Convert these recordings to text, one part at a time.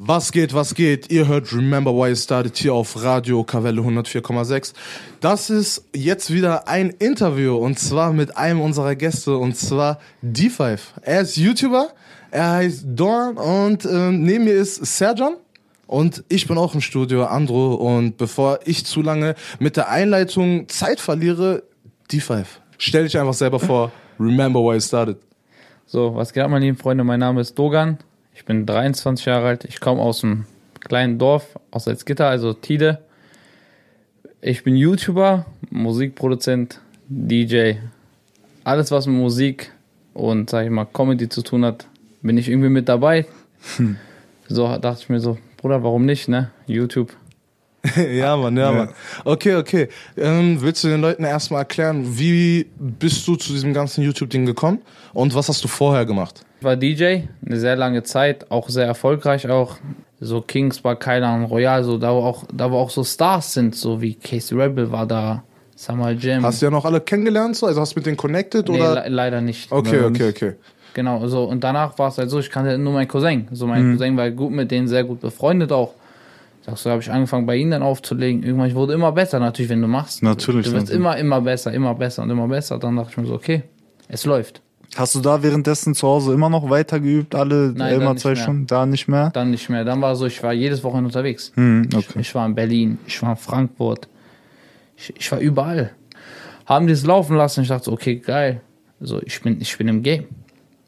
Was geht, was geht? Ihr hört Remember Why It Started hier auf Radio Kavelle 104,6. Das ist jetzt wieder ein Interview und zwar mit einem unserer Gäste und zwar D5. Er ist YouTuber, er heißt Dorn und äh, neben mir ist Serjan. Und ich bin auch im Studio, Andro. Und bevor ich zu lange mit der Einleitung Zeit verliere, D5. Stell dich einfach selber vor. Remember why it started. So, was geht ab, meine lieben Freunde? Mein Name ist Dogan. Ich bin 23 Jahre alt. Ich komme aus einem kleinen Dorf, aus Salzgitter, also Tide. Ich bin YouTuber, Musikproduzent, DJ. Alles, was mit Musik und, sag ich mal, Comedy zu tun hat, bin ich irgendwie mit dabei. Hm. So dachte ich mir so, Bruder, warum nicht, ne? YouTube. ja, Mann, ja, ja, Mann. Okay, okay. Ähm, willst du den Leuten erstmal erklären, wie bist du zu diesem ganzen YouTube-Ding gekommen und was hast du vorher gemacht? Ich war DJ, eine sehr lange Zeit, auch sehr erfolgreich auch. So Kings war Kailan Royal, so da wo auch, da wo auch so Stars sind, so wie Case Rebel war da, Samuel Jam. Hast du ja noch alle kennengelernt, so? Also hast du mit denen connected nee, oder? Le leider nicht. Okay, okay, okay. Genau, so und danach war es halt so, ich kannte nur meinen Cousin. So mein mhm. Cousin war gut mit denen sehr gut befreundet auch. Sagst du, habe ich angefangen bei ihnen dann aufzulegen. Irgendwann ich wurde immer besser, natürlich, wenn du machst. Natürlich. Du wirst immer, immer besser, immer besser und immer besser. Dann dachte ich mir so, okay, es läuft. Hast du da währenddessen zu Hause immer noch weiter geübt, alle Nein, immer zwei Stunden? Da nicht mehr? Dann nicht mehr. Dann war so, ich war jedes Wochenende unterwegs. Hm, okay. ich, ich, war in Berlin, ich war in Frankfurt, ich, ich war überall. Haben die es laufen lassen, ich dachte okay, geil. So, ich bin, ich bin im Game.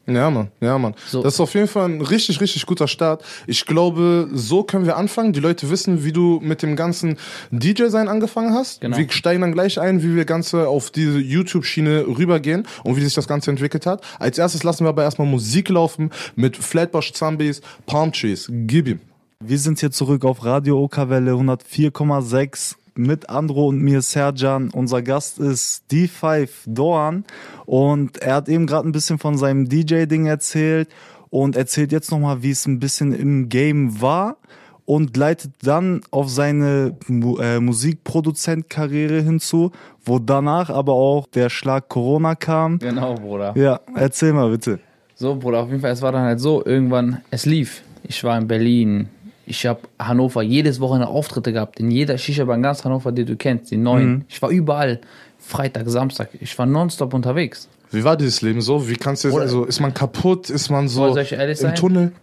Ja, Mann, ja, Mann. So. Das ist auf jeden Fall ein richtig, richtig guter Start. Ich glaube, so können wir anfangen. Die Leute wissen, wie du mit dem ganzen DJ-Sein angefangen hast. Genau. Wir steigen dann gleich ein, wie wir Ganze auf diese YouTube-Schiene rübergehen und wie sich das Ganze entwickelt hat. Als erstes lassen wir aber erstmal Musik laufen mit Flatbush Zombies, Palm Trees. Gib ihm. Wir sind hier zurück auf Radio Okawelle 104,6 mit Andro und mir Serjan. Unser Gast ist D5 Doan und er hat eben gerade ein bisschen von seinem DJ-Ding erzählt und erzählt jetzt nochmal, wie es ein bisschen im Game war und leitet dann auf seine äh, Musikproduzent-Karriere hinzu, wo danach aber auch der Schlag Corona kam. Genau, Bruder. Ja, erzähl mal bitte. So, Bruder, auf jeden Fall, es war dann halt so, irgendwann, es lief. Ich war in Berlin, ich habe Hannover jedes Wochenende Auftritte gehabt, in jeder Shisha-Bar in ganz Hannover, die du kennst, die neuen. Mhm. Ich war überall, Freitag, Samstag, ich war nonstop unterwegs. Wie war dieses Leben so? Wie kannst du jetzt, also ist man kaputt, ist man so im sein? Tunnel?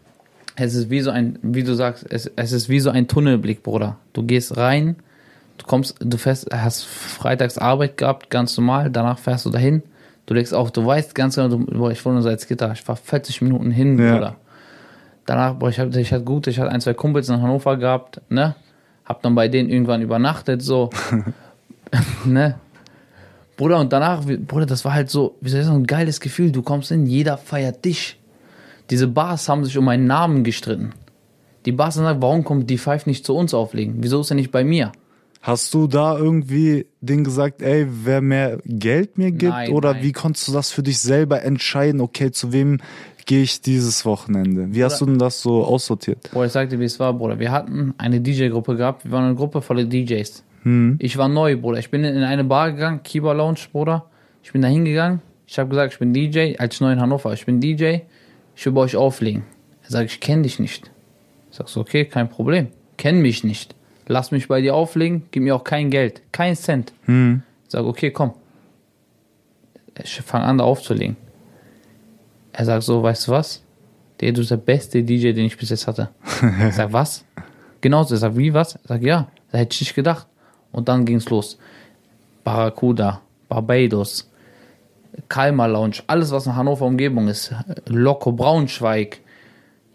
Es ist wie so ein, wie du sagst, es, es ist wie so ein Tunnelblick, Bruder. Du gehst rein, du kommst, du fährst, hast freitags Arbeit gehabt, ganz normal, danach fährst du dahin, du legst auf, du weißt ganz genau, du, ich wohne seit Gitter, ich war 40 Minuten hin, ja. Bruder. Danach, boah, ich hatte, ich hatte gut, ich hatte ein, zwei Kumpels in Hannover gehabt, ne? Hab dann bei denen irgendwann übernachtet, so. ne? Bruder, und danach, Bruder, das war halt so, wie soll ich sagen, ein geiles Gefühl. Du kommst hin, jeder feiert dich. Diese Bars haben sich um meinen Namen gestritten. Die Bars haben gesagt, warum kommt die Five nicht zu uns auflegen? Wieso ist er nicht bei mir? Hast du da irgendwie denen gesagt, ey, wer mehr Geld mir gibt? Nein, oder nein. wie konntest du das für dich selber entscheiden, okay, zu wem gehe ich dieses Wochenende? Wie hast du denn das so aussortiert? Boah, ich sagte, wie es war, Bruder. Wir hatten eine DJ-Gruppe gehabt. Wir waren eine Gruppe voller DJs. Hm. Ich war neu, Bruder. Ich bin in eine Bar gegangen, Kiba Lounge, Bruder. Ich bin da hingegangen. Ich habe gesagt, ich bin DJ, als ich neu in Hannover. Ich bin DJ. Ich will bei euch auflegen. Er sagt, ich kenne dich nicht. Ich sag so, okay, kein Problem. Kenn mich nicht. Lass mich bei dir auflegen. Gib mir auch kein Geld. Kein Cent. Hm. Ich sag, okay, komm. Ich fange an, da aufzulegen. Er sagt so, weißt du was? Der, du bist der beste DJ, den ich bis jetzt hatte. Ich sag, was? Genauso. Er sagt, wie, was? Ich sag, ja. Da hätte ich nicht gedacht. Und dann ging's los. Barracuda, Barbados, Kalmar Lounge, alles, was in Hannover Umgebung ist. Loco Braunschweig.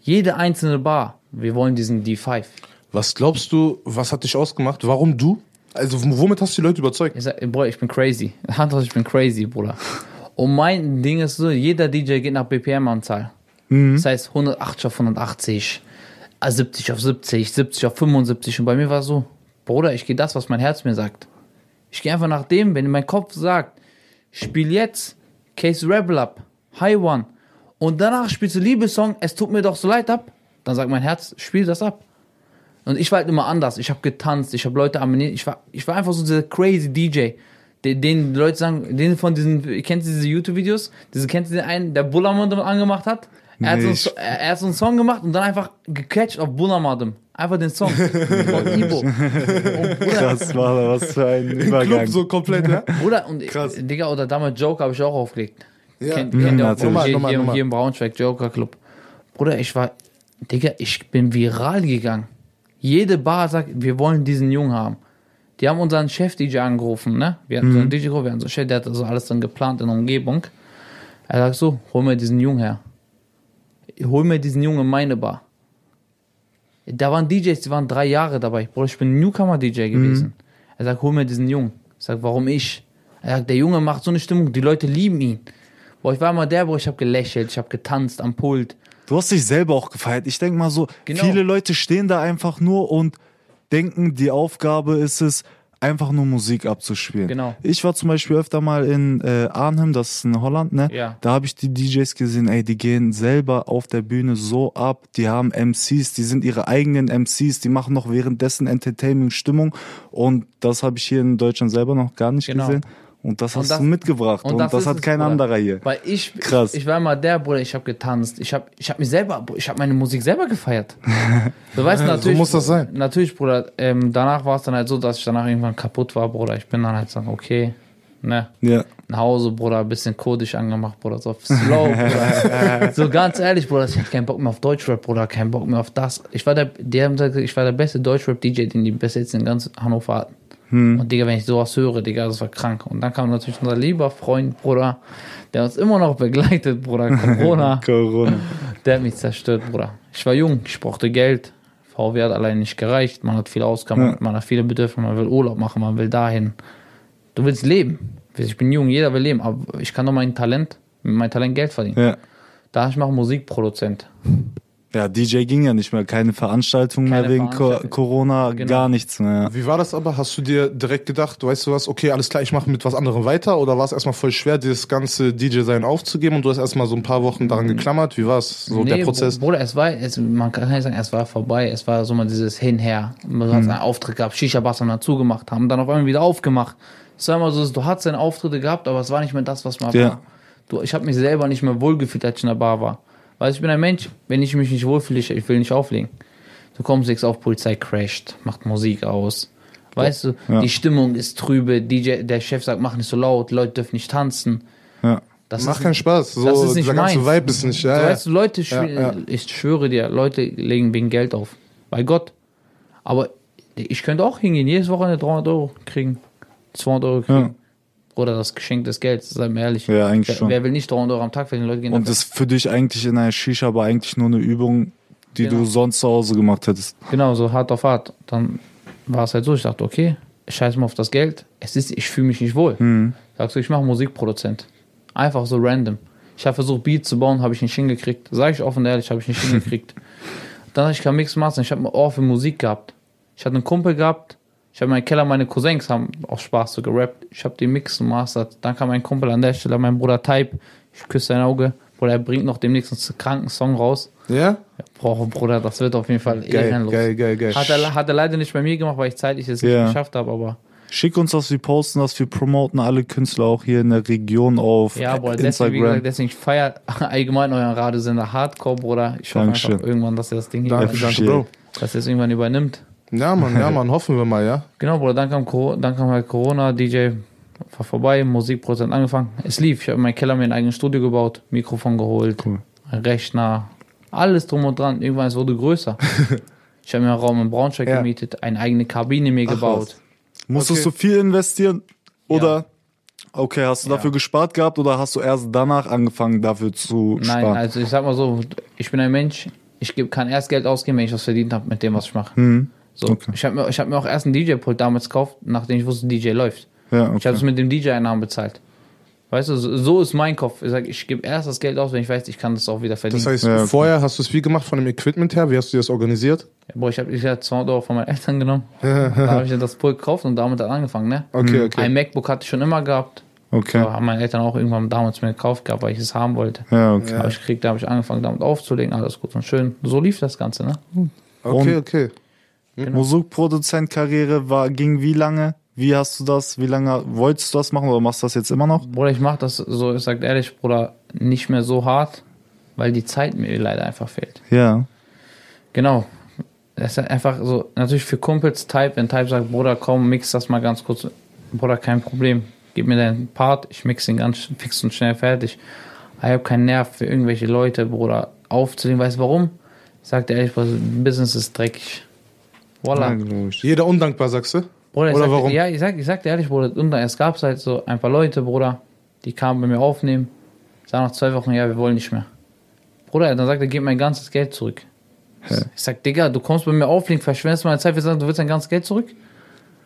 Jede einzelne Bar. Wir wollen diesen D5. Was glaubst du, was hat dich ausgemacht? Warum du? Also, womit hast du die Leute überzeugt? Ich sag, Bruder, ich bin crazy. Handhaus, ich bin crazy, Bruder. Und mein Ding ist so, jeder DJ geht nach BPM-Anzahl. Mhm. Das heißt 180 auf 180, 70 auf 70, 70 auf 75. Und bei mir war es so, Bruder, ich gehe das, was mein Herz mir sagt. Ich gehe einfach nach dem, wenn mein Kopf sagt, spiel jetzt Case Rebel ab, High One. Und danach spielst du Liebessong, es tut mir doch so leid ab. Dann sagt mein Herz, spiel das ab. Und ich war halt immer anders. Ich habe getanzt, ich habe Leute ameniert. Ich war, ich war einfach so dieser crazy DJ den, den Leute sagen, den von diesen, kennt ihr diese YouTube-Videos? Diese kennt ihr den einen, der Bullermann angemacht hat? Er hat, so Nee, So- er er hat so einen Song gemacht und dann einfach gecatcht auf Bunamadem. Einfach den Song von Ibo. Das war was für ein Club Übergang. so komplett, ja? Bruder, und Krass. Digga, oder damals Joker habe ich auch aufgelegt. Ja. Kennt, Mhm, kennt ihr auch natürlich. hier, hier, Nummer. hier im Braunschweig, Joker Club. Bruder, ich war, Digga, ich bin viral gegangen. Jede Bar sagt, wir wollen diesen Jungen haben. Die haben unseren Chef-DJ angerufen, ne? Wir hatten so einen DJ, wir hatten so einen Chef, der hat so alles dann geplant in der Umgebung. Er sagt so, hol mir diesen Jungen her. Hol mir diesen Jungen in meine Bar. Da waren DJs, die waren drei Jahre dabei. Bruder, ich bin Newcomer-DJ gewesen. Er sagt, hol mir diesen Jungen. Ich sag, warum ich? Er sagt, der Junge macht so eine Stimmung, die Leute lieben ihn. Boah, ich war immer der, wo ich habe gelächelt, ich habe getanzt am Pult. Du hast dich selber auch gefeiert. Ich denke mal so, Genau. viele Leute stehen da einfach nur und denken, die Aufgabe ist es, einfach nur Musik abzuspielen. Genau. Ich war zum Beispiel öfter mal in äh, Arnhem, das ist in Holland, ne? Ja. Da habe ich die DJs gesehen, ey, die gehen selber auf der Bühne so ab, die haben MCs, die sind ihre eigenen MCs, die machen noch währenddessen Entertainment-Stimmung und das habe ich hier in Deutschland selber noch gar nicht Genau. gesehen. Und das hast das- du mitgebracht und, das, ist hat es, kein Bruder. anderer hier. Weil ich, Krass. ich, ich war immer der, Bruder, ich habe getanzt. Ich habe ich hab mich selber, ich habe meine Musik selber gefeiert. Du weißt natürlich. muss das sein. Natürlich, Bruder. Ähm, danach war es dann halt so, dass ich danach irgendwann kaputt war, Bruder. Ich bin dann halt so, okay, ne. Ja. Nach Hause, Bruder, ein bisschen kodisch angemacht, Bruder, so slow, Bruder. so ganz ehrlich, Bruder, ich hatte keinen Bock mehr auf Deutschrap, Bruder, keinen Bock mehr auf das. Ich war der, die haben gesagt, ich war der beste Deutschrap-DJ, den die bis jetzt in ganz Hannover hatten. Und Digga, wenn ich sowas höre, Digga, das war krank. Und dann kam natürlich unser lieber Freund, Bruder, der uns immer noch begleitet, Bruder, Corona. Corona. Der hat mich zerstört, Bruder. Ich war jung, ich brauchte Geld. VW hat allein nicht gereicht. Man hat viel ausgekommen, Ja. man hat viele Bedürfnisse, man will Urlaub machen, man will dahin. Du willst leben. Ich bin jung, jeder will leben, aber ich kann doch mein Talent, meinem Talent Geld verdienen. Ja. Da ich mache Musikproduzent. Ja, DJ ging ja nicht mehr, keine Veranstaltung mehr Keine wegen Co Veranstaltung. Corona, Genau. gar nichts mehr. Wie war das aber? Hast du dir direkt gedacht, weißt du was, okay, alles klar, ich mache mit was anderem weiter? Oder war es erstmal voll schwer, dieses ganze DJ-Sein aufzugeben und du hast erstmal so ein paar Wochen daran geklammert? Wie war es, so der Prozess? Bruder, es war, es, man kann nicht sagen, es war vorbei. Es war so mal dieses Hinher. Man hat einen Auftritt gehabt, Shisha-Bars haben dann zugemacht, haben dann auf einmal wieder aufgemacht. Es war immer so, du hattest deine Auftritte gehabt, aber es war nicht mehr das, was man Ja. war. Du, ich habe mich selber nicht mehr wohlgefühlt, als ich in der Bar war. Weil ich bin ein Mensch, wenn ich mich nicht wohlfühle, ich, ich will nicht auflegen. Du kommst jetzt auf, Polizei crasht, macht Musik aus. Weißt du, Ja. die Stimmung ist trübe, DJ, der Chef sagt, mach nicht so laut, Leute dürfen nicht tanzen. Ja. Das Macht ist, keinen Spaß. So, das ist nicht meins. Vibe ist nicht. Ja, so, ja. weißt du, Leute, ja. ich schwöre dir, Leute legen wegen Geld auf. Bei Gott. Aber ich könnte auch hingehen, jedes Wochenende 300 Euro kriegen. 200 Euro kriegen. Ja. Oder das Geschenk des Geldes, sei mir ehrlich. Ja, eigentlich wer, schon. wer will nicht 300 Euro am Tag verdienen? Leute gehen Und das ist für dich eigentlich in einer Shisha aber eigentlich nur eine Übung, die Genau. du sonst zu Hause gemacht hättest. Genau, so hart auf hart. Dann war es halt so, ich dachte, okay, ich scheiß mal auf das Geld. Es ist, ich fühle mich nicht wohl. Mhm. Sagst du, ich mache Musikproduzent. Einfach so random. Ich habe versucht, Beats zu bauen, habe ich nicht hingekriegt. Sag ich offen und ehrlich, habe ich nicht hingekriegt. Dann habe ich kein Mix Master, ich habe ein Ohr für Musik gehabt. Ich hatte einen Kumpel gehabt, ich habe in meinem Keller, meine Cousins haben auch Spaß so gerappt. Ich habe den Mix gemastert. Dann kam mein Kumpel an der Stelle, mein Bruder Type. Ich küsse sein Auge. Bruder, er bringt noch demnächst einen kranken Song raus. ja? Boah, Bruder, das wird auf jeden Fall Geil, ehrenlos. geil, geil, geil. Hat er, hat er leider nicht bei mir gemacht, weil ich zeitlich es nicht Ja. geschafft habe, aber Schick uns das, wir posten das, wir promoten alle Künstler auch hier in der Region auf ja, Bruder, deswegen, wie Instagram. gesagt, deswegen ich feiere allgemein euren Radiosender Hardcore, Bruder. Ich hoffe Dankeschön. einfach irgendwann, dass er das Ding hier Danke, übernimmt, danke, Bro. dass er es irgendwann übernimmt. Ja, Mann, ja, Mann, hoffen wir mal, ja. Genau, Bruder, dann kam, Coro- dann kam halt Corona, DJ war vorbei, Musikprozent angefangen. Es lief. Ich habe in meinem Keller mir ein eigenes Studio gebaut, Mikrofon geholt, Cool. Rechner, alles drum und dran. Irgendwann es wurde größer. ich habe mir einen Raum in Braunschweig Ja. gemietet, eine eigene Kabine mir Ach, gebaut. Musstest Okay. du viel investieren? Oder? Okay, hast du Ja. dafür gespart gehabt oder hast du erst danach angefangen, dafür zu Nein, sparen? also ich sag mal so, ich bin ein Mensch, ich kann erst Geld ausgeben, wenn ich was verdient habe mit dem, was ich mache. Hm. So, Okay. ich habe mir, ich hab mir auch erst einen DJ-Pult damals gekauft, nachdem ich wusste, DJ läuft. Ja, Ich habe okay. es mit dem DJ-Einnahmen bezahlt. Weißt du, so, ist mein Kopf. Ich sage, ich gebe erst das Geld aus, wenn ich weiß, ich kann das auch wieder verdienen. Das heißt, Ja, okay. vorher hast du es wie gemacht von dem Equipment her? Wie hast du das organisiert? Boah, ich habe ich hab 200 Euro von meinen Eltern genommen. da habe ich dann das Pult gekauft und damit dann angefangen. Ne? Okay, okay. Ein MacBook hatte ich schon immer gehabt. Okay. Aber haben meine Eltern auch irgendwann damals mir gekauft gehabt, weil ich es haben wollte. Ja, okay. Aber ich krieg, da habe ich angefangen, damit aufzulegen. Alles gut und schön. So lief das Ganze, ne? Okay, okay. Genau. Musikproduzentkarriere war, ging wie lange? Wie hast du das? Wie lange wolltest du das machen oder machst du das jetzt immer noch? Bruder, ich mach das so, ich sag ehrlich, Bruder, nicht mehr so hart. weil die Zeit mir leider einfach fehlt. Ja. Genau. Das ist einfach so, natürlich für Kumpels Type, wenn Type sagt, Bruder, komm, mix das mal ganz kurz. Bruder, kein Problem. Gib mir deinen Part, ich mix den ganz fix und schnell fertig. Ich habe keinen Nerv für irgendwelche Leute, Bruder, aufzulegen. Weißt du warum? Ich sag dir ehrlich, Bruder, Business ist dreckig. Voila. Ja. Jeder undankbar, sagst du? Bruder, ich Oder sag, warum? Ja, ich sag, ich sag dir ehrlich, Bruder, und es gab halt so ein paar Leute, Bruder, die kamen bei mir aufnehmen, sagen nach zwei Wochen, ja, wir wollen nicht mehr. Bruder, dann sagt er, gib mein ganzes Geld zurück. Ich sag, Digga, du kommst bei mir auflegen, verschwendest meine Zeit, wir sagen, du willst dein ganzes Geld zurück?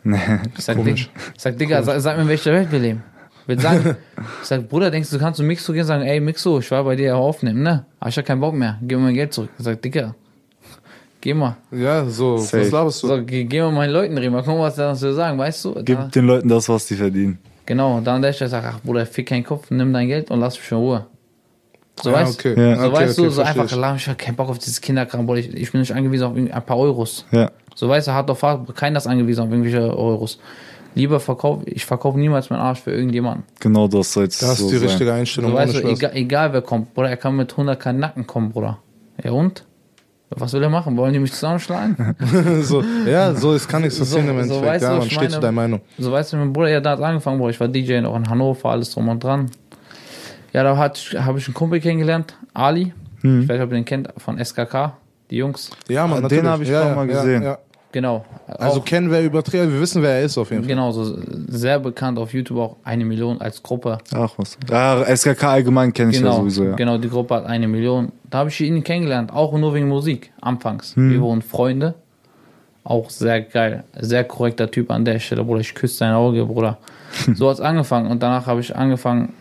Ich sag, Digga, ich sag, Digga sag, sag mir, in welcher Welt wir leben. Ich sagen, ich sag, Bruder, denkst du, du kannst zu Mixo gehen und sagen, ey, Mixo, ich war bei dir aufnehmen, ne? Aber ich hab keinen Bock mehr, gib mir mein Geld zurück. Ich sag, Digga, geh mal. Ja, so, Safe. was laberst du? So, geh, geh mal meinen Leuten reden, mal gucken, was der zu sagen, weißt du? Da- Gib den Leuten das, was die verdienen. Genau, dann der Stelle sagt, ach Bruder, fick keinen Kopf, nimm dein Geld und lass mich in Ruhe. So ja, weißt, okay. Ja. so okay, weißt okay, du, so einfach, ich. ich hab keinen Bock auf dieses Kinderkram, Bruder, ich, ich bin nicht angewiesen auf ein paar Euros. Ja. So weißt du, hart auf hart, keiner ist angewiesen auf irgendwelche Euros. Lieber verkauf, ich verkaufe niemals meinen Arsch für irgendjemanden. Genau das soll jetzt Das so ist die sein. richtige Einstellung. So weißt du, egal, egal wer kommt, Bruder, er kann mit 100k Nacken kommen, Bruder. Ja und? Was will er machen? Wollen die mich zusammenschlagen? so, ja, so, es kann nichts passieren So- im so Endeffekt. weißt du, ja, was man steht zu meine? deiner Meinung. So weißt du, mein Bruder, ja, da hat angefangen, Bruder. Ich war DJ auch in Hannover, alles drum und dran. Ja, da habe ich einen Kumpel kennengelernt, Ali. Hm. Ich weiß nicht, ob ihr den kennt, von SKK, die Jungs. Ja, man, Den natürlich. hab ich ja, auch ja, mal ja, gesehen. Ja, Genau. Also auch, kennen wir übertrieben, wir wissen, wer er ist auf jeden Fall. genau, so sehr bekannt auf YouTube auch eine Million als Gruppe. Ach was. Ja, SKK allgemein kenne ich ja Genau, sowieso, ja. genau, die Gruppe hat eine Million. Da habe ich ihn kennengelernt, auch nur wegen Musik, anfangs. Hm. Wir wurden Freunde. Auch sehr geil. Sehr korrekter Typ an der Stelle, Bruder. Ich küsse dein Auge, Bruder. So hat's angefangen. Und danach habe ich angefangen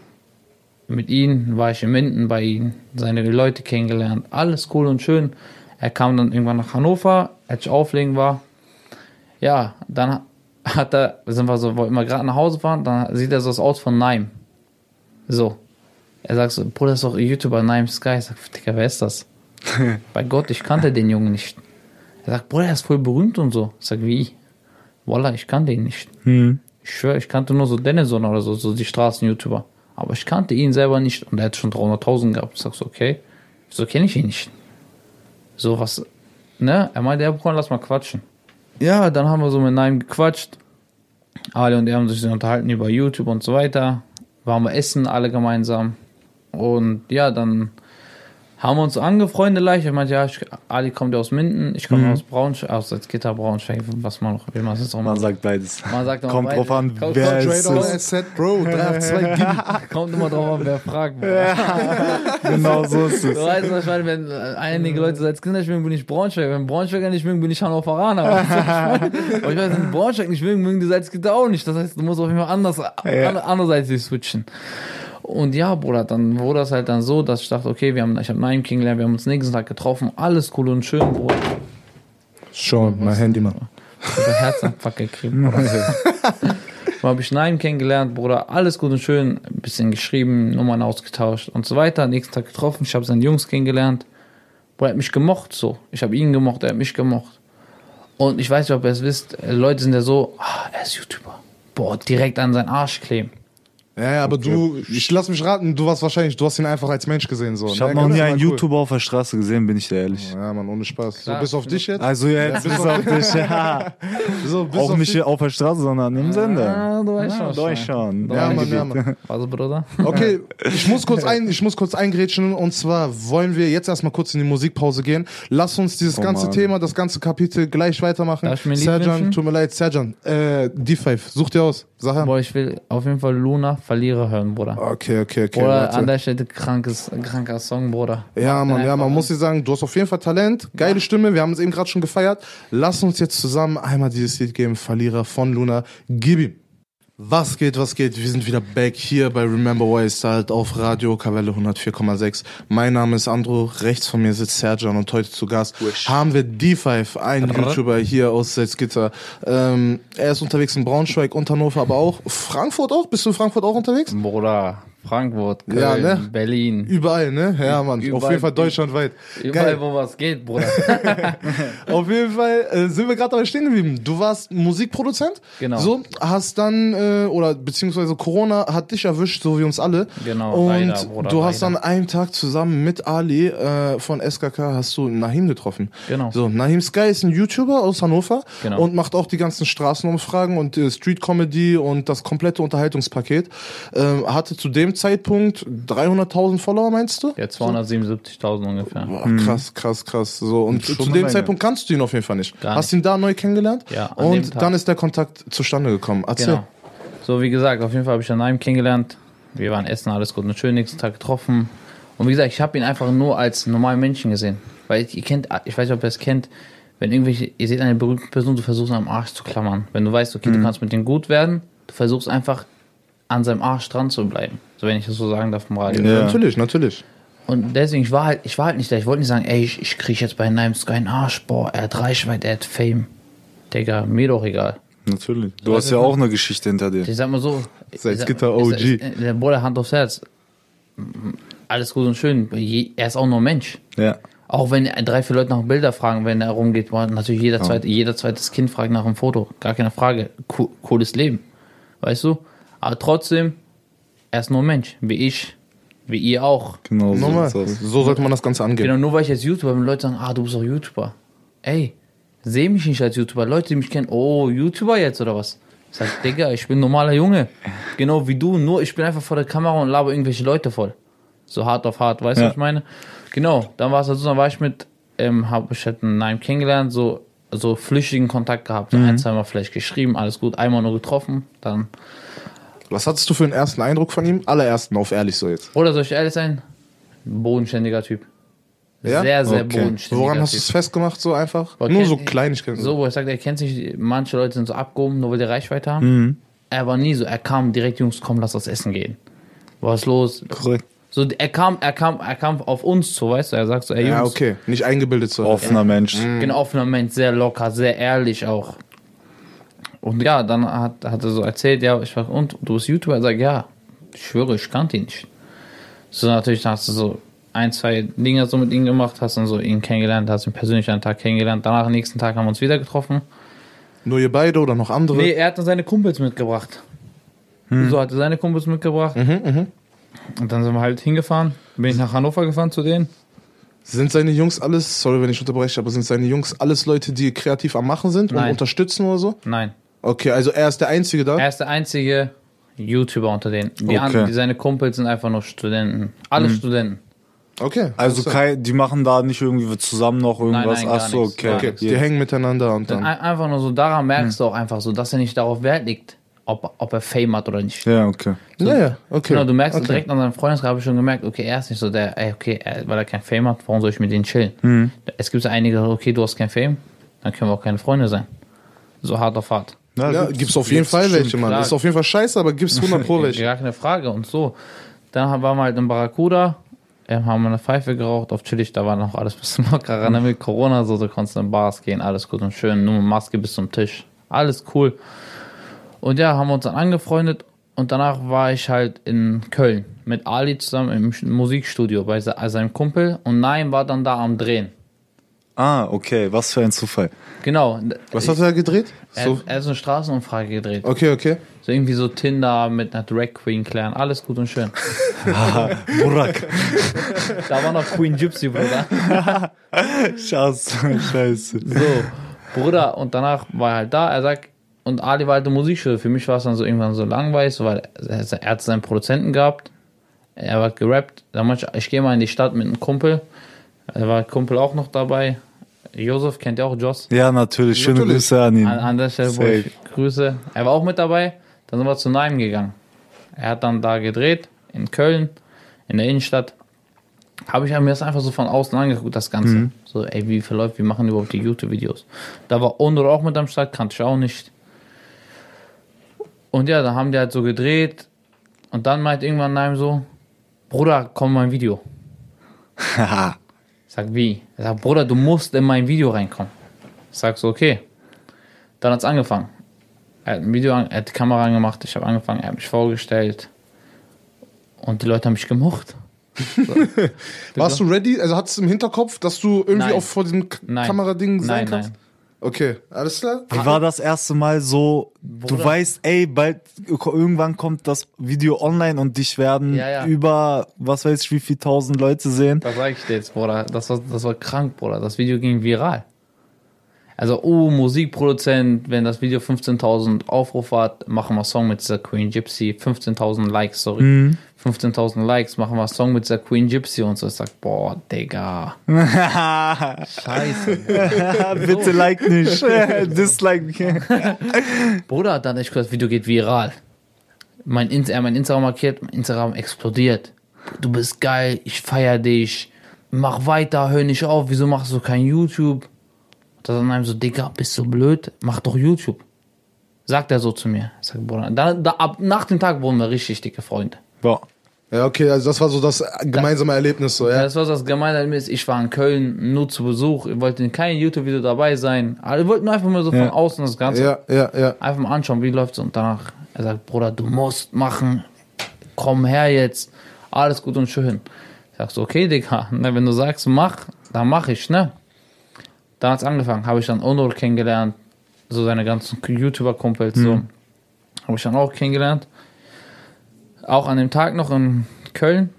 mit ihm, war ich in Minden bei ihm, seine Leute kennengelernt. Alles cool und schön. Er kam dann irgendwann nach Hannover, als ich auflegen war. Ja, dann hat er, sind wir so, wollten wir gerade nach Hause fahren, dann sieht er so das Aus von Naim. So. Er sagt so, Bruder, das ist doch YouTuber Naim Sky. Ich sag, Digga, wer ist das? Bei Gott, ich kannte den Jungen nicht. Er sagt, Bruder, er ist voll berühmt und so. Ich sag, wie? Wallah, ich kannte ihn nicht. Hm. Ich schwöre, ich kannte nur so Dennison oder so, so die Straßen-YouTuber. Aber ich kannte ihn selber nicht und er hat schon 300.000 gehabt. Ich sag so, okay, wieso kenne ich ihn nicht? So was, ne? Er meinte, ja, Bruder, lass mal quatschen. Ja, dann haben wir so mit Naim gequatscht. Ali und er haben sich unterhalten über YouTube und so weiter. Waren wir essen, alle gemeinsam. Und ja, dann haben wir uns angefreundet leicht. Ich meinte, ja, ich, Ali kommt ja aus Minden, ich komme aus Braunschweig, aus Salzgitter, Braunschweig, was man noch will, man ist auch Man sagt beides. Man sagt immer Kommt drauf an, Kommt- wer es ist. Asset, Bro, 382 Gibi. Kommt immer drauf an, wer fragt. Genau so ist es. Du weißt, was ich meine, wenn äh, einige Leute Salzgitter nicht mögen, bin ich Braunschweig. Wenn Braunschweiger nicht mögen, bin ich Hannoveraner. Aber ich weiß, wenn Braunschweig nicht mögen, mögen die Salzgitter auch nicht. Das heißt, du musst auf jeden Fall anders, an, anderseitig switchen. Und ja, Bruder, dann wurde das halt dann so, dass ich dachte, okay, wir haben, ich habe Naim kennengelernt, wir haben uns nächsten Tag getroffen, alles cool und schön, Bruder. Schon, mein Handy mal. Ich hab einen Herzinfarkt gekriegt, Bruder. Dann habe ich Naim kennengelernt, Bruder, alles gut und schön, ein bisschen geschrieben, Nummern ausgetauscht und so weiter. Nächsten Tag getroffen, ich habe seine Jungs kennengelernt. Bruder, er hat mich gemocht, so. Ich habe ihn gemocht, er hat mich gemocht. Und ich weiß nicht, ob ihr es wisst, Leute sind ja so, ah, er ist YouTuber. Boah, direkt an seinen Arsch kleben. Ja, ja, aber du, ich lass mich raten, du warst wahrscheinlich, du hast ihn einfach als Mensch gesehen. So. Ich ne? habe noch Ganz nie einen cool. YouTuber auf der Straße gesehen, bin ich dir ehrlich. Ja, Mann, ohne Spaß. So, Klar. bis auf dich jetzt? Also jetzt bis bis auf dich, ja. so, bis Auch auf nicht dich. auf der Straße, sondern im Sender. Ah, du weißt Ja, schon. doch schon. Ja, Mann, ja, Mann. Was, Bruder? Okay, ich muss kurz ein, ich muss kurz eingrätschen und zwar wollen wir jetzt erstmal kurz in die Musikpause gehen. Lass uns dieses Oh, ganze Mann. Thema, das ganze Kapitel gleich weitermachen. Darf ich mir Serjan, tut mir leid, Serjan, äh, D5, such dir aus. Sag her. Boah, ich will auf jeden Fall Luna Verlierer hören, Bruder. Okay, okay, okay. Bruder, warte. an der Stelle krankes, kranker Song, Bruder. Ja, Mann, ja, man muss dir sagen, du hast auf jeden Fall Talent, geile Stimme, wir haben es eben gerade schon gefeiert. Lass uns jetzt zusammen einmal dieses Lied geben, Verlierer von Luna. Gib ihm. Was geht, was geht? Wir sind wieder back hier bei Remember Why I Start auf Radio Kavelle 104,6. Mein Name ist Andro, rechts von mir sitzt Serjan und heute zu Gast haben wir D5, ein YouTuber hier aus Salzgitter. Ähm, er ist unterwegs in Braunschweig und Hannover, aber auch Frankfurt auch. Bist du in Frankfurt auch unterwegs? Bruder, Frankfurt, Köln, Ja, ne? Berlin. Überall, ne? Ja, Mann. Auf Überall. jeden Fall deutschlandweit. Überall, Geil. wo was geht, Bruder. Auf jeden Fall äh, sind wir gerade dabei stehen geblieben. Du warst Musikproduzent. Genau. So, hast dann, äh, oder beziehungsweise Corona hat dich erwischt, so wie uns alle. Genau, Und leider, Bruder, du hast leider. dann einen Tag zusammen mit Ali äh, von SKK hast du Nahim getroffen. Genau. So, Nahim Sky ist ein YouTuber aus Hannover Genau. und macht auch die ganzen Straßenumfragen und äh, Street Comedy und das komplette Unterhaltungspaket. Ähm, hatte zu dem Zeitpunkt 300.000 Follower, meinst du? Ja, 277.000 ungefähr. Boah, krass, krass, krass. So, und Schon zu dem Menge. Zeitpunkt kannst du ihn auf jeden Fall nicht. Gar Hast ihn da neu kennengelernt Ja, an dem und Tag. dann ist der Kontakt zustande gekommen. Erzähl. Genau. So, wie gesagt, auf jeden Fall habe ich dann Naim kennengelernt. Wir waren essen, alles gut und schön, nächsten Tag getroffen. Und wie gesagt, ich habe ihn einfach nur als normalen Menschen gesehen. Weil ihr kennt, ich weiß nicht, ob ihr es kennt, wenn irgendwelche, ihr seht eine berühmte Person, du versuchst am Arsch zu klammern. Wenn du weißt, okay, du kannst mit dem gut werden, du versuchst einfach an seinem Arsch dran zu bleiben. So, wenn ich das so sagen darf Radio. Ja. Natürlich, natürlich. Und deswegen, ich war halt, ich war halt nicht da. Ich wollte nicht sagen, ey, ich, ich kriege jetzt bei Nime Sky einen Arsch, boah, er hat Reichweite, er hat Fame. Digga, mir doch egal. Natürlich. Du hast ja auch eine Geschichte hinter dir. Ich sag mal so. Salzgitter ich OG. ich sag- Der Bruder Hand aufs Herz. Alles gut und schön. Er ist auch nur Mensch. Ja. Auch wenn drei, vier Leute nach Bilder fragen, wenn er rumgeht, boah, natürlich jeder zweite, jeder zweites Kind fragt nach einem Foto. Gar keine Frage. Co cooles Leben. Weißt du? Aber trotzdem, er ist nur Mensch. Wie ich, wie ihr auch. Genau so. Normal. So sollte man das Ganze angehen. Genau, nur weil ich jetzt YouTuber bin, Leute sagen, ah, du bist auch YouTuber. Ey, seh mich nicht als YouTuber. Leute, die mich kennen, oh, YouTuber jetzt oder was? Ich sag, Digga, ich bin ein normaler Junge. Genau wie du, nur ich bin einfach vor der Kamera und laber irgendwelche Leute voll. So hart auf hart, weißt du, Ja. was ich meine? Genau, dann war es halt so, dann war ich mit, ähm, hab ich halt einen Naim kennengelernt, so, so flüchtigen Kontakt gehabt, so ein, zweimal vielleicht geschrieben, alles gut, einmal nur getroffen, dann. Was hattest du für einen ersten Eindruck von ihm? Allerersten, auf ehrlich so jetzt. Oder soll ich ehrlich sein? Bodenständiger Typ. Ja? Sehr, sehr Okay. bodenständiger Woran hast du es festgemacht, so einfach? Boah, Nur kenn- so Kleinigkeiten. So, wo ich sagte, er kennt sich, manche Leute sind so abgehoben, nur weil die Reichweite haben. Mhm. Er war nie so, er kam direkt, Jungs, komm, lass uns essen gehen. Was ist los? Korrekt. So, er kam, er kam, er kam auf uns zu, weißt du, er sagt so, ey, Jungs, Ja, okay. Nicht eingebildet zu Offener Mensch. bin offener Mensch, sehr locker, sehr ehrlich auch. Und ja, dann hat, hat er so erzählt, ja, ich frag, und, du bist YouTuber? Er sagt, ja, ich schwöre, ich kannte ihn nicht. So, natürlich dann hast du so ein, zwei Dinge so mit ihm gemacht, hast dann so ihn kennengelernt, hast ihn persönlich einen Tag kennengelernt, danach, am nächsten Tag haben wir uns wieder getroffen. Nur ihr beide oder noch andere? Nee, er hat dann seine Kumpels mitgebracht. So hat er seine Kumpels mitgebracht. Und dann sind wir halt hingefahren. Bin ich nach Hannover gefahren zu denen. Sind seine Jungs alles, sorry, wenn ich unterbreche, aber sind seine Jungs alles Leute, die kreativ am Machen sind und Nein. unterstützen oder so? Nein. Okay, also er ist der Einzige da? Er ist der einzige YouTuber unter denen. Die, Okay. anderen, die seine Kumpels sind einfach nur Studenten. Alle Studenten. Okay. Also kein, die machen da nicht irgendwie zusammen noch irgendwas. nein, gar Ach so, nichts. okay. Okay, die hängen miteinander und dann. Ein- Einfach nur so, daran merkst du auch einfach so, dass er nicht darauf Wert legt, ob, ob er Fame hat oder nicht. Ja, okay. Ja, ja, okay. Genau, du merkst okay. direkt an seinem Freundeskreis, habe ich schon gemerkt, okay, er ist nicht so der, ey, okay, er, weil er kein Fame hat, warum soll ich mit denen chillen? Mhm. Es gibt einige, okay, du hast kein Fame, dann können wir auch keine Freunde sein. So hart auf hart. Ja, gibt's auf jeden Fall welche, Mann. klar. Ist auf jeden Fall scheiße, aber gibt's 100 pro welche. Gar keine Frage. Und so. Dann waren wir halt in Barracuda, ähm, haben eine Pfeife geraucht, auf chillig, da war noch alles ein bisschen lockerer. Ne? Mit Corona, so, du konntest in Bars gehen, alles gut und schön, nur mit Maske bis zum Tisch. Alles cool. Und ja, haben wir uns dann angefreundet und danach war ich halt in Köln mit Ali zusammen im Musikstudio bei se- seinem Kumpel und Naim war dann da am Drehen. Ah, okay. Was für ein Zufall. Genau. Was hat er gedreht? er, So, er hat so eine Straßenumfrage gedreht. okay, okay. So irgendwie so Tinder mit einer Drag Queen klären. Alles gut und schön. Burak. Da war noch Queen Gypsy, Bruder. Schatz. Scheiße. So, Bruder, und danach war er halt da. Er sagt, und Ali war halt eine Musikschule. Für mich war es dann so irgendwann so langweilig, so, weil er, er hat seinen Produzenten gehabt. Er war gerappt. Dann meinte ich, ich gehe mal in die Stadt mit einem Kumpel. Da war Kumpel auch noch dabei. Josef kennt ihr auch Joss. Ja, natürlich. Schöne Natürlich. Grüße an ihn. An, an der Stelle, wo Safe. ich grüße. Er war auch mit dabei. Dann sind wir zu Naim gegangen. Er hat dann da gedreht, in Köln, in der Innenstadt. Habe ich mir das einfach so von außen angeguckt, das Ganze. So, ey, wie verläuft, wie machen die überhaupt die YouTube-Videos? Da war Onur auch mit am Start, kannte ich auch nicht. Und ja, da haben die halt so gedreht. Und dann meint irgendwann Naim so, Bruder, komm in mein Video. Haha. Ich sag, wie? Er sagt, Bruder, du musst in mein Video reinkommen. Ich sag so, okay. Dann hat's angefangen. Er hat ein Video, an, er hat die Kamera angemacht, ich habe angefangen, er hat mich vorgestellt. Und die Leute haben mich gemocht. Warst du ready? Also hattest du im Hinterkopf, dass du irgendwie Nein. auch vor diesem K Nein. Kamerading sein Nein, kannst? nein. Okay, alles klar? Wie war das erste Mal so, du Bruder. weißt, ey, bald, irgendwann kommt das Video online und dich werden Ja, ja. über, was weiß ich, wie viel tausend Leute sehen. Das sag ich dir jetzt, Bruder. Das war, das war krank, Bruder. Das Video ging viral. Also, oh, Musikproduzent, wenn das Video 15.000 Aufrufe hat, machen wir Song mit dieser Queen Gypsy. 15.000 Likes, sorry. 15.000 Likes, machen wir Song mit dieser Queen Gypsy und so. Ich sag, boah, Digga. Scheiße. Bitte like nicht. Dislike. Bruder, dann ich das Video geht viral. Mein, Inst er hat mein Instagram markiert, mein Instagram explodiert. Du bist geil, ich feier dich. Mach weiter, hör nicht auf, wieso machst du kein YouTube? Da dann einem so, Digga, bist du blöd? Mach doch YouTube. Sagt er so zu mir. Ich sag, Bruder, dann, da, ab, nach dem Tag wurden wir richtig dicke Freunde. Boah. Ja, okay, also das war so das gemeinsame Erlebnis, so, ja. Das war das Gemeine ist, ich war in Köln nur zu Besuch, ich wollte in keinem YouTube-Video dabei sein. Aber ich wollte nur einfach mal so von Ja. außen das Ganze Ja, ja, ja. einfach mal anschauen, wie läuft's und danach, er sagt, Bruder, du musst machen, komm her jetzt, alles gut und schön. Ich sag so, okay, Digga, ne, wenn du sagst, mach, dann mach ich, ne? Dann hat's angefangen, habe ich dann Onur kennengelernt, so seine ganzen YouTuber-Kumpels, so, habe ich dann auch kennengelernt. Auch an dem Tag noch in Köln,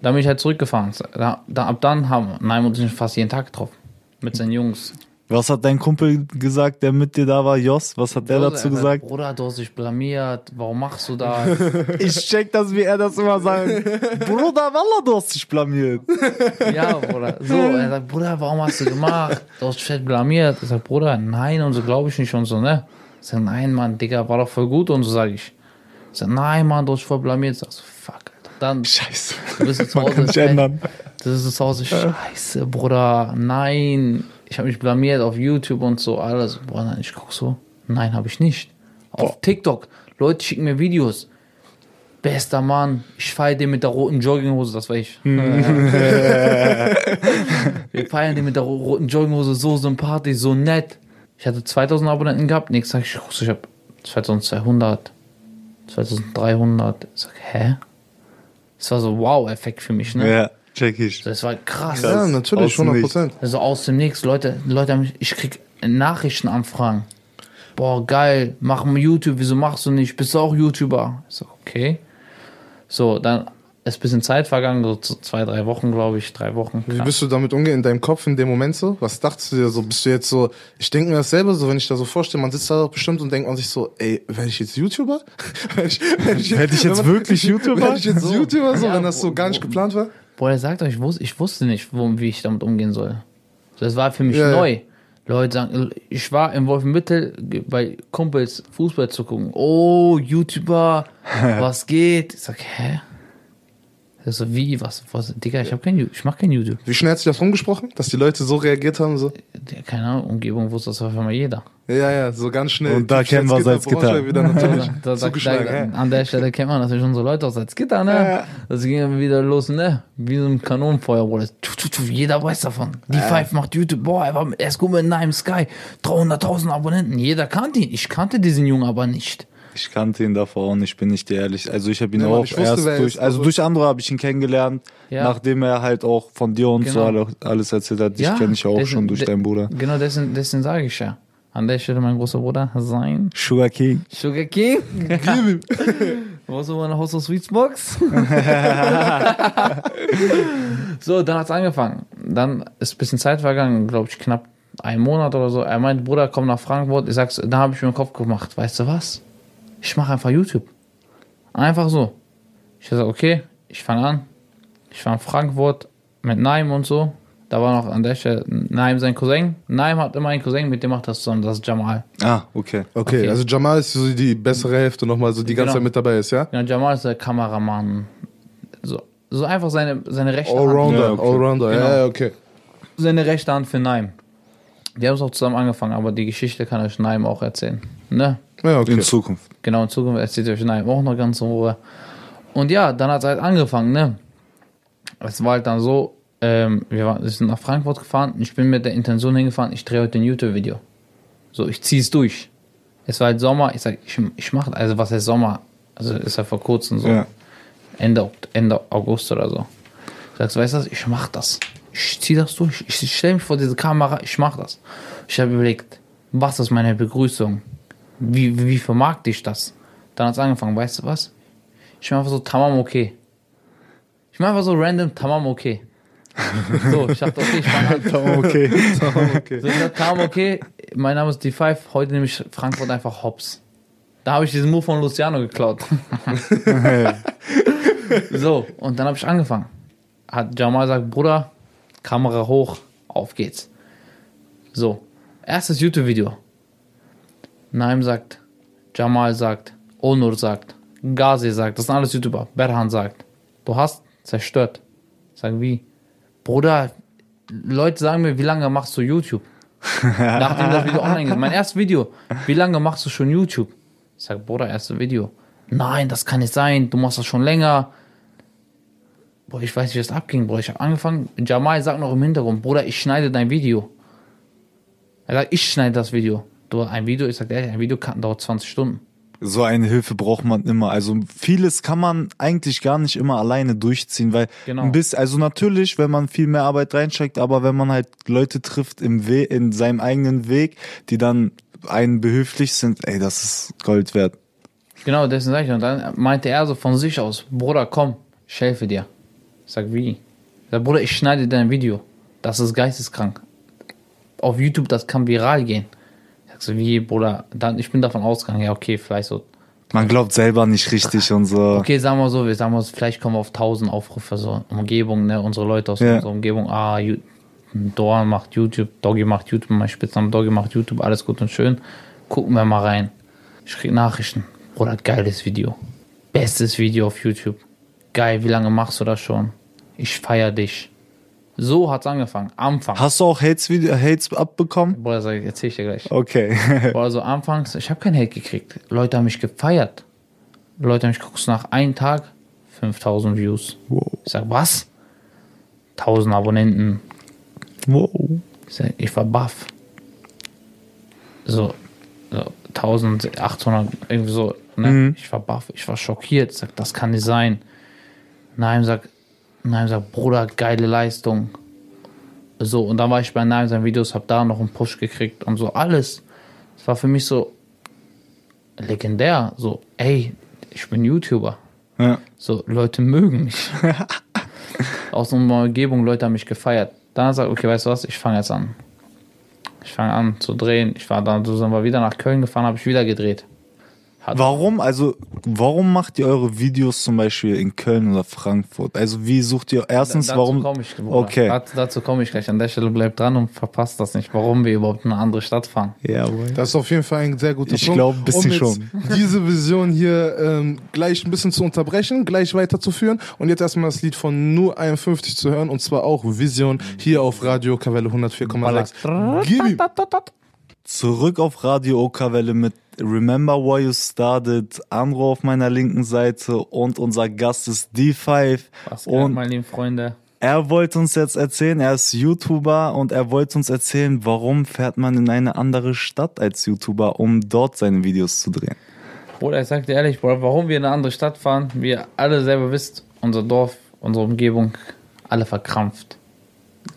da bin ich halt zurückgefahren. Da, da, ab dann haben Nein und ich fast jeden Tag getroffen. Mit seinen Jungs. Was hat dein Kumpel gesagt, der mit dir da war, Jos? Was hat der Er dazu sagt, gesagt? Bruder, du hast dich blamiert, warum machst du das? Ich check das, wie er das immer sagt. Bruder, Wallah, du hast dich blamiert. Ja, Bruder. So, er sagt, Bruder, warum hast du gemacht? Du hast dich fett blamiert. Ich sag, Bruder, nein, und so glaube ich nicht und so, ne? Ich sag, nein, Mann, Digga, war doch voll gut und so sage ich. Ich sag, nein, Mann, du hast dich voll blamiert. Ich sag so, fuck, Alter. Dann, Scheiße. du bist zu Man kann Hause. nicht ey, ändern. Das ist zu Hause, scheiße, Bruder, nein. Ich habe mich blamiert auf YouTube und so, alles. Bruder, nein, ich guck so. Nein, habe ich nicht. Auf TikTok, Leute schicken mir Videos. Bester Mann, ich feiere den mit der roten Jogginghose, das war ich. Wir feiern den mit der ro- roten Jogginghose, so sympathisch, so nett. Ich hatte 2000 Abonnenten gehabt, nächstes Tag, ich ich hab 2200, 2300. Ich sag, hä? Das war so Wow-Effekt für mich, ne? Ja, check ich. Das war krass. Ja, natürlich, aus dem 100 Prozent. Also aus dem Nix, Leute, Leute, haben mich- ich krieg Nachrichtenanfragen. Boah, geil, mach mal YouTube, wieso machst du nicht? Bist du auch YouTuber? Ich so, okay. So, dann ist ein bisschen Zeit vergangen, so zwei, drei Wochen, glaube ich, drei Wochen. Wie bist du damit umgehen in deinem Kopf in dem Moment so? Was dachtest du dir so? Bist du jetzt so, ich denke mir dasselbe so, wenn ich da so vorstelle, man sitzt da doch bestimmt und denkt man sich so, ey, werde ich jetzt YouTuber? Werd ich, werd ich, Werd ich jetzt wenn man- wirklich YouTuber? Werd ich jetzt So. YouTuber so, Ja, wenn das so gar nicht wo- geplant war? Boah, er sagt euch, ich wusste, ich wusste nicht, wo, wie ich damit umgehen soll. Das war für mich Ja, ja. neu. Leute sagen, ich war in Wolfenbüttel bei Kumpels Fußball zu gucken. Oh, YouTuber, was geht? Ich sag, hä? Er so, wie, was, was, Digga, ich hab kein, ich mach kein YouTube. Wie schnell hat sich das rumgesprochen, dass die Leute so reagiert haben? So? Keine Ahnung, Umgebung wusste das auf einmal jeder. Ja, ja, so ganz schnell. Und da kennen wir Salzgitter, wieder natürlich Da, da, da, ja. an der Stelle kennt man natürlich unsere Leute aus Salzgitter, ne? Das ging wieder los, ne? Wie so ein Kanonenfeuer, Bruder. Jeder weiß davon. Die Five macht YouTube. Boah, er, war, er ist gut mit Nime Sky. 300.000 Abonnenten. Jeder kannte ihn. Ich kannte diesen Jungen aber nicht. Ich kannte ihn davor auch nicht, bin ich dir ehrlich. Also ich habe ihn Ja, Mann, auch ich wusste, erst er durch, also durch andere habe ich ihn kennengelernt, Ja. nachdem er halt auch von dir und so Genau. alle, alles erzählt hat. Dich kenne ich auch deswegen- schon durch de- deinen Bruder. Genau, deswegen, deswegen sage ich ja. An der Stelle mein großer Bruder, sein Sugar King. Sugar King. Wo ist meine House of Sweets Box? so, dann hat's angefangen. Dann ist ein bisschen Zeit vergangen, glaube ich, knapp einen Monat oder so. Er meint, Bruder, komm nach Frankfurt. Ich sag's, da habe ich mir den Kopf gemacht. Weißt du was? Ich mache einfach YouTube. Einfach so. Ich sag, okay, ich fange an. Ich war in Frankfurt mit Naim und so. Da war noch an der Stelle Naim sein Cousin. Naim hat immer einen Cousin, mit dem macht das zusammen. Das ist Jamal. Ah, okay. Okay, Okay. also Jamal ist so die bessere Hälfte nochmal so die ganze Genau. Zeit mit dabei ist, ja? Ja, Jamal ist der Kameramann. So, so einfach seine, seine rechte Hand. Allrounder, Ja, okay. Allrounder, Genau. ja, ja, okay. Seine rechte Hand für Naim. Die haben es auch zusammen angefangen, aber die Geschichte kann euch Naim auch erzählen. Ne? Ja, okay. In Zukunft. Genau, in Zukunft erzählt euch Naim auch noch ganz in Ruhe. Und ja, dann hat es halt angefangen, ne? Es war halt dann so, ähm, wir, waren, wir sind nach Frankfurt gefahren. Ich bin mit der Intention hingefahren, ich drehe heute ein YouTube-Video. So, ich zieh's durch. Es war halt Sommer, ich sag, ich, ich mach, also was heißt Sommer? Also ist ja vor kurzem so. Ja. Ende, Ende August oder so. Ich sag, weißt du was, ich mach das. Ich zieh das durch. Ich, ich stelle mich vor diese Kamera, ich mach das. Ich habe überlegt, was ist meine Begrüßung? Wie, wie vermarkte ich das? Dann hat's angefangen, weißt du was? Ich mach einfach so tamam okay. Ich mach einfach so random tamam okay. So, ich dachte, okay, ich fang an. Okay. okay. So, ich dachte, tamam okay, mein Name ist D5, heute nehme ich Frankfurt einfach hops. Da habe ich diesen Move von Luciano geklaut. so, und dann habe ich angefangen. Hat Jamal gesagt, Bruder, Kamera hoch, auf geht's. So, erstes YouTube-Video. Naim sagt, Jamal sagt, Onur sagt, Ghazi sagt, das sind alles YouTuber. Berhan sagt, du hast zerstört. Ich sag, wie? Bruder, Leute sagen mir, wie lange machst du YouTube? Nachdem das Video online ist. Mein erstes Video. Wie lange machst du schon YouTube? Ich sag, Bruder, erstes Video. Nein, das kann nicht sein. Du machst das schon länger. Boah, ich weiß nicht, wie das abging, Bruder. Ich habe angefangen. Jamal sagt noch im Hintergrund, Bruder, ich schneide dein Video. Er sagt, ich schneide das Video. Du, ein Video, ich sag, ehrlich, ein Video dauert 20 Stunden. So eine Hilfe braucht man immer. Also vieles kann man eigentlich gar nicht immer alleine durchziehen, weil Genau. ein bisschen, also natürlich, wenn man viel mehr Arbeit reinsteckt, aber wenn man halt Leute trifft im We in seinem eigenen Weg, die dann einen behilflich sind, ey, das ist Gold wert. Genau, deswegen sag ich. Und dann meinte er so von sich aus, Bruder, komm, ich helfe dir. Ich sag, wie? Ich sag, Bruder, ich schneide dein Video. Das ist geisteskrank. Auf YouTube, das kann viral gehen. Ich sag so, wie, Bruder? Dann, ich bin davon ausgegangen, ja, okay, vielleicht so. Man glaubt selber nicht richtig und so. Okay, sagen wir so, wir sagen wir, vielleicht kommen wir auf 1000 Aufrufe, so Umgebung, ne, unsere Leute aus Ja. unserer Umgebung. Ah, Dorn macht YouTube, Doggy macht YouTube, mein Spitzname Doggy macht YouTube, alles gut und schön. Gucken wir mal rein. Ich krieg Nachrichten. Bruder, geiles Video. Bestes Video auf YouTube. Geil, wie lange machst du das schon? Ich feier dich. So hat's angefangen. Anfang. Hast du auch Hates, Hates abbekommen? Sag ich, erzähl ich dir gleich. Okay. Boah, so anfangs, ich habe kein Hate gekriegt. Leute haben mich gefeiert. Leute haben mich geguckt, nach einem Tag 5000 Views. wow. Ich sag, was? 1000 Abonnenten. wow. Ich sag, ich war baff. So, so 1800, irgendwie so. Ne? Ich war baff, ich war schockiert. Ich sag, das kann nicht sein. Nein, sag, nein, sag, Bruder, geile Leistung. So, und dann war ich bei Nein seinen Videos, hab da noch einen Push gekriegt und so alles. Es war für mich so legendär. So, ey, ich bin YouTuber. Ja. So, Leute mögen mich. Aus unserer Umgebung, Leute haben mich gefeiert. Dann sagt, okay, weißt du was, ich fange jetzt an. Ich fange an zu drehen. Ich war dann, so sind wir wieder nach Köln gefahren, habe ich wieder gedreht. Hat, Warum, also, warum macht ihr eure Videos zum Beispiel in Köln oder Frankfurt? Also, wie sucht ihr erstens, dazu warum? komme ich. Okay. Dazu, dazu komme ich gleich. An der Stelle bleibt dran und verpasst das nicht, warum wir überhaupt in eine andere Stadt fahren. Jawohl. Das ist auf jeden Fall ein sehr guter Ich Punkt. glaub, ein bisschen um jetzt diese Vision hier ähm, gleich ein bisschen zu unterbrechen, gleich weiterzuführen und jetzt erstmal das Lied von Nur 51 zu hören und zwar auch Vision hier auf Radio Kavelle 104,6. Gib ihm. Zurück auf Radio Okawelle mit Remember Why You Started, Andro auf meiner linken Seite und unser Gast ist D5. Was Und meine lieben Freunde? er wollte uns jetzt erzählen, er ist YouTuber und er wollte uns erzählen, warum fährt man in eine andere Stadt als YouTuber, um dort seine Videos zu drehen. Bruder, ich sag dir ehrlich, Bruder, warum wir in eine andere Stadt fahren, wie ihr alle selber wisst, unser Dorf, unsere Umgebung, alle verkrampft,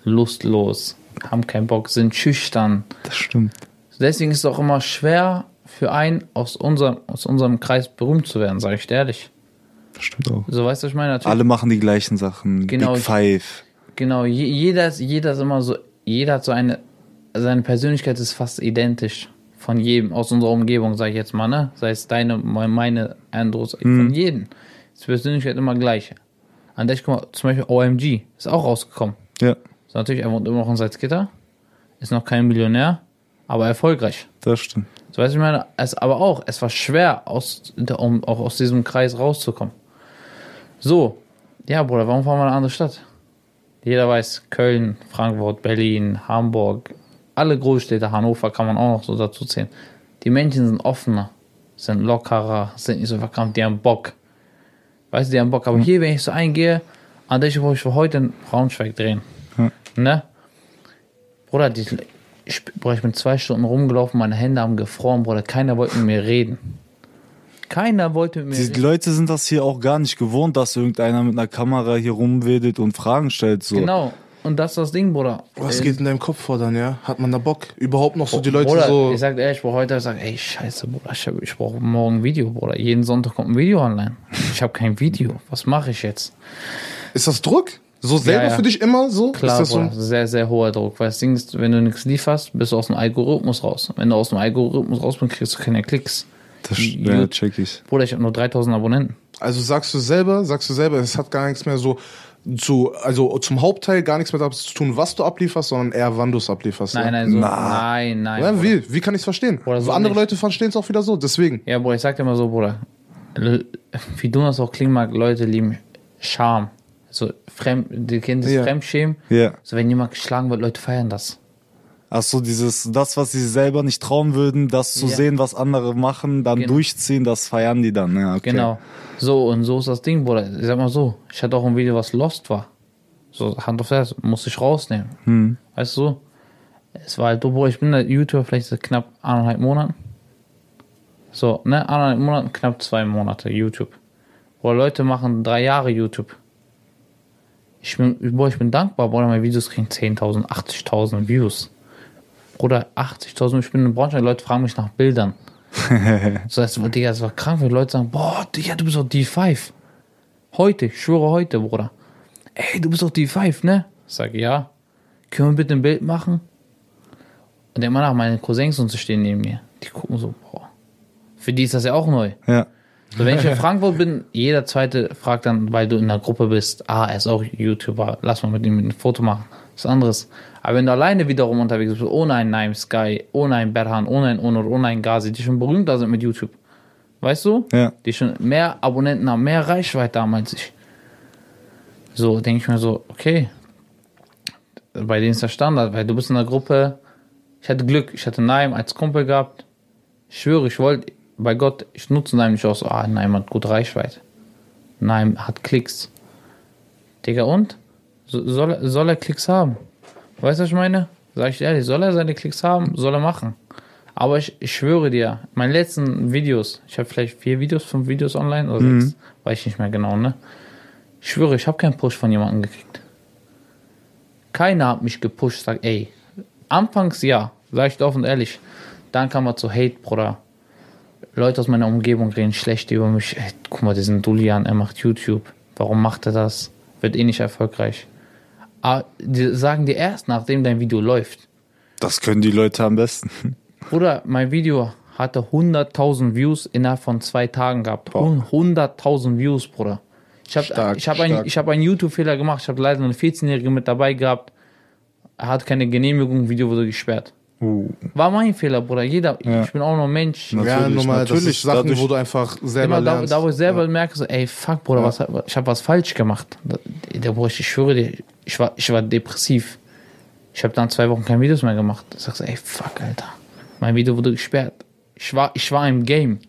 lustlos, haben keinen Bock, sind schüchtern. Das stimmt. Deswegen ist es auch immer schwer für einen aus unserem, aus unserem Kreis berühmt zu werden, sage ich dir ehrlich. Das stimmt auch. So weißt du, ich meine? Natürlich, Alle machen die gleichen Sachen. Genau, Big Five. Genau, je, jeder, ist, jeder ist immer so, jeder hat so eine, seine Persönlichkeit ist fast identisch von jedem aus unserer Umgebung, sage ich jetzt mal, ne? Sei es deine, meine, Andros, von jedem. Ist die Persönlichkeit immer gleich. An der ich guck mal, zum Beispiel OMG ist auch rausgekommen. Ja, So, natürlich, er wohnt immer noch in Salzgitter, ist noch kein Millionär, aber erfolgreich. das stimmt. So weißt du, ich meine, es aber auch, es war schwer, aus, um auch aus diesem Kreis rauszukommen. So, ja, Bruder, warum fahren wir in eine andere Stadt? Jeder weiß, Köln, Frankfurt, Berlin, Hamburg, alle Großstädte, Hannover kann man auch noch so dazu zählen. Die Menschen sind offener, sind lockerer, sind nicht so verkrampft, die haben Bock. Weißt du, die haben Bock. Aber hier, wenn ich so eingehe, an der Stelle, wo ich für heute in Braunschweig drehen, ne? Bruder, die, Bruder, ich bin zwei Stunden rumgelaufen, meine Hände haben gefroren, Bruder, keiner wollte mit mir reden. Keiner wollte mit mir Die reden. Leute sind das hier auch gar nicht gewohnt, dass irgendeiner mit einer Kamera hier rumwedelt und Fragen stellt. So. Genau. Und das ist das Ding, Bruder. Was Äh, geht in deinem Kopf vor dann, ja? Hat man da Bock? Überhaupt noch so die Leute Bruder, so. ich sag ehrlich, ich brauch heute, ich sag, ey, scheiße, Bruder, ich, ich brauche morgen ein Video, Bruder. Jeden Sonntag kommt ein Video online. Ich habe kein Video. Was mache ich jetzt? Ist das Druck? So selber Ja, ja. für dich immer so? Klar, Bruder, so? sehr, sehr hoher Druck. Weil das Ding ist, wenn du nichts lieferst, bist du aus dem Algorithmus raus. Wenn du aus dem Algorithmus raus bist, kriegst du keine Klicks. Das ja, check ich. Bruder, ich habe nur 3000 Abonnenten. Also sagst du selber, sagst du selber, es hat gar nichts mehr so zu, also zum Hauptteil gar nichts mehr damit zu tun, was du ablieferst, sondern eher wann du es ablieferst. Nein, ja? nein, so, nein, nein. Ja, Bruder. wie? Wie kann ich es verstehen? Oder so Andere nicht. Leute verstehen es auch wieder so, deswegen. Ja, Bruder, ich sag dir mal so, Bruder. Wie du das auch klingen mag, Leute lieben Scham. So, fremd, die kennen das Ja. Fremdschämen. Ja. So, wenn jemand geschlagen wird, Leute feiern das. Ach so, dieses, das, was sie selber nicht trauen würden, das zu Ja. sehen, was andere machen, dann Genau. durchziehen, das feiern die dann. Ja, okay. Genau. So, und so ist das Ding, Bruder. Ich sag mal so, ich hatte auch ein Video, was lost war. So, Hand auf Herz, musste ich rausnehmen. Hm. Weißt du? Es war halt, Bruder, ich bin der YouTuber vielleicht seit knapp eineinhalb Monaten. So, ne, eineinhalb Monaten, knapp zwei Monate YouTube. Boah, Leute machen drei Jahre YouTube. Ich bin, boah, ich bin dankbar, Bruder, meine Videos kriegen 10.000, 80.000 Views. Bruder, 80.000, ich bin in Braunschweig, Leute fragen mich nach Bildern. so, das, war- Digga, das war krank, wenn Leute sagen, boah, Digga, du bist doch D5. Heute, ich schwöre heute, Bruder. Ey, du bist doch D5, ne? Ich sag, ja. Können wir bitte ein Bild machen? Und der Mann nach meine Cousins und sie stehen neben mir. Die gucken so, boah. Für die ist das ja auch neu. Ja. So, wenn ich in Frankfurt bin, jeder zweite fragt dann, weil du in der Gruppe bist, ah, er ist auch YouTuber, lass mal mit ihm ein Foto machen. Das ist anderes. Aber wenn du alleine wiederum unterwegs bist, ohne einen Nime Sky, ohne einen Berhan, ohne einen Onur, ohne einen Gazi, die schon berühmter sind mit YouTube. Weißt du? Ja. Die schon mehr Abonnenten haben, mehr Reichweite haben als ich. So, denke ich mir so, okay. Bei denen ist das Standard, weil du bist in der Gruppe. Ich hatte Glück, ich hatte Naim als Kumpel gehabt. Ich schwöre, ich wollte, bei Gott, ich nutze Naim nicht aus, so, ah, Naim hat gute Reichweite. Naim hat Klicks. Digga, und? So, soll, er- soll er Klicks haben? Weißt du, was ich meine? Sag ich ehrlich, soll er seine Klicks haben? Soll er machen. Aber ich, ich schwöre dir, meine letzten Videos, ich habe vielleicht vier Videos, fünf Videos online oder sechs, weiß ich nicht mehr genau, ne? Ich schwöre, ich habe keinen Push von jemandem gekriegt. Keiner hat mich gepusht, sagt, ey, anfangs ja, sag ich offen und ehrlich. Dann kam man zu Hate, Bruder. Leute aus meiner Umgebung reden schlecht über mich. Ey, guck mal, diesen Dulian, er macht YouTube. Warum macht er das? Wird eh nicht erfolgreich. Aber die sagen dir erst, nachdem dein Video läuft. Das können die Leute am besten. Bruder, mein Video hatte 100.000 Views innerhalb von zwei Tagen gehabt. 100.000 Views, Bruder. Ich habe ich hab ein, stark. ich hab einen YouTube-Fehler gemacht. Ich habe leider eine 14-Jährige mit dabei gehabt. Er hat keine Genehmigung, Video wurde gesperrt. Uh. War mein Fehler, Bruder. Jeder, Ja. ich bin auch nur Mensch. Na- ja, Natürlich, normal, natürlich, Sachen, dadurch- wo du einfach selber Immer da, lernst. da, wo ich selber merke, so, ey, fuck, Bruder, was, ich habe was falsch gemacht. Der Bruder, ich schwöre dir, ich war, ich war depressiv. Ich habe dann zwei Wochen keine Videos mehr gemacht. Ich sag so, ey, fuck, Alter. Mein Video wurde gesperrt. Ich war, ich war im Game.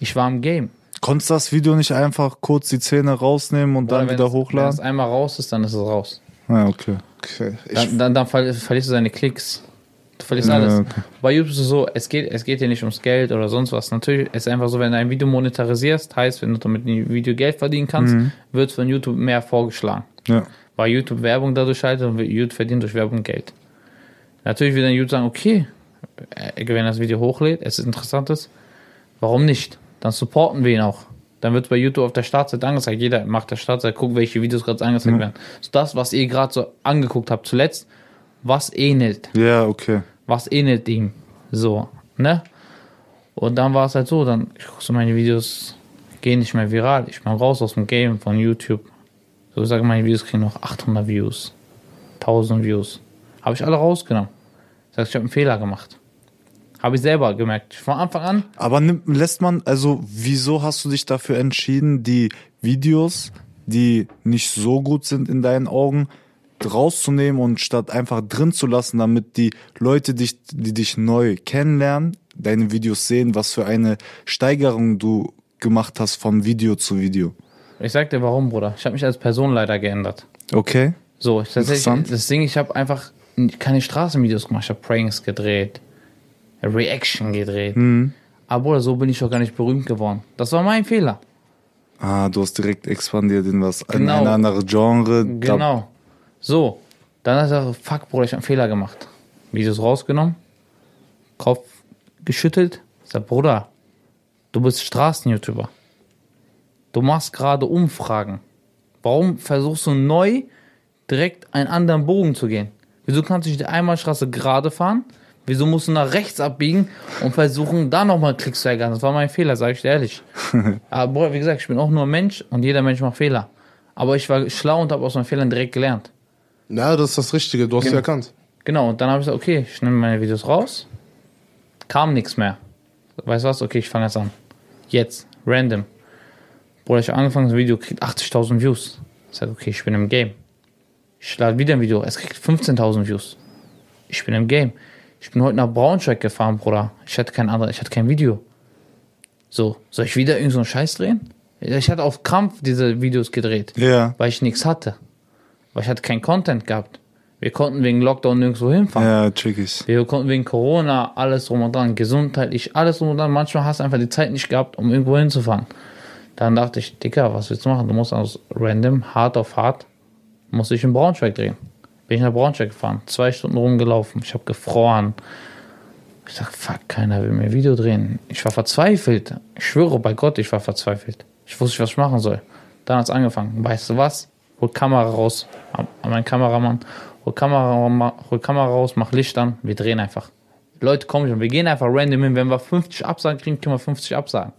Ich war im Game. Konntest du das Video nicht einfach kurz die Zähne rausnehmen und dann Oder wenn wieder es- Wenn es hochladen? einmal raus ist, dann ist es raus. Ja, okay. Okay. Ich, Dann, dann, dann verli- verlierst du deine Klicks. Du verlierst Ja, alles. okay. Bei YouTube ist es so, es geht, es geht dir nicht ums Geld oder sonst was. Natürlich ist es einfach so, wenn du ein Video monetarisierst, heißt, wenn du damit ein Video Geld verdienen kannst, Mhm. wird von YouTube mehr vorgeschlagen. Ja. Weil YouTube Werbung dadurch schaltet und YouTube verdient durch Werbung Geld. Natürlich wird dann YouTube sagen, okay, äh, wenn das Video hochlädt, es ist interessant warum nicht? Dann supporten wir ihn auch. Dann wird bei YouTube auf der Startseite angezeigt. Jeder macht der Startseite, guckt, welche Videos gerade angezeigt werden. So das, was ihr gerade so angeguckt habt zuletzt, was ähnelt Ja, okay. was ähnelt ihm. So, ne? Und dann war es halt so, dann, ich gucke so, meine Videos gehen nicht mehr viral. Ich bin raus aus dem Game von YouTube. So, ich sage, meine Videos kriegen noch 800 Views. 1000 Views. Habe ich alle rausgenommen. Sag, ich habe einen Fehler gemacht. Habe ich selber gemerkt. Von Anfang an, Aber nimmt, lässt man, also wieso hast du dich dafür entschieden, die Videos, die nicht so gut sind in deinen Augen, rauszunehmen und statt einfach drin zu lassen, damit die Leute, dich, die dich neu kennenlernen, deine Videos sehen, was für eine Steigerung du gemacht hast von Video zu Video. ich sag dir warum, Bruder. Ich habe mich als Person leider geändert. Okay? So, ich tatsächlich, das Ding, ich habe einfach keine Straßenvideos gemacht. Ich habe Pranks gedreht, Reaction gedreht. Mhm. Aber Bruder, so bin ich doch gar nicht berühmt geworden. Das war mein Fehler. Ah, du hast direkt expandiert in was, in Genau. ein anderes Genre. Genau. So. Dann hat er gesagt, fuck, Bruder, ich hab einen Fehler gemacht. Videos rausgenommen, Kopf geschüttelt. Ich sag, Bruder, du bist Straßen-YouTuber. Du machst gerade Umfragen. Warum versuchst du neu direkt einen anderen Bogen zu gehen? Wieso kannst du nicht die Einbahnstraße gerade fahren? Wieso musst du nach rechts abbiegen und versuchen, da nochmal Klicks zu ergattern? Das war mein Fehler, sage ich dir ehrlich. Aber Bruder, wie gesagt, ich bin auch nur ein Mensch und jeder Mensch macht Fehler. Aber ich war schlau und habe aus meinen Fehlern direkt gelernt. Ja, das ist das Richtige. Du hast Genau. sie erkannt. Genau, und dann habe ich gesagt, okay, ich nehme meine Videos raus. Kam nichts mehr. Weißt du was? Okay, ich fange jetzt an. Jetzt, random. Bruder, ich habe angefangen, das Video kriegt 80.000 Views. Ich sage, okay, ich bin im Game. Ich lade wieder ein Video, es kriegt 15.000 Views. Ich bin im Game. Ich bin heute nach Braunschweig gefahren, Bruder. Ich hatte kein anderes, ich hatte kein Video. So, soll ich wieder irgend so einen Scheiß drehen? Ich hatte auf Krampf diese Videos gedreht Ja, weil ich nichts hatte. Weil ich hatte keinen Content gehabt. Wir konnten wegen Lockdown nirgendwo hinfahren. ja, ich. Wir konnten wegen Corona alles drum und dran, gesundheitlich, alles drum und dran. Manchmal hast du einfach die Zeit nicht gehabt, um irgendwo hinzufahren. Dann dachte ich, Dicker, was willst du machen? Du musst aus random, hart auf hart, musst dich in Braunschweig drehen. Bin ich nach Braunschweig gefahren, zwei Stunden rumgelaufen, ich habe gefroren. Ich sag, fuck, keiner will mir ein Video drehen. Ich war verzweifelt. Ich schwöre bei Gott, ich war verzweifelt. Ich wusste nicht, was ich machen soll. Dann hat's angefangen. Weißt du was? Hol Kamera raus. An meinen Kameramann. Hol Kamera, hol Kamera raus, mach Licht an. Wir drehen einfach. Leute kommen schon. Wir gehen einfach random hin. Wenn wir 50 Absagen kriegen, können wir 50 Absagen.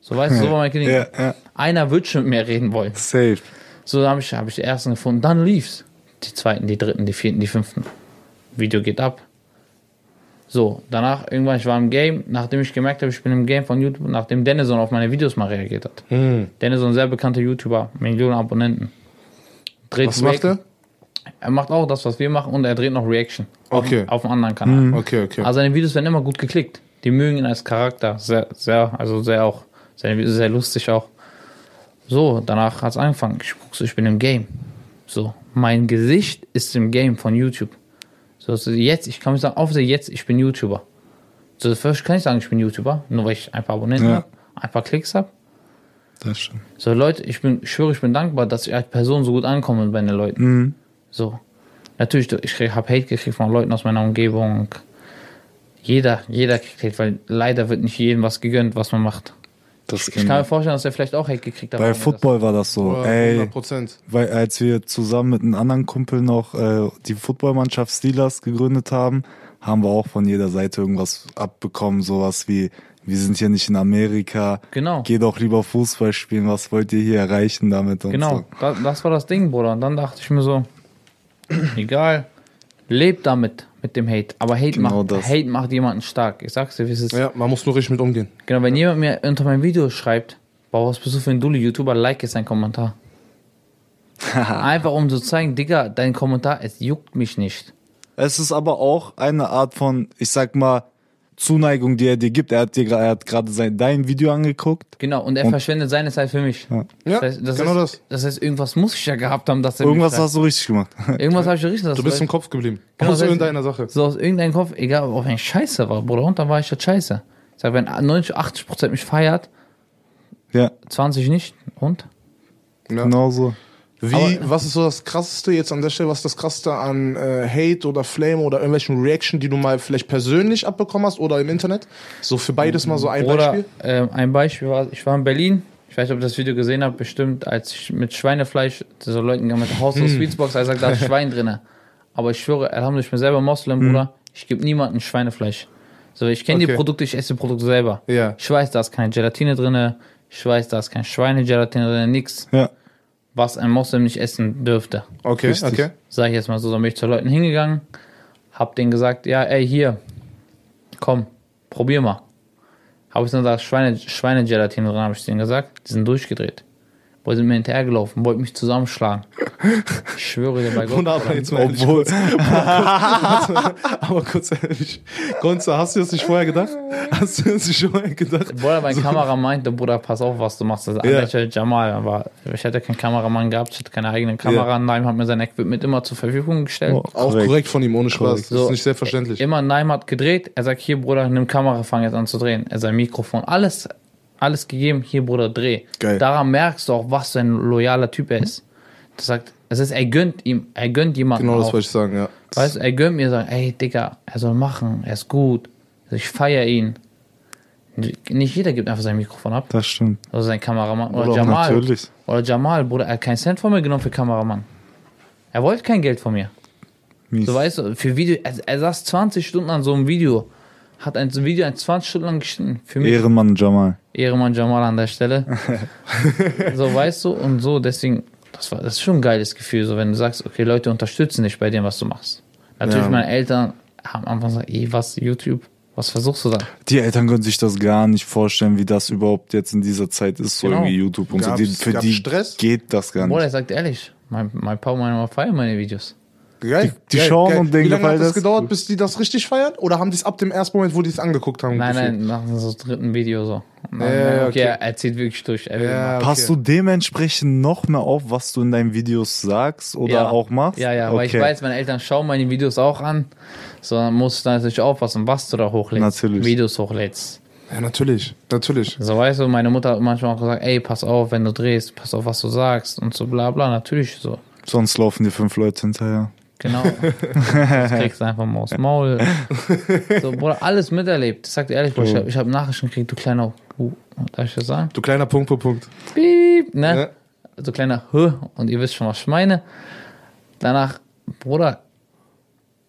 So weißt du, so war mein Kind. Ja, ja, Einer wird schon mit mir reden wollen. safe. So habe ich, hab ich die ersten gefunden. Dann lief's. Die zweiten, die dritten, die vierten, die fünften. Video geht ab. So, danach irgendwann, ich war im Game, nachdem ich gemerkt habe, ich bin im Game von YouTube, nachdem Dennison auf meine Videos mal reagiert hat. Hm. Dennison, sehr bekannter YouTuber, Millionen Abonnenten. Dreht Was macht er? Er macht auch das, was wir machen und er dreht noch Reaction. Okay. Auf, auf einem anderen Kanal. Okay, okay. Also seine Videos werden immer gut geklickt. Die mögen ihn als Charakter. Sehr, sehr, also sehr auch. Seine Videos sehr lustig auch. So, danach hat es angefangen. Ich guck so, ich bin im Game. So, mein Gesicht ist im Game von YouTube. So, so jetzt, ich kann mich sagen, auf jetzt, ich bin YouTuber. So, first kann ich sagen, ich bin YouTuber, nur weil ich ein paar Abonnenten Ja. habe, ein paar Klicks habe. Das stimmt. So, Leute, ich bin, ich schwöre, ich bin dankbar, dass ich als Person so gut ankomme bei den Leuten. Mhm. So. Natürlich, ich habe Hate gekriegt von Leuten aus meiner Umgebung. Jeder, jeder kriegt Hate, weil leider wird nicht jedem was gegönnt, was man macht. Das Ich kann mir vorstellen, dass er vielleicht auch Hate gekriegt hat. Bei er das- Football war das so. Ja, Ey, 100 Prozent. weil als wir zusammen mit einem anderen Kumpel noch äh, die Footballmannschaft Steelers gegründet haben, haben wir auch von jeder Seite irgendwas abbekommen, sowas wie wir sind hier nicht in Amerika. Genau. Geh doch lieber Fußball spielen. Was wollt ihr hier erreichen damit? Und Genau, So. das, das war das Ding, Bruder. Und dann dachte ich mir so, egal, lebt damit, mit dem Hate. Aber Hate, Genau macht, das. Hate macht jemanden stark. Ich sag's dir, wie es ist. Ja, man muss nur richtig mit umgehen. Genau, wenn jemand mir unter meinem Video schreibt, boah, was bist du für ein Dulli-YouTuber, like jetzt einen Kommentar. Einfach um zu zeigen, Digga, dein Kommentar, es juckt mich nicht. Es ist aber auch eine Art von, ich sag mal, Zuneigung, die er dir gibt. Er hat dir er hat gerade sein dein Video angeguckt. Genau, und er verschwendet seine Zeit für mich. Ja. Ja, Das, heißt, das, genau heißt, das. das heißt, irgendwas muss ich ja gehabt haben, dass er Irgendwas mich hast du richtig gemacht. Irgendwas habe ich richtig. dass Du bist im Kopf geblieben. Genau, Auch so das in heißt- deiner Sache. So aus irgendeinem Kopf, egal ob ich scheiße war, Bruder, und dann war ich halt scheiße. Ich sag, wenn 90, 80 Prozent mich feiert, ja, 20 nicht, und? Ja. genau so. Wie, Aber- was ist so das Krasseste jetzt an der Stelle, was ist das Krasseste an äh, Hate oder Flame oder irgendwelchen Reaction, die du mal vielleicht persönlich abbekommen hast oder im Internet? So für beides mal so ein Oder Beispiel. ähm, ein Beispiel war, ich war in Berlin, ich weiß nicht, ob ihr das Video gesehen habt, bestimmt, als ich mit Schweinefleisch so Leuten mit Haus Hm. of Sweetsbox, er sagt, da ist Schwein drinne. Aber ich schwöre, er haben ich mir selber Moslem, Bruder, ich gebe niemandem Schweinefleisch. So, ich kenne Hm. Okay. die Produkte, ich esse die Produkte selber. Ja. Ich weiß, da ist keine Gelatine drinne, ich weiß, da ist keine Schweinegelatine drinne, nix, Ja, was ein Moslem nicht essen dürfte. Okay, Richtig. okay. Sag ich jetzt mal so, dann bin ich zu Leuten hingegangen, hab denen gesagt, ja, ey, hier, komm, probier mal. Habe ich dann gesagt, Schweine, Schweinegelatine drin, habe ich denen gesagt, die sind durchgedreht. Boah, sind mir hinterhergelaufen, wollten mich zusammenschlagen. Ich schwöre dir bei Gott. Wunderbar, jetzt mal. Obwohl, Aber kurz ehrlich. Gonzo, hast du das nicht vorher gedacht? Hast du das nicht vorher gedacht? Bruder, mein Kameramann meinte, Bruder, pass auf, was du machst. Das ist Ja. ja. Jamal, aber ich hatte keinen Kameramann gehabt, ich hatte keine eigene Kamera. Naim hat mir sein Equipment immer zur Verfügung gestellt. Oh. Auch Korrekt. korrekt, von ihm, ohne Spaß. Korrekt. Das ist So, nicht selbstverständlich. Immer Naim hat gedreht, er sagt, hier Bruder, nimm Kamera, fang jetzt an zu drehen. Er sein Mikrofon, alles, alles gegeben, hier Bruder, dreh. Geil. Daran merkst du auch, was für ein loyaler Typ er ist. Das sagt, es ist, er gönnt ihm, er gönnt jemanden Genau das auch. wollte ich sagen, ja. Weißt du, er gönnt mir sagen, ey Digga, er soll machen, er ist gut. Also ich feiere ihn. Nicht jeder gibt einfach sein Mikrofon ab. das stimmt. Also sein Kameramann. Oder Doch, Jamal. natürlich. Oder Jamal, Bruder, er hat keinen Cent von mir genommen für Kameramann. Er wollte kein Geld von mir. Mies. So weißt du, für Video, er, er saß 20 Stunden an so einem Video. Hat ein Video ein 20 Stunden lang geschnitten. Für mich. Ehrenmann Jamal. Ehrenmann Jamal an der Stelle. so weißt du, und so, deswegen, das, war, das ist schon ein geiles Gefühl, so wenn du sagst, okay, Leute unterstützen dich bei dem, was du machst. Natürlich, Ja. meine Eltern haben am Anfang gesagt, ey, was, YouTube, was versuchst du da? Die Eltern können sich das gar nicht vorstellen, wie das überhaupt jetzt in dieser Zeit ist, so Genau. irgendwie YouTube und so. Die, Gab's- für gab's die Stress? geht das gar Bruder, nicht. er sagt ehrlich, mein, mein Papa und meine Mama feiern meine Videos. Geil. Die geil, schauen geil. und denken, Wie lange hat das das? gedauert, bis die das richtig feiern? Oder haben die es ab dem ersten Moment, wo die es angeguckt haben? Nein, gefühlt? nein, nach so dritten Video so. Dann, Ja, okay, okay. Er, zieht wirklich durch. Ja, machen. Passt du dementsprechend noch mehr auf, was du in deinen Videos sagst oder Ja. auch machst? Ja, ja, weil ich weiß, meine Eltern schauen meine Videos auch an. So, dann musst du natürlich aufpassen, was du da hochlädst. Natürlich. Videos hochlädst. Ja, natürlich. Natürlich. So, weißt du, meine Mutter hat manchmal auch gesagt, ey, pass auf, wenn du drehst, pass auf, was du sagst und so bla bla. Natürlich so. Sonst laufen dir fünf Leute hinterher. Genau. das kriegst du einfach mal aufs Maul. So, Bruder, alles miterlebt. Ich sag dir ehrlich, Bruder, ich habe hab Nachrichten gekriegt, du kleiner, uh, darf ich das sagen? Du kleiner Punkt, Punkt, Punkt. Piep, ne? Ja. So kleiner Hö, und ihr wisst schon, was ich meine. Danach, Bruder,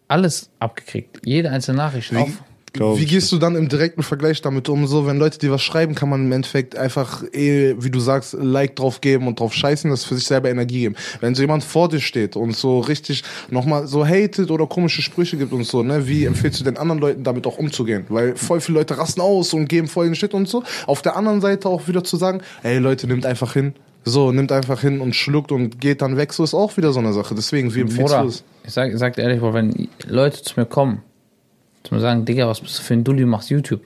alles abgekriegt. Jede einzelne Nachricht. Auf. Glaub Wie gehst du dann im direkten Vergleich damit um? So, wenn Leute dir was schreiben, kann man im Endeffekt einfach, eh, wie du sagst, Like drauf geben und drauf scheißen, das für sich selber Energie geben. Wenn so jemand vor dir steht und so richtig nochmal so hatet oder komische Sprüche gibt und so, ne, wie empfiehlst du den anderen Leuten damit auch umzugehen? Weil voll viele Leute rasten aus und geben voll den Shit und so. Auf der anderen Seite auch wieder zu sagen, ey Leute, nimmt einfach hin. So, nimmt einfach hin und schluckt und geht dann weg. So ist auch wieder so eine Sache. Deswegen, wie empfiehlst Bruder, du es? ich sag, ich sag dir ehrlich, wenn Leute zu mir kommen, zu mir sagen, Digga, was bist du für ein Dulli, machst YouTube.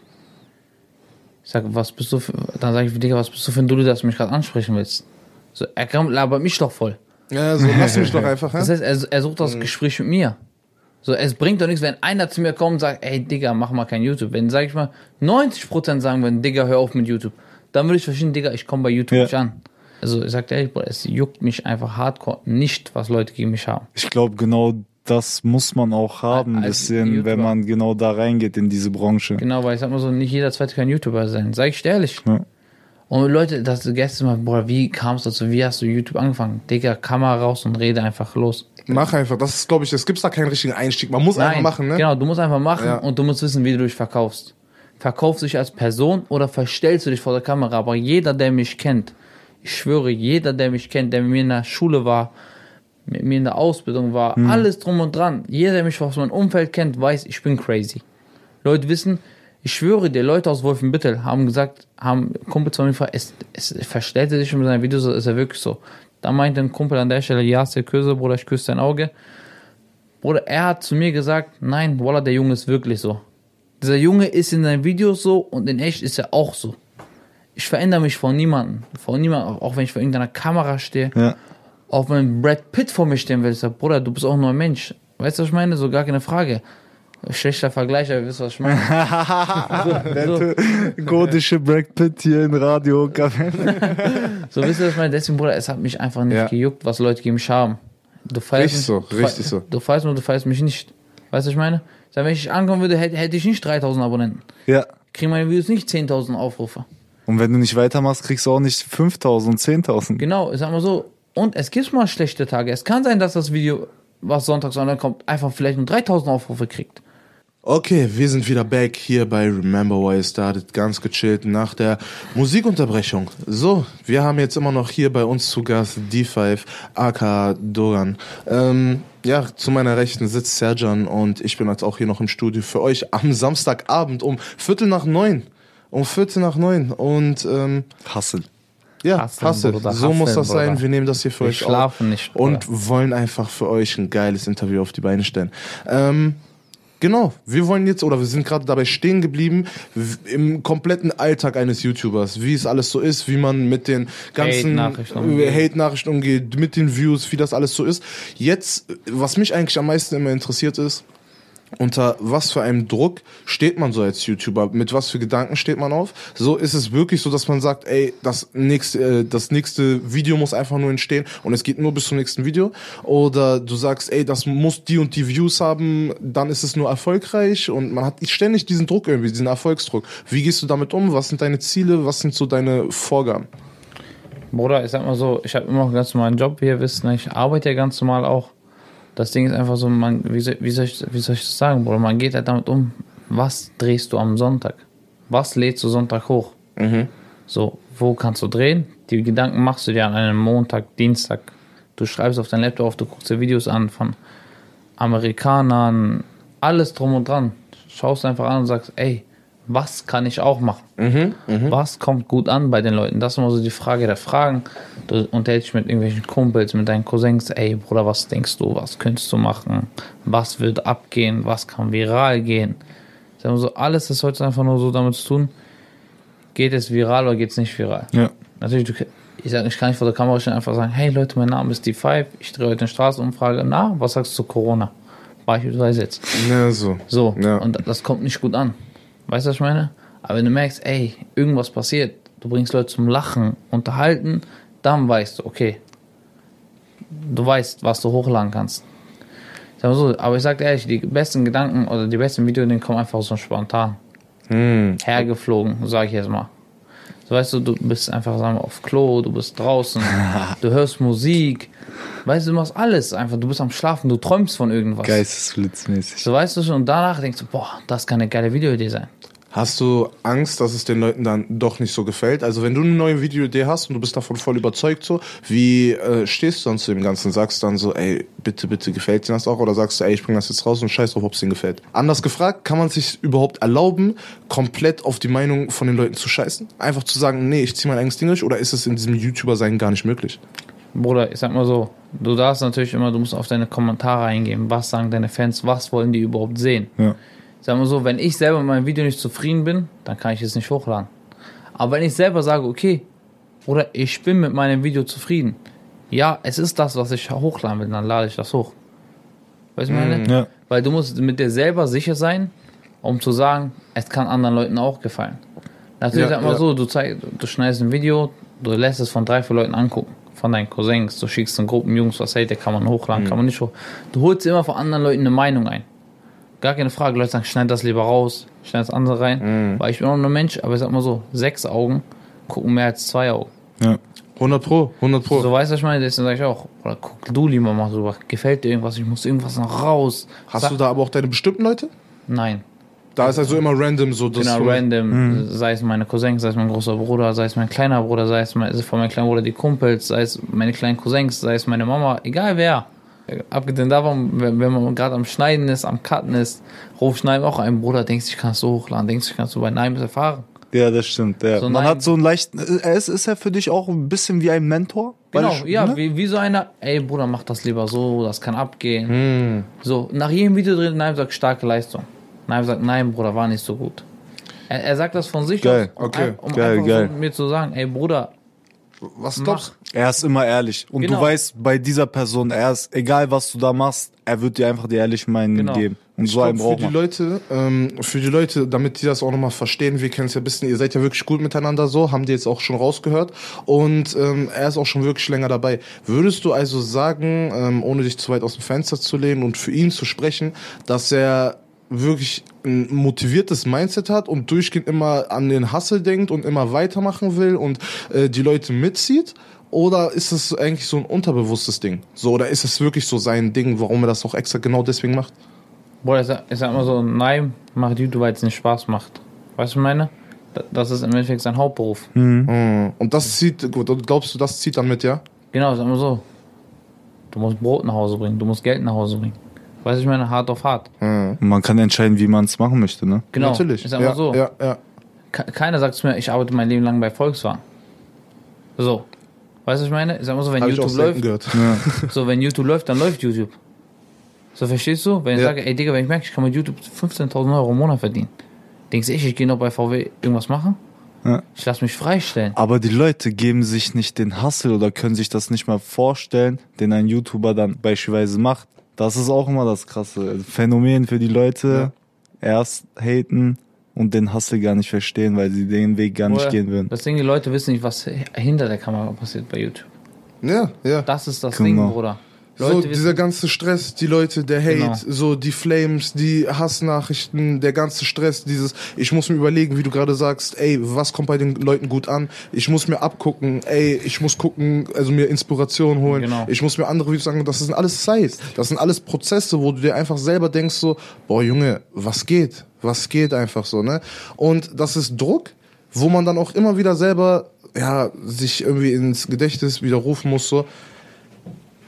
Ich sag, was bist du für, dann sage ich, Digga, was bist du für ein Dulli, dass du mich gerade ansprechen willst? So, er kam, labert mich doch voll. Ja, so lass mich doch einfach, Das heißt, er, er sucht das Gespräch mit mir. So, es bringt doch nichts, wenn einer zu mir kommt und sagt, ey, Digga, mach mal kein YouTube. Wenn, sag ich mal, 90% sagen würden, Digga, hör auf mit YouTube. Dann würde ich verstehen, Digga, ich komme bei YouTube Ja. nicht an. Also, ich sag dir ehrlich, Bruder, es juckt mich einfach hardcore nicht, was Leute gegen mich haben. Ich glaube, genau das muss man auch haben, ein Als bisschen, YouTuber. wenn man genau da reingeht in diese Branche. Genau, weil ich sag mal so, nicht jeder zweite kann YouTuber sein. Sag ich ehrlich. Ja. Und Leute, das gestern mal, Bruder, wie kam es dazu? Wie hast du YouTube angefangen? Digga, Kamera raus und rede einfach los. Mach einfach. Das ist, glaube ich, es gibt da keinen richtigen Einstieg. Man muss einfach machen, ne? Genau, du musst einfach machen Ja. und du musst wissen, wie du dich verkaufst. Verkaufst du dich als Person oder verstellst du dich vor der Kamera? Aber jeder, der mich kennt, ich schwöre, jeder, der mich kennt, der mit mir in der Schule war, mit mir in der Ausbildung war, Hm. alles drum und dran, jeder, der mich aus meinem Umfeld kennt, weiß, ich bin crazy. Leute wissen, ich schwöre dir, Leute aus Wolfenbüttel haben gesagt, haben Kumpel zu mir gefragt, es, es verstellte sich mit seinen Videos, ist er wirklich so. Da meinte ein Kumpel an der Stelle, ja, der Küsse, Bruder, ich küsse dein Auge. Bruder, er hat zu mir gesagt, nein, Wallah, der Junge ist wirklich so. Dieser Junge ist in seinen Videos so und in echt ist er auch so. Ich verändere mich vor niemandem. Vor niemandem, auch wenn ich vor irgendeiner Kamera stehe. Ja. Auch wenn Brad Pitt vor mir stehen will, ich sag, Bruder, du bist auch nur ein Mensch. Weißt du, was ich meine? So gar keine Frage. Schlechter Vergleich, aber ihr wisst, was ich meine. so, so, Gotische Brad Pitt hier in Radio so wisst ihr, was ich meine? Deswegen, Bruder, es hat mich einfach nicht Ja. gejuckt, was Leute gegen mich haben. Du feierst Richtig mich, so, du richtig so. Du feierst mich, du feierst mich nicht. Weißt du, was ich meine? Sag, wenn ich ankommen würde, hätte, hätte ich nicht 3000 Abonnenten. Ja. Kriegen meine Videos nicht 10.000 Aufrufe. Und wenn du nicht weitermachst, kriegst du auch nicht 5000, 10.000. Genau, ich sag mal so. Und es gibt mal schlechte Tage. Es kann sein, dass das Video, was sonntags online kommt, einfach vielleicht nur 3000 Aufrufe kriegt. Okay, wir sind wieder back hier bei Remember Why It Started, ganz gechillt nach der Musikunterbrechung. So, wir haben jetzt immer noch hier bei uns zu Gast D5, aka Dogan. Ähm, ja, zu meiner Rechten sitzt Serjan und ich bin jetzt auch hier noch im Studio für euch am Samstagabend um Viertel nach neun. Um Viertel nach neun. Und ähm, Hassel. Ja, Hustlen, Hustle. Bruder, So muss hustlen, das sein. Bruder. Wir nehmen das hier für Wir euch schlafen auf nicht, Bruder. und wollen einfach für euch ein geiles Interview auf die Beine stellen. Ähm, genau, wir wollen jetzt, oder wir sind gerade dabei stehen geblieben, im kompletten Alltag eines YouTubers, wie es alles so ist, wie man mit den ganzen Hate-Nachrichten umgeht. äh, Hate-Nachrichten umgeht, mit den Views, wie das alles so ist. Jetzt, was mich eigentlich am meisten immer interessiert ist, unter was für einem Druck steht man so als YouTuber? Mit was für Gedanken steht man auf? So ist es wirklich so, dass man sagt, ey, das nächste, äh, das nächste Video muss einfach nur entstehen und es geht nur bis zum nächsten Video? Oder du sagst, ey, das muss die und die Views haben, dann ist es nur erfolgreich und man hat ständig diesen Druck irgendwie, diesen Erfolgsdruck. Wie gehst du damit um? Was sind deine Ziele? Was sind so deine Vorgaben? Bruder, ich sag mal so, ich habe immer noch einen ganz normalen Job, wie ihr wisst. Ne? Ich arbeite ja ganz normal auch. Das Ding ist einfach so, man, wie, soll, wie, soll ich, wie soll ich das sagen, Bruder? Man geht halt damit um, was drehst du am Sonntag? Was lädst du Sonntag hoch? So, wo kannst du drehen? Die Gedanken machst du dir an einem Montag, Dienstag. Du schreibst auf dein Laptop auf, du guckst dir Videos an von Amerikanern, alles drum und dran. Schaust einfach an und sagst, ey, was kann ich auch machen? Was kommt gut an bei den Leuten? Das ist immer so die Frage der Fragen. Du unterhältst dich mit irgendwelchen Kumpels, mit deinen Cousins, ey Bruder, was denkst du, was könntest du machen? Was wird abgehen? Was kann viral gehen? So, alles ist heute einfach nur so damit zu tun, geht es viral oder geht es nicht viral? Ja. Natürlich, du, ich, sag, ich kann nicht vor der Kamera stehen einfach sagen, hey Leute, mein Name ist D5, ich drehe heute eine Straßenumfrage. Na, was sagst du zu Corona? Beispielsweise jetzt. Ja, so. So, Ja. und das kommt nicht gut an. Weißt du, was ich meine? Aber wenn du merkst, ey, irgendwas passiert, du bringst Leute zum Lachen, unterhalten, dann weißt du, okay, du weißt, was du hochladen kannst. So, aber ich sag dir ehrlich, die besten Gedanken oder die besten Videos, die kommen einfach so spontan. Hergeflogen, sag ich jetzt mal. So weißt du, du bist einfach sagen wir, auf Klo, du bist draußen, du hörst Musik, weißt du, du machst alles einfach, du bist am Schlafen, du träumst von irgendwas. Geistesblitzmäßig. So weißt du schon, und danach denkst du, boah, das kann eine geile Videoidee sein. Hast du Angst, dass es den Leuten dann doch nicht so gefällt? Also wenn du eine neue Videoidee hast und du bist davon voll überzeugt so, wie äh, stehst du dann zu dem Ganzen? Sagst du dann so, ey, bitte, bitte gefällt dir das auch? Oder sagst du, ey, ich bring das jetzt raus und scheiß drauf, ob es denen gefällt? Anders gefragt, kann man sich überhaupt erlauben, komplett auf die Meinung von den Leuten zu scheißen? Einfach zu sagen, nee, ich zieh mein eigenes Ding durch? Oder ist es in diesem YouTuber-Sein gar nicht möglich? Bruder, ich sag mal so, du darfst natürlich immer, du musst auf deine Kommentare eingehen. Was sagen deine Fans? Was wollen die überhaupt sehen? Ja. Sag mal so, wenn ich selber mit meinem Video nicht zufrieden bin, dann kann ich es nicht hochladen. Aber wenn ich selber sage, okay, oder ich bin mit meinem Video zufrieden, ja, es ist das, was ich hochladen will, dann lade ich das hoch. Weißt du, ich meine? Ja. Weil du musst mit dir selber sicher sein, um zu sagen, es kann anderen Leuten auch gefallen. Natürlich Ja, sag mal ja. so, du, zeig, du schneidest ein Video, du lässt es von drei, vier Leuten angucken, von deinen Cousins, du schickst in Gruppen Jungs, was hey, der kann man hochladen, Mhm. kann man nicht hoch. Du holst immer von anderen Leuten eine Meinung ein. Gar keine Frage, Leute sagen, schneid das lieber raus, schneid das andere rein. Mhm. Weil ich bin auch nur ein Mensch, aber ich sag mal so, sechs Augen gucken mehr als zwei Augen. Ja. 100 Pro, 100 Pro. So weißt du, was ich meine? Deswegen sage ich auch, oder guck du lieber mal drüber. Gefällt dir irgendwas? Ich muss irgendwas noch raus. Hast Sag- du da aber auch deine bestimmten Leute? Nein. Da ist also immer random so, dass Genau, du- random. Sei es meine Cousins, sei es mein großer Bruder, sei es mein kleiner Bruder, sei es mein, von meinem kleinen Bruder die Kumpels, sei es meine kleinen Cousins, sei es meine Mama, egal wer. Abgesehen davon, wenn, wenn man gerade am Schneiden ist, am Cutten ist, ruf schneiden auch einen Bruder, denkst du, ich kann es so hochladen, denkst du, ich kann es so bei Nein erfahren. Ja, das stimmt. Ja. So, Man hat so einen leichten. Er ist, ist er für dich auch ein bisschen wie ein Mentor? Genau, ich- ja, ne? wie, wie so einer, ey Bruder, mach das lieber so, das kann abgehen. So, nach jedem Video drin, Nein sagt starke Leistung. Nein sagt, nein, Bruder, war nicht so gut. Er, er sagt das von sich Geil, aus, um, okay, ein- um geil, einfach geil. So mir zu sagen, ey Bruder, Was glaubst du? Er ist immer ehrlich. Und Genau. du weißt, bei dieser Person, er ist, egal was du da machst, er wird dir einfach die ehrliche Meinung Genau. geben. Und Ich so einen glaub, braucht für die. Leute, ähm, für die Leute, damit die das auch nochmal verstehen, wir kennen es ja ein bisschen, ihr seid ja wirklich gut miteinander so, haben die jetzt auch schon rausgehört und ähm, er ist auch schon wirklich länger dabei. Würdest du also sagen, ähm, ohne dich zu weit aus dem Fenster zu lehnen und für ihn zu sprechen, dass er wirklich ein motiviertes Mindset hat und durchgehend immer an den Hustle denkt und immer weitermachen will und äh, die Leute mitzieht? Oder ist es eigentlich so ein unterbewusstes Ding? So, oder ist es wirklich so sein Ding, warum er das auch extra genau deswegen macht? Bruder, ich sag, ich sag mal so, nein, macht YouTube, weil es nicht Spaß macht. Weißt du, meine? Da- Das ist im Endeffekt sein Hauptberuf. Mhm. Und das zieht, gut, glaubst du, das zieht dann mit, ja? Genau, sag mal so. Du musst Brot nach Hause bringen, du musst Geld nach Hause bringen. Weißt du, ich meine, hart auf hart. Und man kann entscheiden, wie man es machen möchte, ne? Genau, Natürlich. ich sag mal ja, so. Ja, ja. Ke- Keiner sagt zu mir, ich arbeite mein Leben lang bei Volkswagen. So. Weißt du, was ich meine? Sag mal so, wenn auch YouTube läuft, gehört. so, wenn YouTube läuft, dann läuft YouTube. So, verstehst du? Wenn ich Ja. sage, ey Digga, wenn ich merke, ich kann mit YouTube 15.000 Euro im Monat verdienen, denkst du, ich, ich gehe noch bei VW irgendwas machen? Ja. Ich lass mich freistellen. Aber die Leute geben sich nicht den Hustle oder können sich das nicht mal vorstellen, den ein YouTuber dann beispielsweise macht. Das ist auch immer das krasse Phänomen für die Leute. Erst haten und den Hustle gar nicht verstehen, weil sie den Weg gar nicht gehen würden. Das Ding, die Leute wissen nicht, was hinter der Kamera passiert bei YouTube. Ja, ja. Das ist das Genau. Ding, Bruder. So, Leute dieser wissen, ganze Stress, die Leute, der Hate, Genau. so die Flames, die Hassnachrichten, der ganze Stress, dieses, ich muss mir überlegen, wie du gerade sagst, ey, was kommt bei den Leuten gut an? Ich muss mir abgucken, ey, ich muss gucken, also mir Inspiration holen, Genau. ich muss mir andere Videos sagen, das sind alles Zeit, das sind alles Prozesse, wo du dir einfach selber denkst so, boah Junge, was geht? Was geht einfach so, ne? Und das ist Druck, wo man dann auch immer wieder selber, ja, sich irgendwie ins Gedächtnis widerrufen muss, so,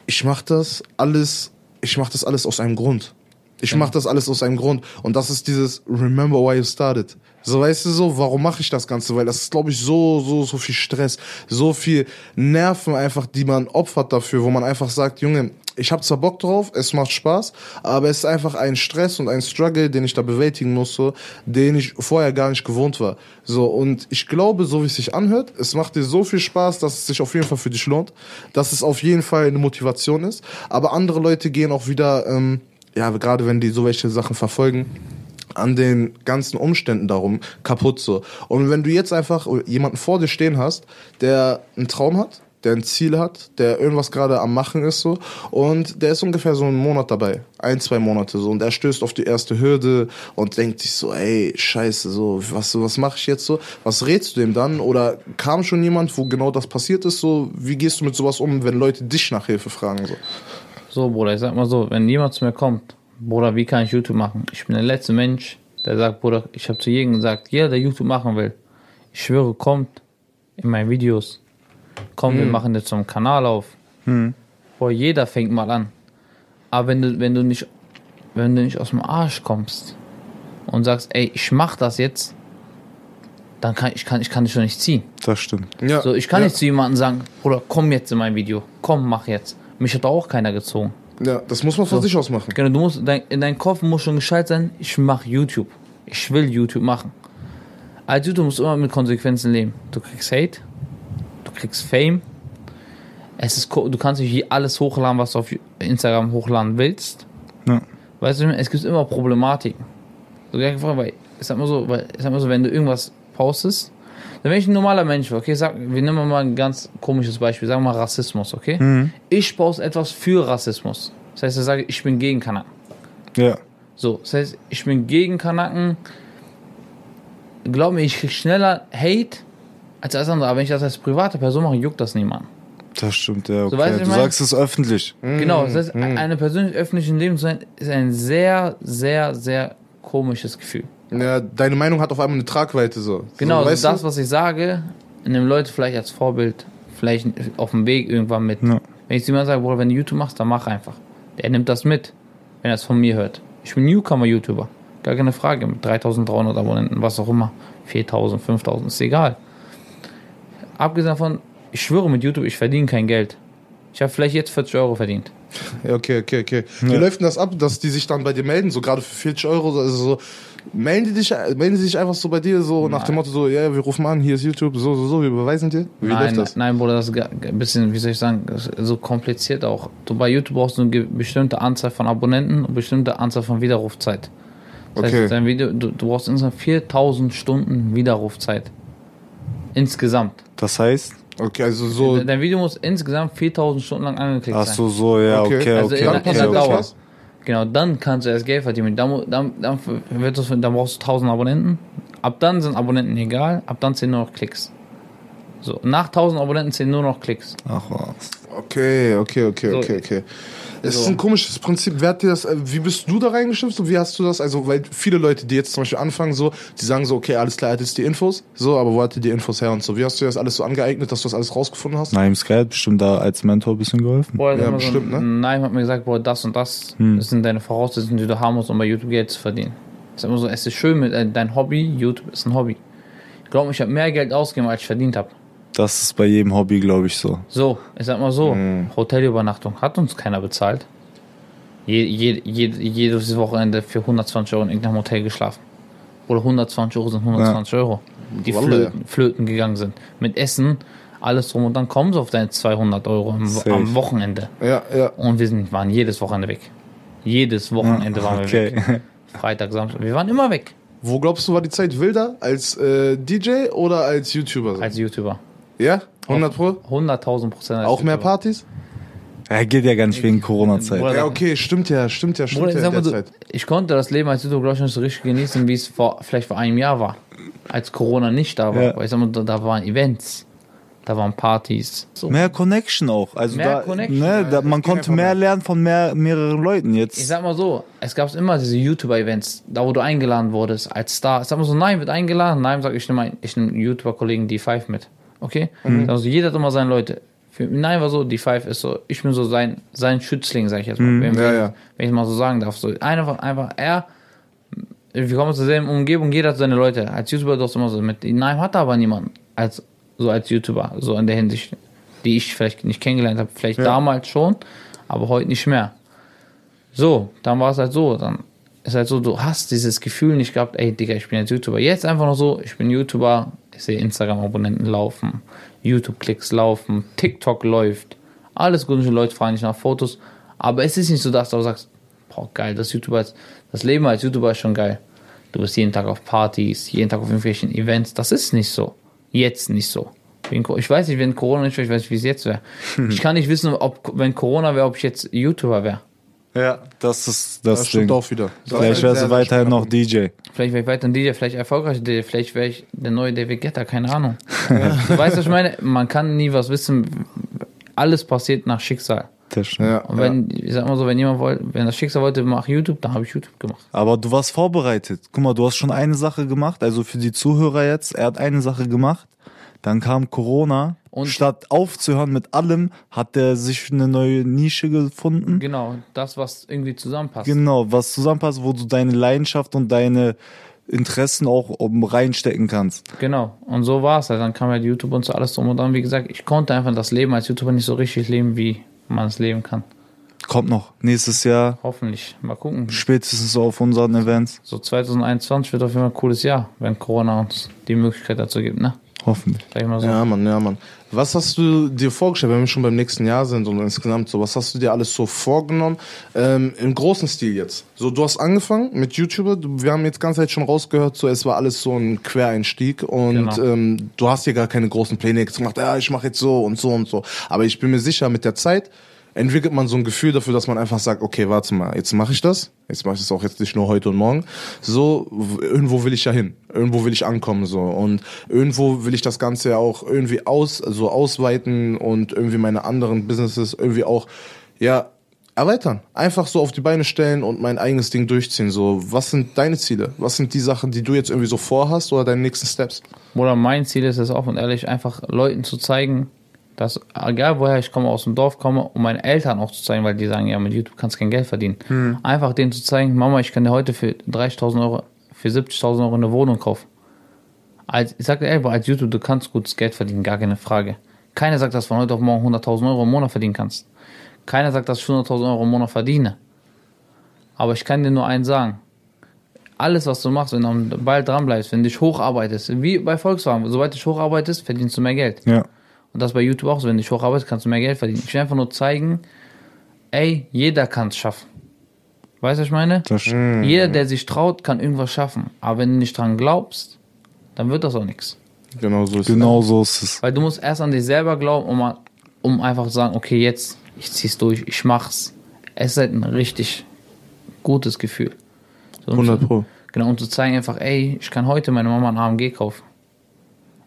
ich mache das alles, ich mache das alles aus einem Grund. Ich mache das alles aus einem Grund. Und das ist dieses Remember why you started. So, weißt du so, warum mache ich das Ganze? Weil das ist, glaube ich, so, so, so viel Stress, so viel Nerven einfach, die man opfert dafür, wo man einfach sagt, Junge, ich habe zwar Bock drauf, es macht Spaß, aber es ist einfach ein Stress und ein Struggle, den ich da bewältigen muss, so, den ich vorher gar nicht gewohnt war. So, und ich glaube, so wie es sich anhört, es macht dir so viel Spaß, dass es sich auf jeden Fall für dich lohnt, dass es auf jeden Fall eine Motivation ist. Aber andere Leute gehen auch wieder, ähm, ja, gerade wenn die so welche Sachen verfolgen, an den ganzen Umständen darum kaputt so. Und wenn du jetzt einfach jemanden vor dir stehen hast, der einen Traum hat, der ein Ziel hat, der irgendwas gerade am Machen ist so und der ist ungefähr so einen Monat dabei, ein, zwei Monate so und er stößt auf die erste Hürde und denkt sich so, ey, scheiße, so, was, was mache ich jetzt so? Was rätst du dem dann? Oder kam schon jemand, wo genau das passiert ist so? Wie gehst du mit sowas um, wenn Leute dich nach Hilfe fragen so? so, Bruder, ich sag mal so, wenn jemand zu mir kommt, Bruder, wie kann ich YouTube machen? Ich bin der letzte Mensch, der sagt, Bruder, ich habe zu jedem gesagt, jeder, der YouTube machen will, ich schwöre, kommt in meine Videos. Komm, wir machen jetzt so einen Kanal auf. Boah, jeder fängt mal an. Aber wenn du, wenn du nicht, wenn du nicht aus dem Arsch kommst und sagst, ey, ich mach das jetzt, dann kann ich kann ich kann dich doch nicht ziehen. Das stimmt. Ja, So, ich kann ja, nicht zu jemandem sagen, Bruder, komm jetzt in mein Video, komm, mach jetzt. Mich hat auch keiner gezogen. Ja, das muss man von So. sich aus machen. Genau, du musst, dein, in deinem Kopf muss schon gescheit sein, ich mach YouTube. Ich will YouTube machen. Als YouTube musst du immer mit Konsequenzen leben. Du kriegst Hate, kriegst Fame. Es ist, du kannst nicht alles hochladen, was du auf Instagram hochladen willst. Ja. Weißt du, es gibt immer Problematiken. So, weil, ich sag mal so, weil, ich sag mal so, wenn du irgendwas postest, dann wenn ich ein normaler Mensch okay, sag, wir nehmen mal ein ganz komisches Beispiel, sagen wir mal Rassismus, okay? Ich poste etwas für Rassismus. Das heißt, ich sage, ich bin gegen Kanaken. Ja. So, das heißt, ich bin gegen Kanaken. Glaub mir, ich krieg schneller Hate als alles andere. Aber wenn ich das als private Person mache, juckt das niemand. Das stimmt, ja. Okay. weißt du, ich mein- sagst es öffentlich. Genau, das heißt, eine persönlich öffentlichen Leben zu sein, ist ein sehr, sehr, sehr komisches Gefühl. Ja, deine Meinung hat auf einmal eine Tragweite so. Genau, so, weißt das, du? was ich sage, nehmen Leute vielleicht als Vorbild, vielleicht auf dem Weg irgendwann mit. Ja. Wenn ich jemand sage, Bruder, wenn du YouTube machst, dann mach einfach. Der nimmt das mit, wenn er es von mir hört. Ich bin Newcomer-YouTuber. Gar keine Frage. Mit 3300 Abonnenten, was auch immer. 4000, 5000, ist egal. Abgesehen davon, ich schwöre mit YouTube, ich verdiene kein Geld. Ich habe vielleicht jetzt 40 Euro verdient. Ja, okay, okay, okay. Wie läuft denn das ab, dass die sich dann bei dir melden, so gerade für 40 Euro, also so, melden die dich, melden die sich einfach so bei dir, so nach dem Motto, so, ja, wir rufen an, hier ist YouTube, so, so, so, wir beweisen dir? Wie nein, läuft das? nein, Bruder, das ist ein bisschen, wie soll ich sagen, so kompliziert auch. Du bei YouTube brauchst du eine bestimmte Anzahl von Abonnenten und bestimmte Anzahl von Widerrufzeit. Das Okay. heißt, dein Video, du, du brauchst insgesamt 4000 Stunden Widerrufzeit. Insgesamt. Das heißt? Okay, also so, De- Dein Video muss insgesamt 4000 Stunden lang angeklickt Ach sein. so, so, ja, Okay. okay, Also okay. in- dann in okay, der das Dauer. Genau, dann kannst du erst Geld verdienen. Dann, dann, dann, wird das, dann brauchst du 1000 Abonnenten. Ab dann sind Abonnenten egal, ab dann zählen nur noch Klicks. So, nach 1000 Abonnenten zählen nur noch Klicks. Ach was. Okay, okay, okay, So. okay, okay. Es ist So. ein komisches Prinzip. Wer hat dir das, äh, wie bist du da reingeschnipst und wie hast du das? Also, weil viele Leute, die jetzt zum Beispiel anfangen, so, die sagen so, okay, alles klar, hat jetzt die Infos, so, aber wo hat ihr die Infos her und so? Wie hast du das alles so angeeignet, dass du das alles rausgefunden hast? Naim Sky hat bestimmt da als Mentor ein bisschen geholfen. Boah, Ja, bestimmt, so, ne? Nein, hat mir gesagt, boah, das und das, das sind deine Voraussetzungen, die du haben musst, um bei YouTube Geld zu verdienen. Sag immer so, es ist schön mit äh, dein Hobby, YouTube ist ein Hobby. Ich glaube, ich habe mehr Geld ausgegeben, als ich verdient habe. Das ist bei jedem Hobby, glaube ich, so. So, ich sag mal so, Hotelübernachtung hat uns keiner bezahlt. Je, je, je, jedes Wochenende für 120 Euro in irgendeinem Hotel geschlafen. Oder 120 Euro sind 120 Euro, die flöten, flöten gegangen sind. Mit Essen, alles drum und dann kommen sie auf deine 200 Euro am, am Wochenende. Ja, ja. Und wir sind, waren jedes Wochenende weg. Jedes Wochenende waren wir weg. Okay. Freitag, Samstag, wir waren immer weg Wo glaubst du, war die Zeit wilder? Als äh, DJ oder als YouTuber? als YouTuber. Ja? 100 Pro? 100.000 Prozent. Auch mehr. Partys? Er geht ja gar nicht wegen Corona-Zeit. Ja, okay, stimmt ja, stimmt ja, stimmt Bruder, ich ja mal Zeit. ich konnte das Leben als YouTuber, glaube ich, nicht so richtig genießen, wie es vor, vielleicht vor einem Jahr war. Als Corona nicht da war. Ja. Weil ich sag mal, da, da waren Events, da waren Partys. So. Mehr Connection auch. Also Mehr da, Connection, ne, da, man konnte mehr lernen von mehr, mehreren Leuten Ich jetzt. sag mal so, es gab immer diese YouTuber-Events, da wo du eingeladen wurdest als Star. Ich sag mal so, nein, wird eingeladen. Nein, sag ich, ich nehme ich nehm YouTuber-Kollegen D5 mit. Okay? Also jeder hat immer seine Leute. Für, nein, war so, D5 ist so, ich bin so sein, sein Schützling, sag ich jetzt mal. Wenn, Ja, ja. wenn ich mal so sagen darf. So, einfach, einfach, er, wir kommen aus derselben Umgebung, jeder hat seine Leute. Als YouTuber doch immer so mit. Nein, hat er aber niemanden. Als, so als YouTuber, so in der Hinsicht, die ich vielleicht nicht kennengelernt habe. Vielleicht damals schon, aber heute nicht mehr. So, dann war es halt so. Dann ist halt so, du hast dieses Gefühl nicht gehabt, ey, Digga, ich bin jetzt YouTuber. Jetzt einfach noch so, ich bin YouTuber, ich sehe Instagram-Abonnenten laufen, YouTube-Klicks laufen, TikTok läuft. Alles gute Leute fragen dich nach Fotos. Aber es ist nicht so, dass du sagst, boah, geil, das YouTuber ist, das Leben als YouTuber ist schon geil. Du bist jeden Tag auf Partys, jeden Tag auf irgendwelchen Events. Das ist nicht so. Jetzt nicht so. Ich weiß nicht, wenn Corona nicht wäre, ich weiß nicht, wie es jetzt wäre. Ich kann nicht wissen, ob, wenn Corona wäre, ob ich jetzt YouTuber wäre. Ja, das ist das, Das stimmt Ding. auch wieder. Das Vielleicht ist wärst du weiterhin noch DJ. Vielleicht wäre ich weiter ein DJ, vielleicht erfolgreicher DJ, vielleicht wäre ich der neue David Guetta, keine Ahnung. Du weißt, was ich meine? Man kann nie was wissen. Alles passiert nach Schicksal. Stimmt. Ja, Und wenn, ich sag mal so, wenn jemand wollte, wenn das Schicksal wollte, mach YouTube, dann habe ich YouTube gemacht. Aber du warst vorbereitet. Guck mal, du hast schon eine Sache gemacht, also für die Zuhörer jetzt, er hat eine Sache gemacht, dann kam Corona. Und- Statt aufzuhören mit allem, hat er sich eine neue Nische gefunden. Genau, das, was irgendwie zusammenpasst. Genau, was zusammenpasst, wo du deine Leidenschaft und deine Interessen auch um reinstecken kannst. Genau. Und so war es halt. Dann kam halt YouTube und so alles drum und dran. Wie gesagt, ich konnte einfach das Leben als YouTuber nicht so richtig leben, wie man es leben kann. Kommt noch. Nächstes Jahr, Hoffentlich. Mal gucken. spätestens auf unseren Events. So 2021 wird auf jeden Fall ein cooles Jahr, wenn Corona uns die Möglichkeit dazu gibt, ne? Hoffentlich. So. Ja, Mann, ja, Mann. Was hast du dir vorgestellt, wenn wir schon beim nächsten Jahr sind und insgesamt so, was hast du dir alles so vorgenommen? Ähm, Im großen Stil jetzt. So, du hast angefangen mit YouTuber, wir haben jetzt ganz Zeit schon rausgehört, so, es war alles so ein Quereinstieg und Genau. ähm, du hast dir gar keine großen Pläne jetzt gemacht, ja, ich mache jetzt so und so und so. Aber ich bin mir sicher, mit der Zeit entwickelt man so ein Gefühl dafür, dass man einfach sagt, okay, warte mal, jetzt mache ich das. Jetzt mache ich das auch jetzt nicht nur heute und morgen. So, irgendwo will ich ja hin. Irgendwo will ich ankommen, so. Und irgendwo will ich das Ganze ja auch irgendwie aus, so ausweiten und irgendwie meine anderen Businesses irgendwie auch, ja, erweitern. Einfach so auf die Beine stellen und mein eigenes Ding durchziehen. So, was sind deine Ziele? Was sind die Sachen, die du jetzt irgendwie so vorhast oder deine nächsten Steps? Oder mein Ziel ist es offen und ehrlich, einfach Leuten zu zeigen, dass, egal woher ich komme, aus dem Dorf komme, um meinen Eltern auch zu zeigen, weil die sagen, ja, mit YouTube kannst du kein Geld verdienen. Einfach denen zu zeigen, Mama, ich kann dir heute für 30.000 Euro, für 70.000 Euro eine Wohnung kaufen. Als, ich sag dir ehrlich, als YouTube, du kannst gutes Geld verdienen, gar keine Frage. Keiner sagt, dass du von heute auf morgen 100.000 Euro im Monat verdienen kannst. Keiner sagt, dass ich 100.000 Euro im Monat verdiene. Aber ich kann dir nur eins sagen. Alles, was du machst, wenn du am Ball dran bleibst, wenn du dich hocharbeitest, wie bei Volkswagen, sobald du dich hocharbeitest, verdienst du mehr Geld. Ja. Und das bei YouTube auch so, wenn du dich hocharbeitest, kannst du mehr Geld verdienen. Ich will einfach nur zeigen, ey, jeder kann es schaffen. Weißt du, was ich meine? Das stimmt. Jeder, der sich traut, kann irgendwas schaffen. Aber wenn du nicht dran glaubst, dann wird das auch nichts. Genau so ist Genau so ist es. Weil du musst erst an dich selber glauben, um, um einfach zu sagen, okay, jetzt, ich zieh's durch, ich mach's. Es ist halt ein richtig gutes Gefühl. So, um 100 zu- Pro. Genau, um zu zeigen einfach, ey, ich kann heute meine Mama ein AMG kaufen.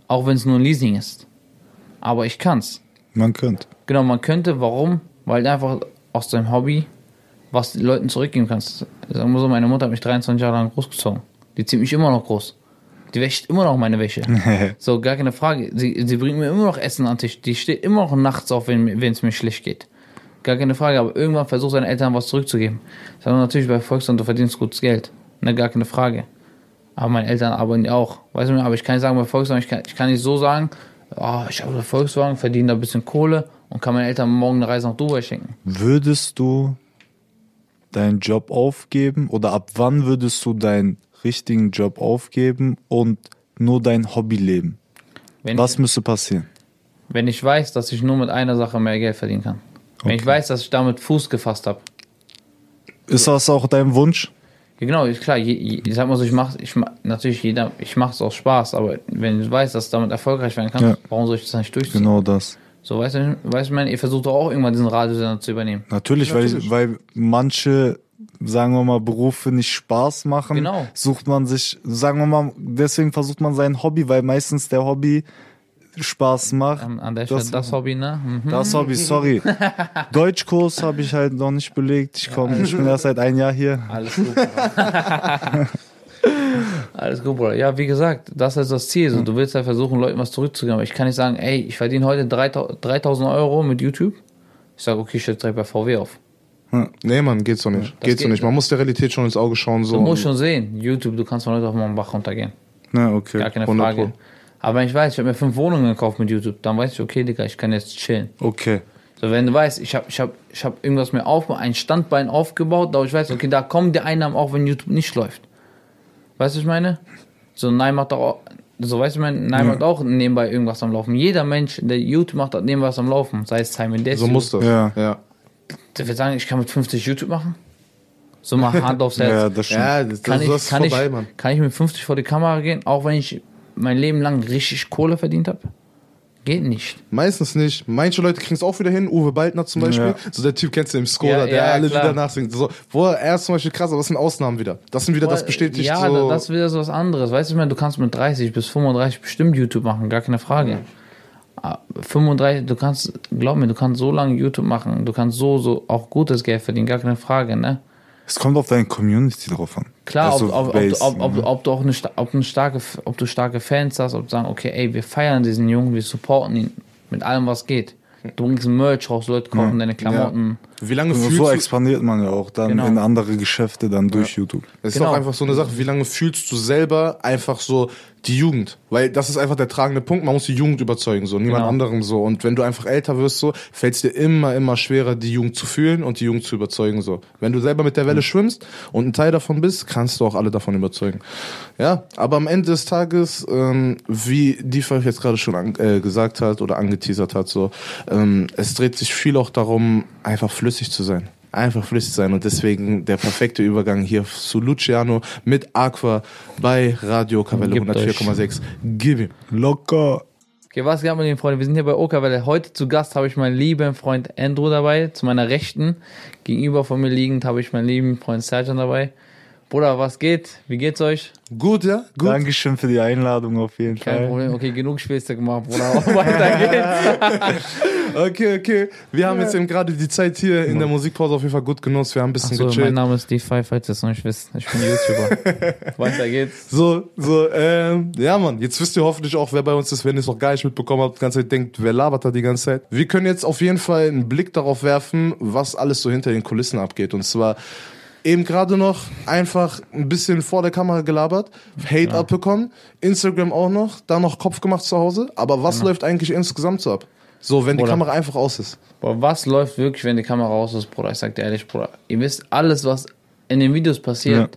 Auch wenn es nur ein Leasing ist. Aber ich kann's. Man könnte. Genau, man könnte, warum? Weil du einfach aus deinem Hobby was den Leuten zurückgeben kannst. Sagen wir so, meine Mutter hat mich 23 Jahre lang großgezogen. Die zieht mich immer noch groß. Die wäscht immer noch meine Wäsche. so, gar keine Frage. Sie, sie bringt mir immer noch Essen an den Tisch. Die steht immer noch nachts auf, wenn es mir schlecht geht. Gar keine Frage, aber irgendwann versucht seinen Eltern was zurückzugeben. Ich sage natürlich bei Volkswagen, du verdienst gutes Geld. Ne, gar keine Frage. Aber meine Eltern arbeiten ja auch. Weißt du, aber ich kann nicht sagen, bei Volkswagen, ich kann, ich kann nicht so sagen, oh, ich habe einen Volkswagen, verdiene da ein bisschen Kohle und kann meinen Eltern morgen eine Reise nach Dubai schenken. Würdest du deinen Job aufgeben oder ab wann würdest du deinen richtigen Job aufgeben und nur dein Hobby leben? Wenn, Was müsste passieren? wenn ich weiß, dass ich nur mit einer Sache mehr Geld verdienen kann. Wenn ich weiß, dass ich damit Fuß gefasst habe. Ist das auch dein Wunsch? Ja, genau, ist klar. Je, je, ich sag mal so, ich mach, ich mach, natürlich jeder, ich mache es aus Spaß, aber wenn ich weiß, dass es damit erfolgreich werden kann, Ja. warum soll ich das nicht durchziehen? Genau das. So, weißt du, weißt du, ich meine, ihr versucht doch auch irgendwann diesen Radiosender zu übernehmen. Natürlich, Natürlich. Weil, weil manche, sagen wir mal, Berufe nicht Spaß machen. Genau. Sucht man sich, sagen wir mal, deswegen versucht man sein Hobby, weil meistens der Hobby Spaß macht. An, an der Stelle Das- das, Hobby, ne? Mhm. Das Hobby, sorry. Deutschkurs habe ich halt noch nicht belegt. Ich komme, ich bin erst seit ein Jahr hier. Alles gut. Alles gut, Bruder. Ja, wie gesagt, das ist das Ziel. So, du willst ja versuchen, Leuten was zurückzugeben. Aber ich kann nicht sagen, ey, ich verdiene heute 3000 3000 Euro mit YouTube. Ich sage, okay, ich stelle direkt bei VW auf. Nee, Mann, geht so nicht. Das geht so nicht. Man muss der Realität schon ins Auge schauen. So. Du musst schon sehen, YouTube, du kannst von heute auf morgen Bach runtergehen. Na, okay. Gar keine 100 Frage. Aber wenn ich weiß, ich habe mir fünf Wohnungen gekauft mit YouTube, dann weiß ich, okay, Digga, ich kann jetzt chillen. Okay. So, wenn du weißt, ich habe ich hab, ich hab irgendwas mir auf, ein Standbein aufgebaut, da ich weiß, okay, da kommen die Einnahmen auch, wenn YouTube nicht läuft. Weißt du, was ich meine? So, Nein macht auch, so, weißt du, ich meine, Nein macht auch nebenbei irgendwas am Laufen. Jeder Mensch, der YouTube macht, hat nebenbei was am Laufen. Sei es Simon Desue. so muss das. Ja. ja. Der wird sagen, ich kann mit 50 YouTube machen. So mal Hand aufs Herz. Ja, das stimmt. Ja, das, kann, das, ich, das ist kann, vorbei, ich, Mann. kann ich mit 50 vor die Kamera gehen, auch wenn ich mein Leben lang richtig Kohle verdient habe? Geht nicht. Meistens nicht. Manche Leute kriegen es auch wieder hin. Uwe Baldner zum Beispiel. Ja. So der Typ kennst du im Skoda, Ja, der ja, alle klar. wieder nachsingt. So, wo er ist zum Beispiel krass, aber das sind Ausnahmen wieder. Das sind wieder, das bestätigt Ja, so. das ist wieder so was anderes. Weißt du, ich meine, du kannst mit 30 bis 35 bestimmt YouTube machen, gar keine Frage. Ah, 35, du kannst, glaub mir, du kannst so lange YouTube machen, du kannst so, so auch gutes Geld verdienen, gar keine Frage, ne? Es kommt auf deine Community drauf an. Klar, Also ob, ob, ob, Base, ob, ob, ne? ob du auch eine, ob, eine starke, ob du starke Fans hast, ob du sagen, okay, ey, wir feiern diesen Jungen, wir supporten ihn mit allem, was geht. Du bringst Merch raus, Leute kaufen deine Klamotten. Wie lange So, fühlst so du, expandiert man ja auch dann Genau. in andere Geschäfte dann durch YouTube. Es ist Genau. auch einfach so eine Sache, wie lange fühlst du selber einfach so die Jugend? Weil das ist einfach der tragende Punkt, man muss die Jugend überzeugen, so, niemand Genau. anderen so. Und wenn du einfach älter wirst, so, fällt es dir immer, immer schwerer, die Jugend zu fühlen und die Jugend zu überzeugen, so. Wenn du selber mit der Welle schwimmst und ein Teil davon bist, kannst du auch alle davon überzeugen. Ja, aber am Ende des Tages, ähm, wie Difa jetzt gerade schon an, äh, gesagt hat oder angeteasert hat, so, ähm, es dreht sich viel auch darum, einfach flüssig zu sein. Einfach flüssig sein und deswegen der perfekte Übergang hier zu Luciano mit Aqua bei Radio euch. 104,6. Gib ihm. Locker. Okay, was geht ab mit den Freunden? Wir sind hier bei Okerwelle. Heute zu Gast habe ich meinen lieben Freund Andrew dabei, zu meiner Rechten. Gegenüber von mir liegend habe ich meinen lieben Freund Sergeant dabei. Bruder, was geht? Wie geht's euch? Gut, ja? Gut. Dankeschön für die Einladung auf jeden Kein Fall. Problem. Okay, genug Späße gemacht, Bruder. Weiter geht's. Okay, okay. Wir haben jetzt eben gerade die Zeit hier in der Musikpause auf jeden Fall gut genutzt. Wir haben ein bisschen Achso, mein gechillt. Name ist D5, falls ihr es noch nicht wisst. Ich bin YouTuber. Weiter geht's. So, so, ähm, ja, Mann, jetzt wisst ihr hoffentlich auch, wer bei uns ist, wenn ihr es noch gar nicht mitbekommen habt, die ganze Zeit denkt, wer labert da die ganze Zeit. Wir können jetzt auf jeden Fall einen Blick darauf werfen, was alles so hinter den Kulissen abgeht. Und zwar eben gerade noch einfach ein bisschen vor der Kamera gelabert, Hate abbekommen, Instagram auch noch, dann noch Kopf gemacht zu Hause. Aber was läuft eigentlich insgesamt so ab? So, wenn die Oder- Kamera einfach aus ist. Boah, was läuft wirklich, wenn die Kamera raus ist, Bruder? Ich sag dir ehrlich, Bruder. Ihr wisst, alles, was in den Videos passiert,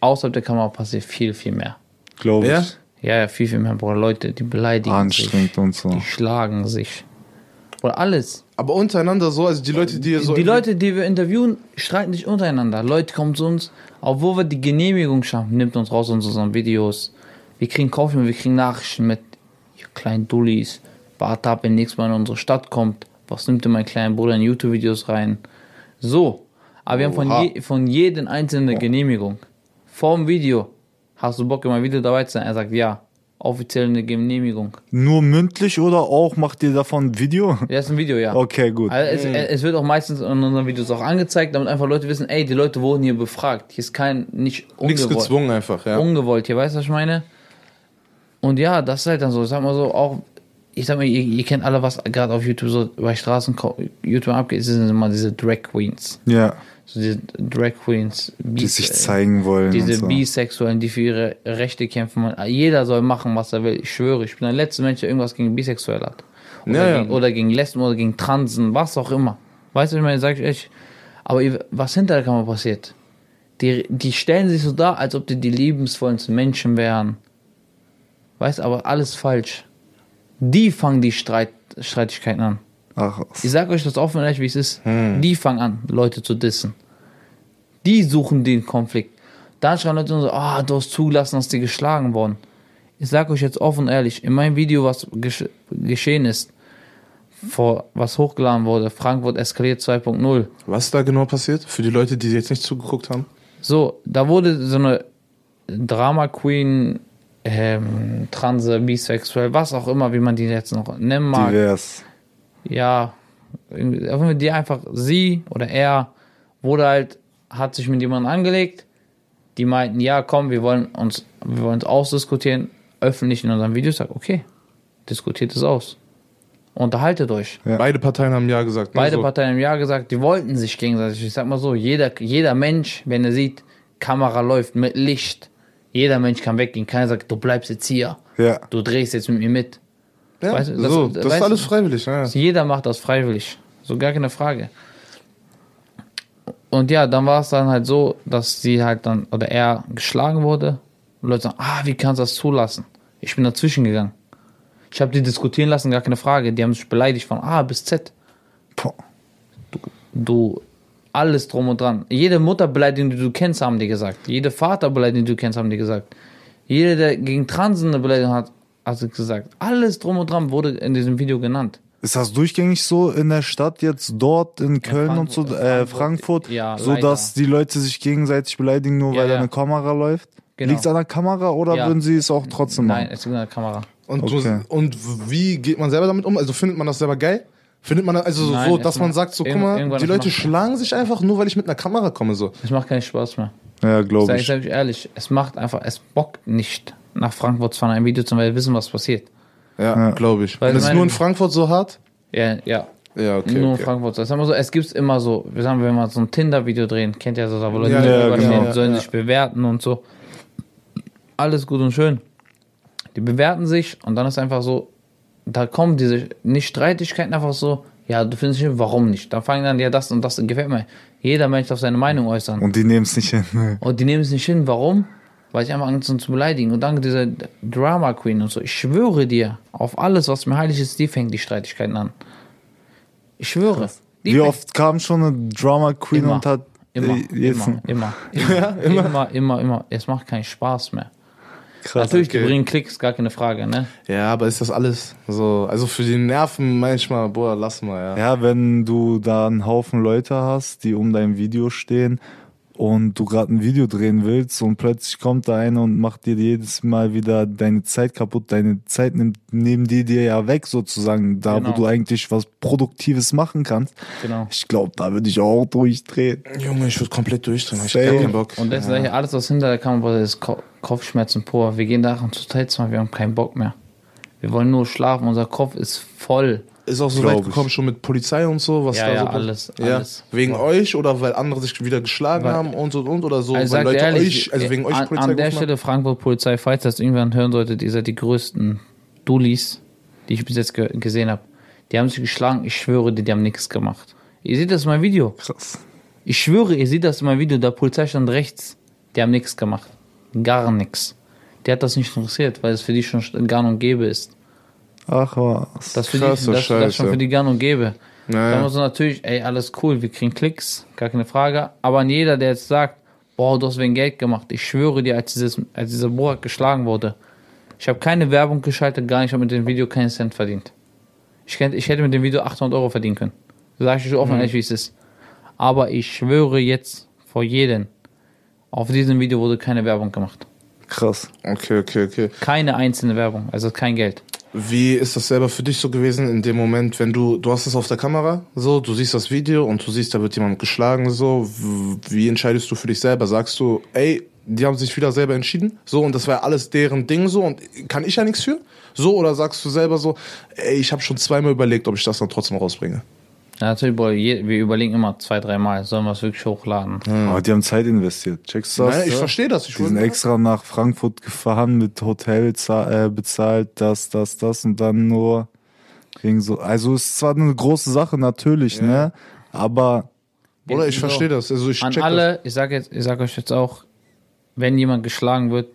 außerhalb der Kamera passiert viel, viel mehr. Glaube Ja? ich. Ja, ja, viel, viel mehr, Bruder. Leute, die beleidigen sich. Anstrengend und so. Die schlagen sich. Oder alles. Aber untereinander so, also die Leute, die ihr so. die Leute, die wir interviewen, streiten sich untereinander. Leute kommen zu uns, obwohl wir die Genehmigung schaffen, nimmt uns raus aus unseren Videos. Wir kriegen Kaufmann, wir kriegen Nachrichten mit, ihr kleinen Dullis, warte ab, wenn nächstes Mal in unsere Stadt kommt. Was nimmt denn mein kleiner Bruder in YouTube-Videos rein? So. Aber wir haben von, Oha. je, von jedem einzelnen eine Genehmigung. Vor dem Video. Hast du Bock, meinem Video dabei zu sein? Er sagt ja. Offiziell eine Genehmigung. Nur mündlich oder auch macht ihr davon ein Video? Ja, ist ein Video, ja. Okay, gut. Also es, es wird auch meistens in unseren Videos auch angezeigt, damit einfach Leute wissen, ey, die Leute wurden hier befragt. Hier ist kein, nicht Nichts ungewollt. gezwungen einfach, ja. Ungewollt hier, weißt du, was ich meine? Und ja, das ist halt dann so. Ich sag mal so, auch ich sag mal, ihr, ihr kennt alle, was gerade auf YouTube so bei Straßen YouTube abgeht, es sind immer diese Drag Queens. Ja, So diese Drag Queens, die sich zeigen wollen. diese und so. Bisexuellen, die für ihre Rechte kämpfen. Jeder soll machen, was er will. Ich schwöre, ich bin der letzte Mensch, der irgendwas gegen Bisexuell hat. Oder, Ja, ja. Gegen, oder gegen Lesben oder gegen Transen, was auch immer. Weißt du, ich meine, sag ich echt. Aber was hinter der Kamera passiert, die, die stellen sich so dar, als ob die die liebensvollsten Menschen wären. Weißt aber alles falsch. Die fangen die Streit, Streitigkeiten an. Ach. Ich sag euch das offen und ehrlich, wie es ist. Die fangen an, Leute zu dissen. Die suchen den Konflikt. Dann schreiben Leute so, ah, du hast zugelassen, dass die geschlagen wurden. Ich sag euch jetzt offen und ehrlich, in meinem Video, was gesch geschehen ist, vor, was hochgeladen wurde, Frankfurt eskaliert 2.0. Was ist da genau passiert? Für die Leute, die jetzt nicht zugeguckt haben? So, da wurde so eine Drama Queen, ähm, Transe, bisexuell, was auch immer, wie man die jetzt noch nennen mag. Divers. Ja, die einfach, sie oder er wurde halt, hat sich mit jemandem angelegt, die meinten, ja, komm, wir wollen uns, wir wollen uns ausdiskutieren, öffentlich in unseren Videos, sag, okay, diskutiert es aus. Unterhaltet euch. Ja. Beide Parteien haben Ja gesagt. ne? Beide so. Parteien haben Ja gesagt, die wollten sich gegenseitig. Ich sag mal so, jeder, jeder Mensch, wenn er sieht, Kamera läuft mit Licht, jeder Mensch kann weggehen. Keiner sagt, du bleibst jetzt hier, Ja. du drehst jetzt mit mir mit. Ja, Weißt du, das- so, das weißt ist du- alles freiwillig. Ja. Jeder macht das freiwillig. So gar keine Frage. Und ja, dann war es dann halt so, dass sie halt dann, oder er geschlagen wurde. Und Leute sagen, ah, wie kannst du das zulassen? Ich bin dazwischen gegangen. Ich habe die diskutieren lassen, gar keine Frage. Die haben sich beleidigt von A bis Z. Boah. Du, alles drum und dran. Jede Mutterbeleidigung, die du kennst, haben die gesagt. Jede Vaterbeleidigung, die du kennst, haben die gesagt. Jeder, der gegen Transen eine Beleidigung hat, sie gesagt. Alles drum und dran wurde in diesem Video genannt. Ist das durchgängig so in der Stadt jetzt dort in Köln und so, Frankfurt- äh, Frankfurt, Frankfurt, ja, so dass die Leute sich gegenseitig beleidigen, nur Ja, weil da ja. eine Kamera läuft? Genau. Liegt es an der Kamera oder Ja. würden sie es auch trotzdem Nein, machen? es liegt an der Kamera. Und, Okay. du, und wie geht man selber damit um? Also findet man das selber geil? Findet man also so, Nein, so dass man sagt, so guck mal, die Leute schlagen sich einfach nur, weil ich mit einer Kamera komme so. Es macht keinen Spaß mehr. Ja, glaube ich. sag ich ehrlich, es macht einfach, es bockt nicht, nach Frankfurt zu fahren, ein Video zu machen, weil wir wissen, was passiert. Ja, Ja. glaube ich. Weil Und ist meine- nur in Frankfurt so hart? Ja, ja. Ja, okay. nur in okay. Frankfurt. Das ist immer so, es gibt immer so, wir sagen, wenn wir so ein Tinder-Video drehen, kennt ihr das, wo Leute Ja, ja, genau. sollen Ja. sich bewerten und so. Alles gut und schön. Die bewerten sich und dann ist einfach so, da kommen diese, nicht Streitigkeiten, einfach so, ja, du findest nicht, warum nicht? Dann fangen dann, ja, das und das gefällt mir. Jeder Mensch darf seine Meinung äußern. Und die nehmen es nicht hin. Und die nehmen es nicht hin. Warum? Weil ich einfach Angst habe zu beleidigen. Und dann diese Drama Queen und so. Ich schwöre dir, auf alles, was mir heilig ist, die fängt die Streitigkeiten an. Ich schwöre. Die Wie fängt- oft kam schon eine Drama Queen Immer. und hat Immer, äh, jetzt immer, immer, immer, immer, immer, immer. Es macht keinen Spaß mehr. krass. Natürlich, die okay. bringen Klicks, gar keine Frage, ne? Ja, aber ist das alles so, also für die Nerven manchmal, boah, lass mal, ja. Ja, wenn du da einen Haufen Leute hast, die um dein Video stehen und du gerade ein Video drehen willst und plötzlich kommt da einer und macht dir jedes Mal wieder deine Zeit kaputt, deine Zeit nimmt, nehmen die dir ja weg sozusagen, da Genau. wo du eigentlich was Produktives machen kannst. Genau. Ich glaube, da würde ich auch durchdrehen. Junge, ich würde komplett durchdrehen. Ich hab keinen Bock. Und das ist ja. alles, was hinter der Kamera ist, Ko Kopfschmerzen pur. Wir gehen daran zu Zeit wir haben keinen Bock mehr. Wir wollen nur schlafen, unser Kopf ist voll. Ist auch so weit ich. gekommen schon mit Polizei und so, was Ja, da ja, so alles, Ja, alles. wegen euch oder weil andere sich wieder geschlagen Weil- haben und und und oder so, Also weil Leute ehrlich, euch, also wegen euch an, Polizei an der? Stelle Frankfurt Polizei, falls das irgendwann hören solltet, ihr seid die größten Dullis, die ich bis jetzt ge gesehen habe. Die haben sich geschlagen, ich schwöre dir, die haben nichts gemacht. Ihr seht das in meinem Video. Krass. Ich schwöre, ihr seht das in meinem Video, der Polizei stand rechts. Die haben nichts gemacht. Gar nichts. Der hat das nicht interessiert, weil es für die schon gang und gäbe ist. Ach was. Das, für die, das, das schon für die gang und gäbe. Ja, Da ja. muss man natürlich, ey, alles cool, wir kriegen Klicks, gar keine Frage. Aber an jeder, der jetzt sagt, boah, du hast wegen Geld gemacht, ich schwöre dir, als, dieses, als dieser Borat geschlagen wurde, ich habe keine Werbung geschaltet, gar nicht, ich habe mit dem Video keinen Cent verdient. Ich, ich hätte mit dem Video 800 Euro verdienen können. Sag ich euch offen, ehrlich, wie es ist. Aber ich schwöre jetzt vor jedem, auf diesem Video wurde keine Werbung gemacht. Krass. Okay, okay, okay. Keine einzelne Werbung, also kein Geld. Wie ist das selber für dich so gewesen in dem Moment, wenn du, du hast es auf der Kamera, so, du siehst das Video und du siehst, da wird jemand geschlagen, so, wie entscheidest du für dich selber? Sagst du, ey, die haben sich wieder selber entschieden, so und das war alles deren Ding so und kann ich ja nichts für, so oder sagst du selber so, ey, ich habe schon zweimal überlegt, ob ich das dann trotzdem rausbringe. Ja, natürlich, boah, je, wir überlegen immer zwei, dreimal, sollen wir es wirklich hochladen. Aber die haben Zeit investiert. Checkst du das? Nein, ich verstehe das. Ich Die sind extra nach Frankfurt gefahren, mit Hotel äh, bezahlt, das, das, das und dann nur wegen so. Also ist zwar eine große Sache natürlich, ne? Aber Oder ich So. verstehe das. Also ich An alle, ich sage jetzt, ich sage euch jetzt auch, wenn jemand geschlagen wird,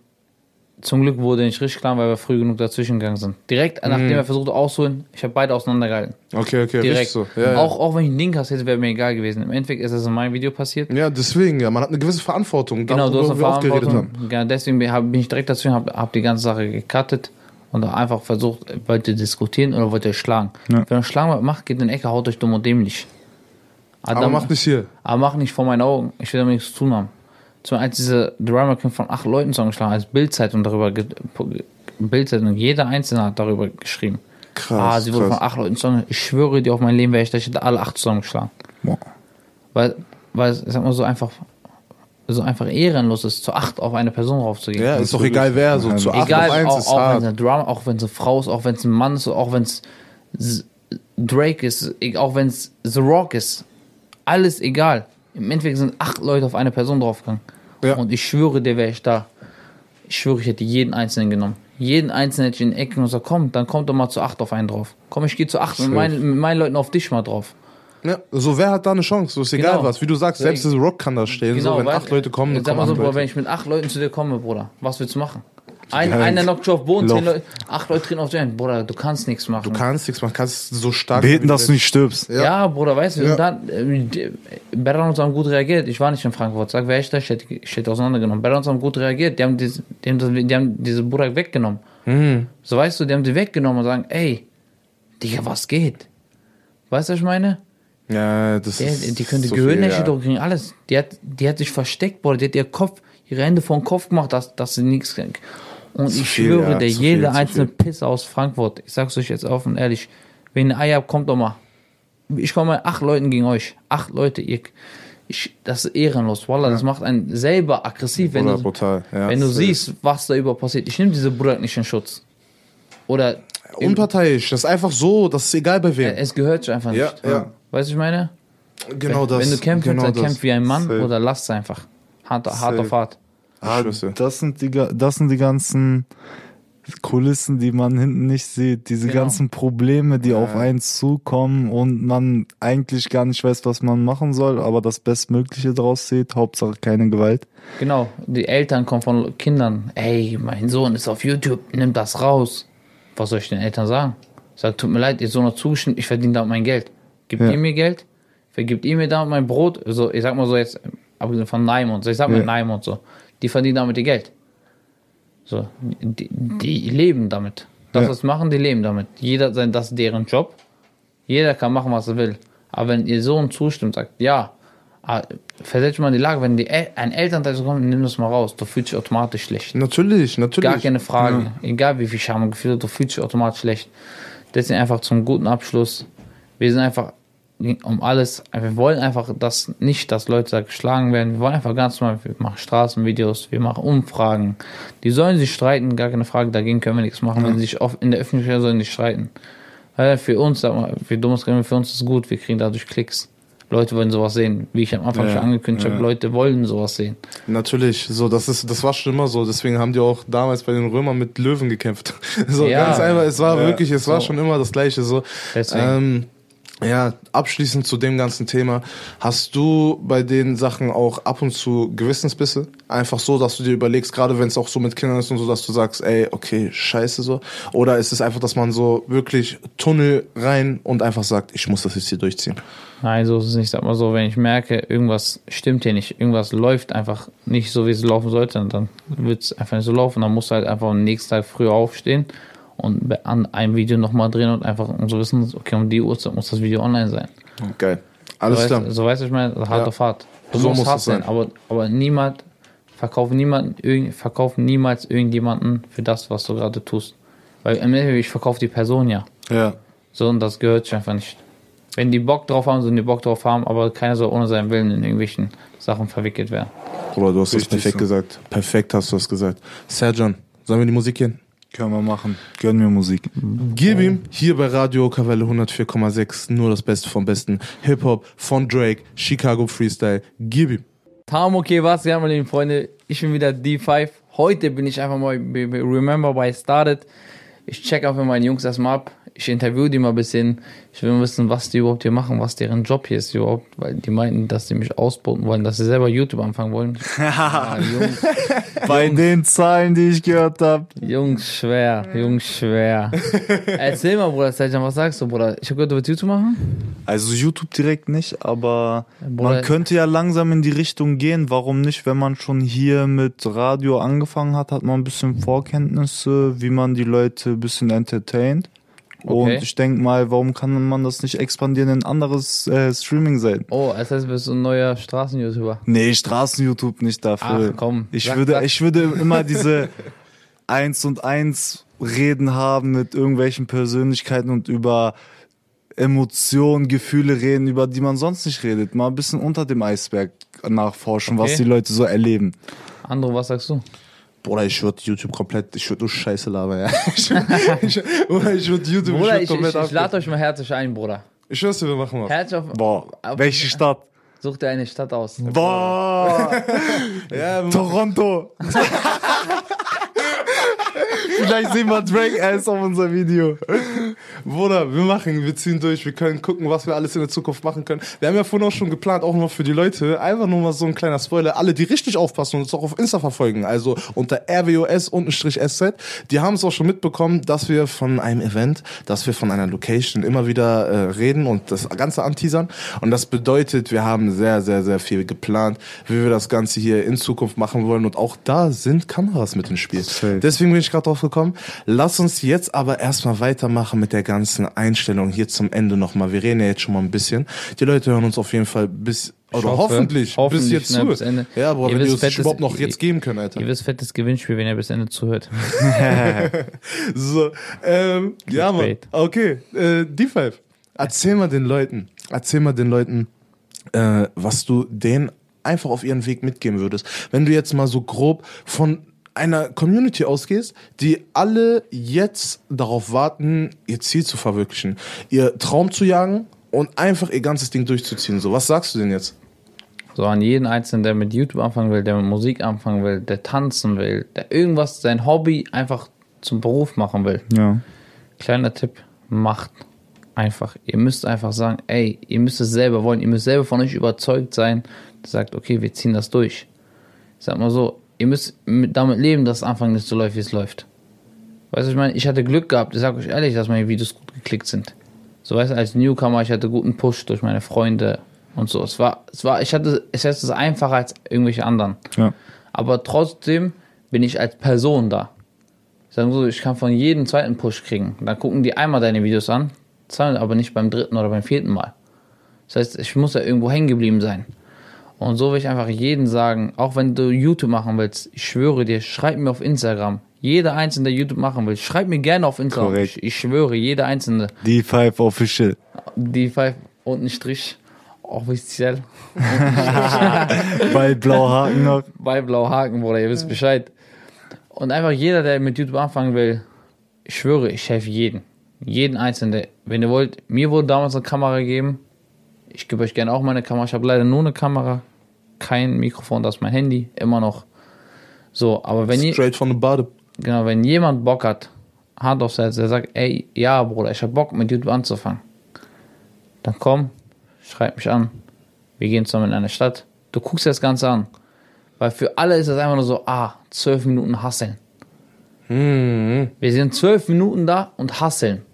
zum Glück wurde nicht richtig geschlagen, weil wir früh genug dazwischen gegangen sind. Direkt nachdem er versucht auszuholen, ich habe beide auseinandergehalten. Okay, okay, Direkt. so. Ja, ja. Auch, auch wenn ich einen Link hast, hätte wäre mir egal gewesen. Im Endeffekt ist das in meinem Video passiert. ja, deswegen, ja, man hat eine gewisse Verantwortung. Genau, du hast eine Verantwortung. haben. Genau, deswegen bin ich direkt dazu, habe hab die ganze Sache gecuttet und einfach versucht, wollt ihr diskutieren oder wollt ihr schlagen. Ja. Wenn ihr schlagen wollt, macht, geht in die Ecke, haut euch dumm und dämlich. Aber dann- mach nicht hier. Aber mach nicht vor meinen Augen. Ich will damit nichts zu tun haben. Zum Beispiel als diese Drama King von acht Leuten zusammengeschlagen, als Bildzeitung darüber, Bildzeitung, jeder Einzelne hat darüber geschrieben. Krass, Ah, sie wurde krass. von acht Leuten zusammen. Ich schwöre dir auf mein Leben, wäre ich, dass ich hätte alle acht zusammengeschlagen. boah, Weil, weil es, ich sag mal, so einfach, so einfach ehrenlos ist, zu acht auf eine Person raufzugehen. Ja, ist doch egal wer, so zu 8 Egal, auf 1 auch, ist auch wenn es hart. eine Drama, auch wenn es eine Frau ist, auch wenn es ein Mann ist, auch wenn es Drake ist, e- auch wenn es The Rock ist. Alles egal. Im Endeffekt sind acht Leute auf eine Person draufgegangen. Ja. Und ich schwöre dir, wäre ich da. Ich schwöre, ich hätte jeden Einzelnen genommen. Jeden Einzelnen hätte ich in den Ecken und gesagt, komm, dann kommt doch mal zu acht auf einen drauf. Komm, ich gehe zu acht mit meinen, mit meinen Leuten auf dich mal drauf. Ja, so wer hat da eine Chance? So ist egal Genau. was. Wie du sagst, selbst diese Rock kann da stehen. so, wenn acht Leute kommen, dann Sag kommen mal so, Bruder, wenn ich mit acht Leuten zu dir komme, Bruder, was willst du machen? Ein, einer knockt dich auf Boden, zehn. Leute, acht Leute treten auf ein. Bruder, du kannst nichts machen. Du kannst nichts machen, kannst so stark beten, dass du nicht stirbst. Ja. Ja, Bruder, weißt du, Ja. und dann, äh, Berlin haben gut reagiert. Ich war nicht in Frankfurt. Sag, wer ich da, ich hätte, ich hätte auseinandergenommen. Berlin haben gut reagiert. Die haben, diese, die haben, die haben diese Bruder weggenommen. Mhm. So, weißt du, die haben die weggenommen und sagen, ey, Digga, was geht? Weißt du, was ich meine? Ja, das Der, ist die können die so Gehirnerschütterung kriegen, alles. Die hat, die hat sich versteckt, Bruder. Die hat ihr Kopf, ihre Hände vor den Kopf gemacht, dass, dass sie nichts kriegt. Und ich viel, schwöre, ja, der zu jede viel, zu einzelne. Pisser aus Frankfurt, ich sag's euch jetzt offen und ehrlich, wenn ihr Eier habt, kommt doch mal. Ich komme mal acht Leuten gegen euch. Acht Leute, ihr. Ich, das ist ehrenlos, Wallah, das macht einen selber aggressiv, wenn Bruder, du, brutal. Ja, wenn du siehst, was da über passiert. Ich nehme diese Bruder nicht in Schutz. Oder Unparteiisch, das ist einfach so, das ist egal bei wem. es gehört einfach nicht. Ja, ja. Weißt du, ich meine? genau wenn, das. Wenn du kämpfst, genau dann das. kämpf wie ein Mann Safe. oder lass es einfach. Hart, hart auf hart. Ah, das sind die, das sind die ganzen Kulissen, die man hinten nicht sieht. Diese Genau. ganzen Probleme, die auf einen zukommen und man eigentlich gar nicht weiß, was man machen soll, aber das Bestmögliche draus sieht. Hauptsache keine Gewalt. Genau, die Eltern kommen von Kindern. Ey, mein Sohn ist auf YouTube, nimm das raus. Was soll ich den Eltern sagen? Sag, tut mir leid, ihr Sohn hat zugestimmt, ich verdiene damit mein Geld. Gibt Ja. ihr mir Geld? Vergibt ihr mir damit mein Brot? Also, ich sag mal so jetzt, abgesehen von Naim und so, ich sag mal Ja. Naim und so, die verdienen damit ihr Geld. So, die, die leben damit. Das, Ja. was sie machen, die leben damit. Jeder, sein, das ist deren Job. Jeder kann machen, was er will. Aber wenn ihr Sohn zustimmt, sagt, ja, ah, versetzt mal in die Lage, wenn die El ein Elternteil so kommt, nimm das mal raus, du fühlst dich automatisch schlecht. Natürlich, natürlich. Gar keine Frage. Egal wie viel Scham und Gefühl, du fühlst dich automatisch schlecht. Deswegen einfach zum guten Abschluss. Wir sind einfach um alles, wir wollen einfach das nicht, dass Leute da geschlagen werden. Wir wollen einfach ganz normal, wir machen Straßenvideos, wir machen Umfragen. Die sollen sich streiten, gar keine Frage, dagegen können wir nichts machen. Wenn sie sich in der Öffentlichkeit sollen nicht streiten. Weil für uns, sag mal, für dummes Reden, für uns ist es gut, wir kriegen dadurch Klicks. Leute wollen sowas sehen. Wie ich am Anfang Ja, schon angekündigt ja. habe, Leute wollen sowas sehen. Natürlich, so das ist, das war schon immer so. Deswegen haben die auch damals bei den Römern mit Löwen gekämpft. So Ja. ganz einfach. Es war Ja. wirklich, es war So. schon immer das Gleiche. So. Deswegen. Ähm, ja, abschließend zu dem ganzen Thema. Hast du bei den Sachen auch ab und zu Gewissensbisse? Einfach so, dass du dir überlegst, gerade wenn es auch so mit Kindern ist und so, dass du sagst, ey, okay, scheiße so. Oder ist es einfach, dass man so wirklich Tunnel rein und einfach sagt, ich muss das jetzt hier durchziehen? Nein, so ist es nicht. Sag mal so, wenn ich merke, irgendwas stimmt hier nicht, irgendwas läuft einfach nicht so, wie es laufen sollte, dann wird es einfach nicht so laufen. Dann musst du halt einfach am nächsten Tag früher aufstehen und an einem Video nochmal drehen und einfach um so wissen, okay, um die Uhrzeit muss das Video online sein. Geil. Alles so klar. Weißt, so weißt du, ich meine, hart Ja. auf hart. Du So musst muss hart es sein, sein. aber, aber niemand, verkauf niemanden, irgend, verkauf niemals irgendjemanden für das, was du gerade tust. Weil im Endeffekt, ich verkaufe die Person ja. Ja. So, und das gehört sich einfach nicht. Wenn die Bock drauf haben, sollen die Bock drauf haben, aber keiner soll ohne seinen Willen in irgendwelchen Sachen verwickelt werden. Bruder, du hast Richtig perfekt so. gesagt. Perfekt hast du das gesagt. Serjan, sollen wir die Musik gehen? Können wir machen. Gönn mir Musik. Gib ihm hier bei Radio Kavelle 104,6 nur das Beste vom Besten. Hip-Hop von Drake, Chicago Freestyle. Gib ihm. Tam, okay, was? Ja, meine lieben Freunde, ich bin wieder D5. Heute bin ich einfach mal Remember Why I Started. Ich check einfach meine Jungs erstmal ab. Ich interview die mal ein bisschen. Ich will wissen, was die überhaupt hier machen, was deren Job hier ist überhaupt, weil die meinten, dass sie mich ausboten wollen, dass sie selber YouTube anfangen wollen. ja, Jungs, Bei den Zahlen, die ich gehört habe. Jungs, schwer, Jungs, schwer. Erzähl mal, Bruder, Serjan, was sagst du, Bruder? Ich hab gehört, du willst YouTube machen? Also YouTube direkt nicht, aber Bruder- man könnte ja langsam in die Richtung gehen. Warum nicht? Wenn man schon hier mit Radio angefangen hat, hat man ein bisschen Vorkenntnisse, wie man die Leute ein bisschen entertaint. Okay. Und ich denke mal, warum kann man das nicht expandieren in anderes äh, Streaming-Seiten? Oh, das heißt, du bist ein neuer Straßen-YouTuber. Nee, Straßen-YouTube nicht dafür. Ach, komm. Ich Sag- würde, sag- ich würde immer diese eins und eins Reden haben mit irgendwelchen Persönlichkeiten und über Emotionen, Gefühle reden, über die man sonst nicht redet. Mal ein bisschen unter dem Eisberg nachforschen, was Okay. die Leute so erleben. Andro, was sagst du? Bruder, ich würde YouTube komplett, ich würde nur Scheiße labern, ja. Ich, ich, Bruder, ich würde YouTube Bruder, ich ich, würd ich, komplett ich lade euch mal herzlich ein, Bruder. Ich schwör's dir, wir machen was. Herzlich auf, Boah, auf- welche Stadt? Such dir eine Stadt aus. Boah, Ja, Toronto. Vielleicht sehen wir Drake erst auf unser Video. Bruder, wir machen, wir ziehen durch, wir können gucken, was wir alles in der Zukunft machen können. Wir haben ja vorhin auch schon geplant, auch noch für die Leute, einfach nur mal so ein kleiner Spoiler, alle, die richtig aufpassen und uns auch auf Insta verfolgen, also unter RWOS-SZ, die haben es auch schon mitbekommen, dass wir von einem Event, dass wir von einer Location immer wieder äh, reden und das Ganze anteasern. Und das bedeutet, wir haben sehr, sehr, sehr viel geplant, wie wir das Ganze hier in Zukunft machen wollen. Und auch da sind Kameras mit im Spiel. Deswegen bin ich gerade drauf gekommen. Lass uns jetzt aber erstmal weitermachen mit der ganzen Einstellung hier zum Ende nochmal. Wir reden ja jetzt schon mal ein bisschen. Die Leute hören uns auf jeden Fall bis, oder hoffe, hoffentlich, bis hoffentlich, jetzt ne, zu. bis Ende. Ja, aber Ihr wenn die wisst, uns fettes- überhaupt noch jetzt geben können, Alter. Ihr wisst, fettes Gewinnspiel, wenn ihr bis Ende zuhört. So, ähm, ja, Mann. Okay, äh, D5. Erzähl mal den Leuten, erzähl mal den Leuten, äh, was du denen einfach auf ihren Weg mitgeben würdest. Wenn du jetzt mal so grob von einer Community ausgehst, die alle jetzt darauf warten, ihr Ziel zu verwirklichen, ihr Traum zu jagen und einfach ihr ganzes Ding durchzuziehen. So, was sagst du denn jetzt? So an jeden Einzelnen, der mit YouTube anfangen will, der mit Musik anfangen will, der tanzen will, der irgendwas, sein Hobby einfach zum Beruf machen will. Ja. Kleiner Tipp, macht einfach. Ihr müsst einfach sagen, ey, ihr müsst es selber wollen, ihr müsst selber von euch überzeugt sein, sagt, okay, wir ziehen das durch. Ich sag mal so, ihr müsst mit, damit leben, dass es Anfang nicht so läuft, wie es läuft. Weißt du, ich meine, ich hatte Glück gehabt, ich sag euch ehrlich, dass meine Videos gut geklickt sind. So weißt du, als Newcomer, ich hatte guten Push durch meine Freunde und so. Es war, es war, ich hatte, es einfacher als irgendwelche anderen. Ja. Aber trotzdem bin ich als Person da. Ich sage so, ich kann von jedem zweiten Push kriegen. Dann gucken die einmal deine Videos an, zahlen aber nicht beim dritten oder beim vierten Mal. Das heißt, ich muss ja irgendwo hängen geblieben sein. Und so will ich einfach jedem sagen, auch wenn du YouTube machen willst, ich schwöre dir, schreib mir auf Instagram. Jeder Einzelne, der YouTube machen will, schreib mir gerne auf Instagram. Korrekt. Ich, ich schwöre, jeder Einzelne. Die Five Official. Die Five und ein Strich, offiziell. Bei Blauhaken noch. bei Blauhaken, Bruder, ihr wisst Bescheid. Und einfach jeder, der mit YouTube anfangen will, ich schwöre, ich helfe jeden. Jeden Einzelnen. Wenn ihr wollt, mir wurde damals eine Kamera gegeben. Ich gebe euch gerne auch meine Kamera. Ich habe leider nur eine Kamera, kein Mikrofon, das ist mein Handy, immer noch. So, aber wenn ihr, Straight von der Bade. genau, wenn jemand Bock hat, Hand aufs Herz, der sagt, ey, ja, Bruder, ich habe Bock mit YouTube anzufangen. Dann komm, schreib mich an. Wir gehen zusammen in eine Stadt. Du guckst dir das Ganze an. Weil für alle ist das einfach nur so, ah, zwölf Minuten hasseln. Wir sind zwölf Minuten da und hasseln.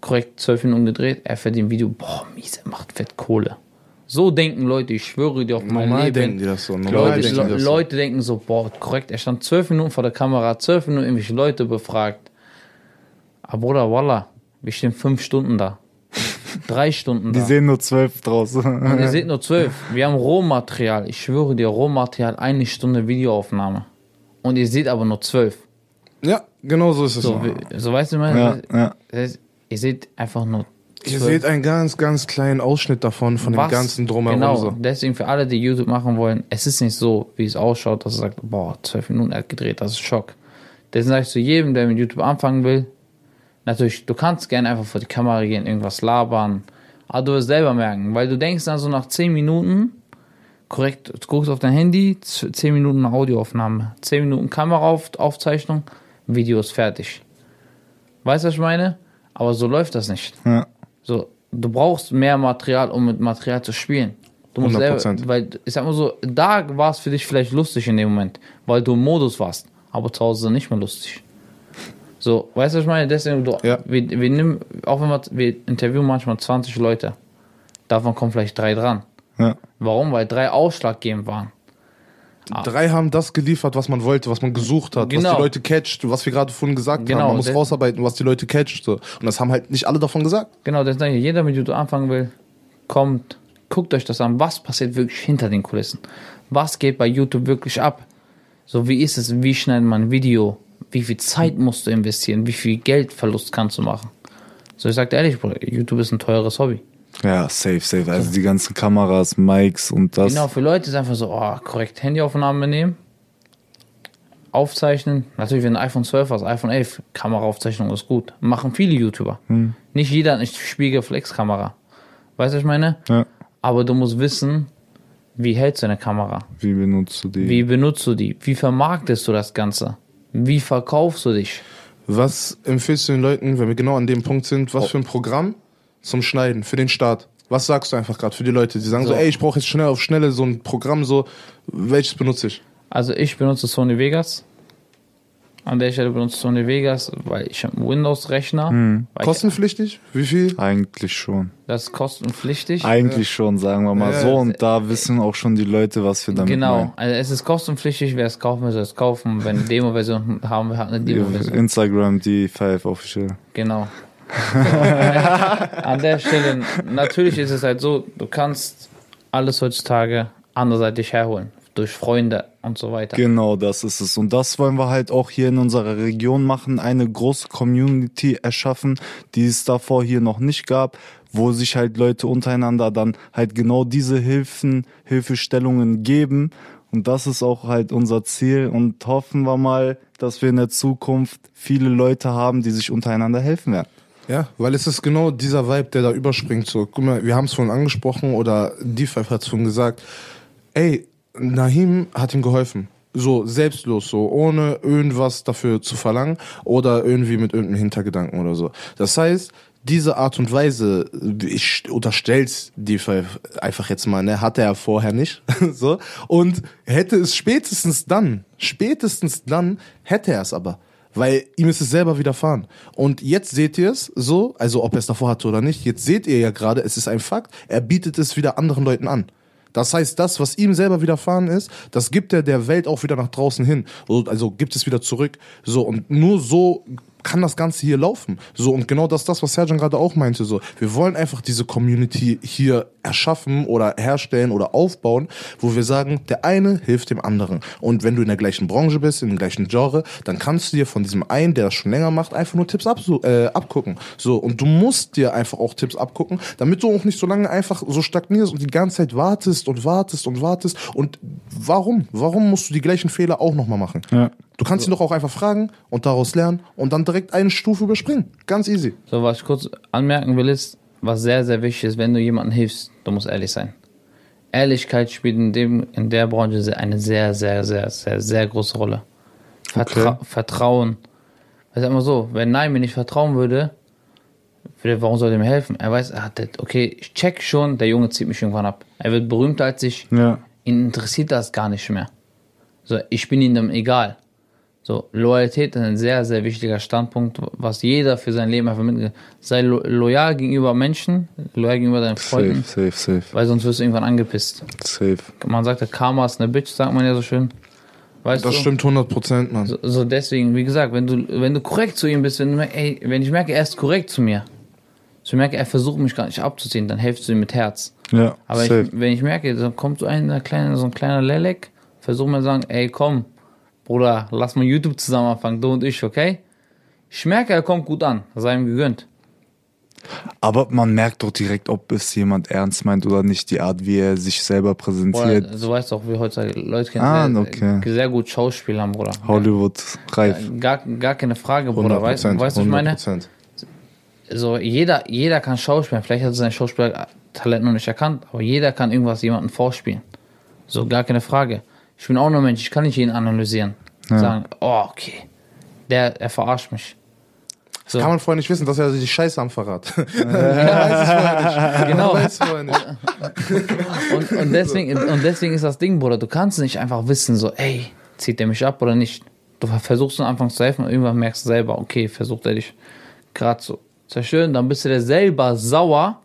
Korrekt, zwölf Minuten gedreht, er verdient Video, boah, mies, er macht fett Kohle. So denken Leute, ich schwöre dir auf mein Normal Leben. denken die das so. Normal Leute, denken die Le das so. Leute denken so, boah, korrekt, er stand zwölf Minuten vor der Kamera, zwölf Minuten irgendwelche Leute befragt. Aber Bruder, Wallah, wir stehen fünf Stunden da. Drei Stunden Die da. sehen nur zwölf draus. Und ihr seht nur zwölf. Wir haben Rohmaterial. Ich schwöre dir, Rohmaterial, eine Stunde Videoaufnahme. Und ihr seht aber nur zwölf. Ja, genau so ist es. So, so weißt du, mein, Ja, ja. das heißt, ihr seht einfach nur Ihr seht einen ganz, ganz kleinen Ausschnitt davon, von was- dem ganzen Drumherum. Genau, So. deswegen für alle, die YouTube machen wollen, es ist nicht so, wie es ausschaut, dass er sagt, boah, zwölf Minuten hat gedreht, das ist Schock. Deswegen sage ich zu jedem, der mit YouTube anfangen will, natürlich, du kannst gerne einfach vor die Kamera gehen, irgendwas labern, aber du wirst selber merken, weil du denkst dann so nach zehn Minuten, korrekt, du guckst auf dein Handy, zehn Minuten Audioaufnahme, zehn Minuten Kameraaufzeichnung, Video ist fertig. Weißt du, was ich meine? Aber so läuft das nicht. Ja. So, du brauchst mehr Material, um mit Material zu spielen. Du musst 100%. selber, weil ich sag mal so, da war es für dich vielleicht lustig in dem Moment, weil du im Modus warst, aber zu Hause nicht mehr lustig. So, weißt du, was ich meine? Deswegen, du, Ja. wir, wir nehmen, auch wenn wir, wir interviewen manchmal 20 Leute, davon kommen vielleicht drei dran. Ja. Warum? Weil drei ausschlaggebend waren. Drei haben das geliefert, was man wollte, was man gesucht hat, was Genau. die Leute catcht, was wir gerade vorhin gesagt Genau, haben. Man muss rausarbeiten, was die Leute catcht. So. Und das haben halt nicht alle davon gesagt. Genau, deswegen sage ich, jeder mit YouTube anfangen will, kommt, guckt euch das an, was passiert wirklich hinter den Kulissen. Was geht bei YouTube wirklich ab? So, wie ist es, wie schneidet man ein Video? Wie viel Zeit musst du investieren? Wie viel Geldverlust kannst du machen? So, ich sag dir ehrlich, Bruder, YouTube ist ein teures Hobby. Ja, safe, safe. Also die ganzen Kameras, Mics und das. Genau, für Leute ist einfach so, oh, korrekt, Handyaufnahmen nehmen, aufzeichnen. Natürlich, wenn du ein iPhone 12 hast, iPhone 11, Kameraaufzeichnung ist gut. Machen viele YouTuber. Nicht jeder hat eine Spiegelreflexkamera. Weißt du, was ich meine? Ja. Aber du musst wissen, wie hältst du eine Kamera? Wie benutzt du die? Wie benutzt du die? Wie vermarktest du das Ganze? Wie verkaufst du dich? Was empfiehlst du den Leuten, wenn wir genau an dem Punkt sind, was für ein Programm zum Schneiden, für den Start? Was sagst du einfach gerade für die Leute, die sagen so, So. ey, ich brauche jetzt schnell auf Schnelle so ein Programm, so, welches benutze ich? Also ich benutze Sony Vegas. An der Stelle benutze ich Sony Vegas, weil ich habe einen Windows-Rechner. Ich- Kostenpflichtig? Wie viel? Eigentlich schon. Das ist kostenpflichtig. Eigentlich schon, sagen wir mal Ja, so. ja. Und da wissen auch schon die Leute, was wir damit Genau, meinen. also es ist kostenpflichtig, wer es kaufen will, soll es kaufen. Wenn eine Demo-Version haben wir, hat eine Demo-Version. Instagram, die 5 Official. Genau. An der Stelle, natürlich ist es halt so, du kannst alles heutzutage anderseitig herholen. Durch Freunde und so weiter. Genau, das ist es. Und das wollen wir halt auch hier in unserer Region machen, eine große Community erschaffen, die es davor hier noch nicht gab, wo sich halt Leute untereinander dann halt genau diese Hilfen, Hilfestellungen geben. Und das ist auch halt unser Ziel und hoffen wir mal, dass wir in der Zukunft viele Leute haben, die sich untereinander helfen werden. Ja, weil es ist genau dieser Vibe, der da überspringt. So, guck mal, wir haben es vorhin angesprochen oder D5 hat es vorhin gesagt. Ey, Nahim hat ihm geholfen. So selbstlos, so ohne irgendwas dafür zu verlangen oder irgendwie mit irgendeinem Hintergedanken oder so. Das heißt, diese Art und Weise, ich unterstell's D5 einfach jetzt mal, ne, hatte er vorher nicht, so. Und hätte es spätestens dann, spätestens dann hätte er es aber. Weil ihm ist es selber widerfahren. Und jetzt seht ihr es so, also ob er es davor hatte oder nicht, jetzt seht ihr ja gerade, es ist ein Fakt, er bietet es wieder anderen Leuten an. Das heißt, das, was ihm selber widerfahren ist, das gibt er der Welt auch wieder nach draußen hin. So, Also gibt es wieder zurück. So, und nur so kann das Ganze hier laufen. So, und genau das, das, was Serjan gerade auch meinte, so. Wir wollen einfach diese Community hier erschaffen oder herstellen oder aufbauen, wo wir sagen, der eine hilft dem anderen. Und wenn du in der gleichen Branche bist, in dem gleichen Genre, dann kannst du dir von diesem einen, der das schon länger macht, einfach nur Tipps absu- äh, abgucken. So, und du musst dir einfach auch Tipps abgucken, damit du auch nicht so lange einfach so stagnierst und die ganze Zeit wartest und wartest und wartest. Und warum? Warum musst du die gleichen Fehler auch nochmal machen? Ja. Du kannst ihn doch auch einfach fragen und daraus lernen und dann direkt eine Stufe überspringen. Ganz easy. So, was ich kurz anmerken will, ist, was sehr, sehr wichtig ist, wenn du jemandem hilfst, du musst ehrlich sein. Ehrlichkeit spielt in, dem, in der Branche eine sehr, sehr, sehr, sehr, sehr große Rolle. Vertra Okay. Vertrauen. Ich sag mal so, wenn Nein mir nicht vertrauen würde, würde, warum soll er mir helfen? Er weiß, er hat das, okay, ich check schon, der Junge zieht mich irgendwann ab. Er wird berühmter als ich. Ja. Ihn interessiert das gar nicht mehr. So, ich bin ihm dann egal. So, Loyalität ist ein sehr, sehr wichtiger Standpunkt, was jeder für sein Leben einfach mitgeht. Sei lo loyal gegenüber Menschen, loyal gegenüber deinen Freunden, Safe, safe, safe, weil sonst wirst du irgendwann angepisst. safe. Man sagt, der Karma ist eine Bitch, sagt man ja so schön. Weißt Das du? stimmt 100 Prozent, Mann. So, so deswegen, wie gesagt, wenn du, wenn du korrekt zu ihm bist, wenn, du, ey, wenn ich merke, er ist korrekt zu mir, so ich merke, er versucht mich gar nicht abzuziehen, dann helfst du ihm mit Herz. Ja, Aber ich, wenn ich merke, dann kommt so ein kleiner, so ein kleiner Lelek, versuch mir zu sagen, ey, komm, Bruder, lass mal YouTube zusammen anfangen, du und ich, okay? Ich merke, er kommt gut an, sei ihm gegönnt. Aber man merkt doch direkt, ob es jemand ernst meint oder nicht, die Art, wie er sich selber präsentiert. Oder, du weißt auch, wie heutzutage Leute kennen Ah, sehr, okay. sehr gut Schauspielern, Bruder. Hollywood reif. Gar, gar keine Frage, Bruder. Weißt du, 100%, weißt, was ich meine? 100%. So, jeder, jeder kann Schauspielen. Vielleicht hat er sein Schauspielertalent noch nicht erkannt, aber jeder kann irgendwas jemandem vorspielen. So, gar keine Frage. Ich bin auch nur Mensch, ich kann nicht jeden analysieren. Sagen, oh, okay. Der, er verarscht mich. So. Kann man vorher nicht wissen, dass er die Scheiße am Verrat. vorher nicht. Genau. Weiß ich vorher nicht. Und, und, deswegen, und deswegen ist das Ding, Bruder, du kannst nicht einfach wissen, so, ey, zieht der mich ab oder nicht. Du versuchst am Anfang zu helfen und irgendwann merkst du selber, okay, versucht er dich gerade so zerstören, dann bist du dir selber sauer,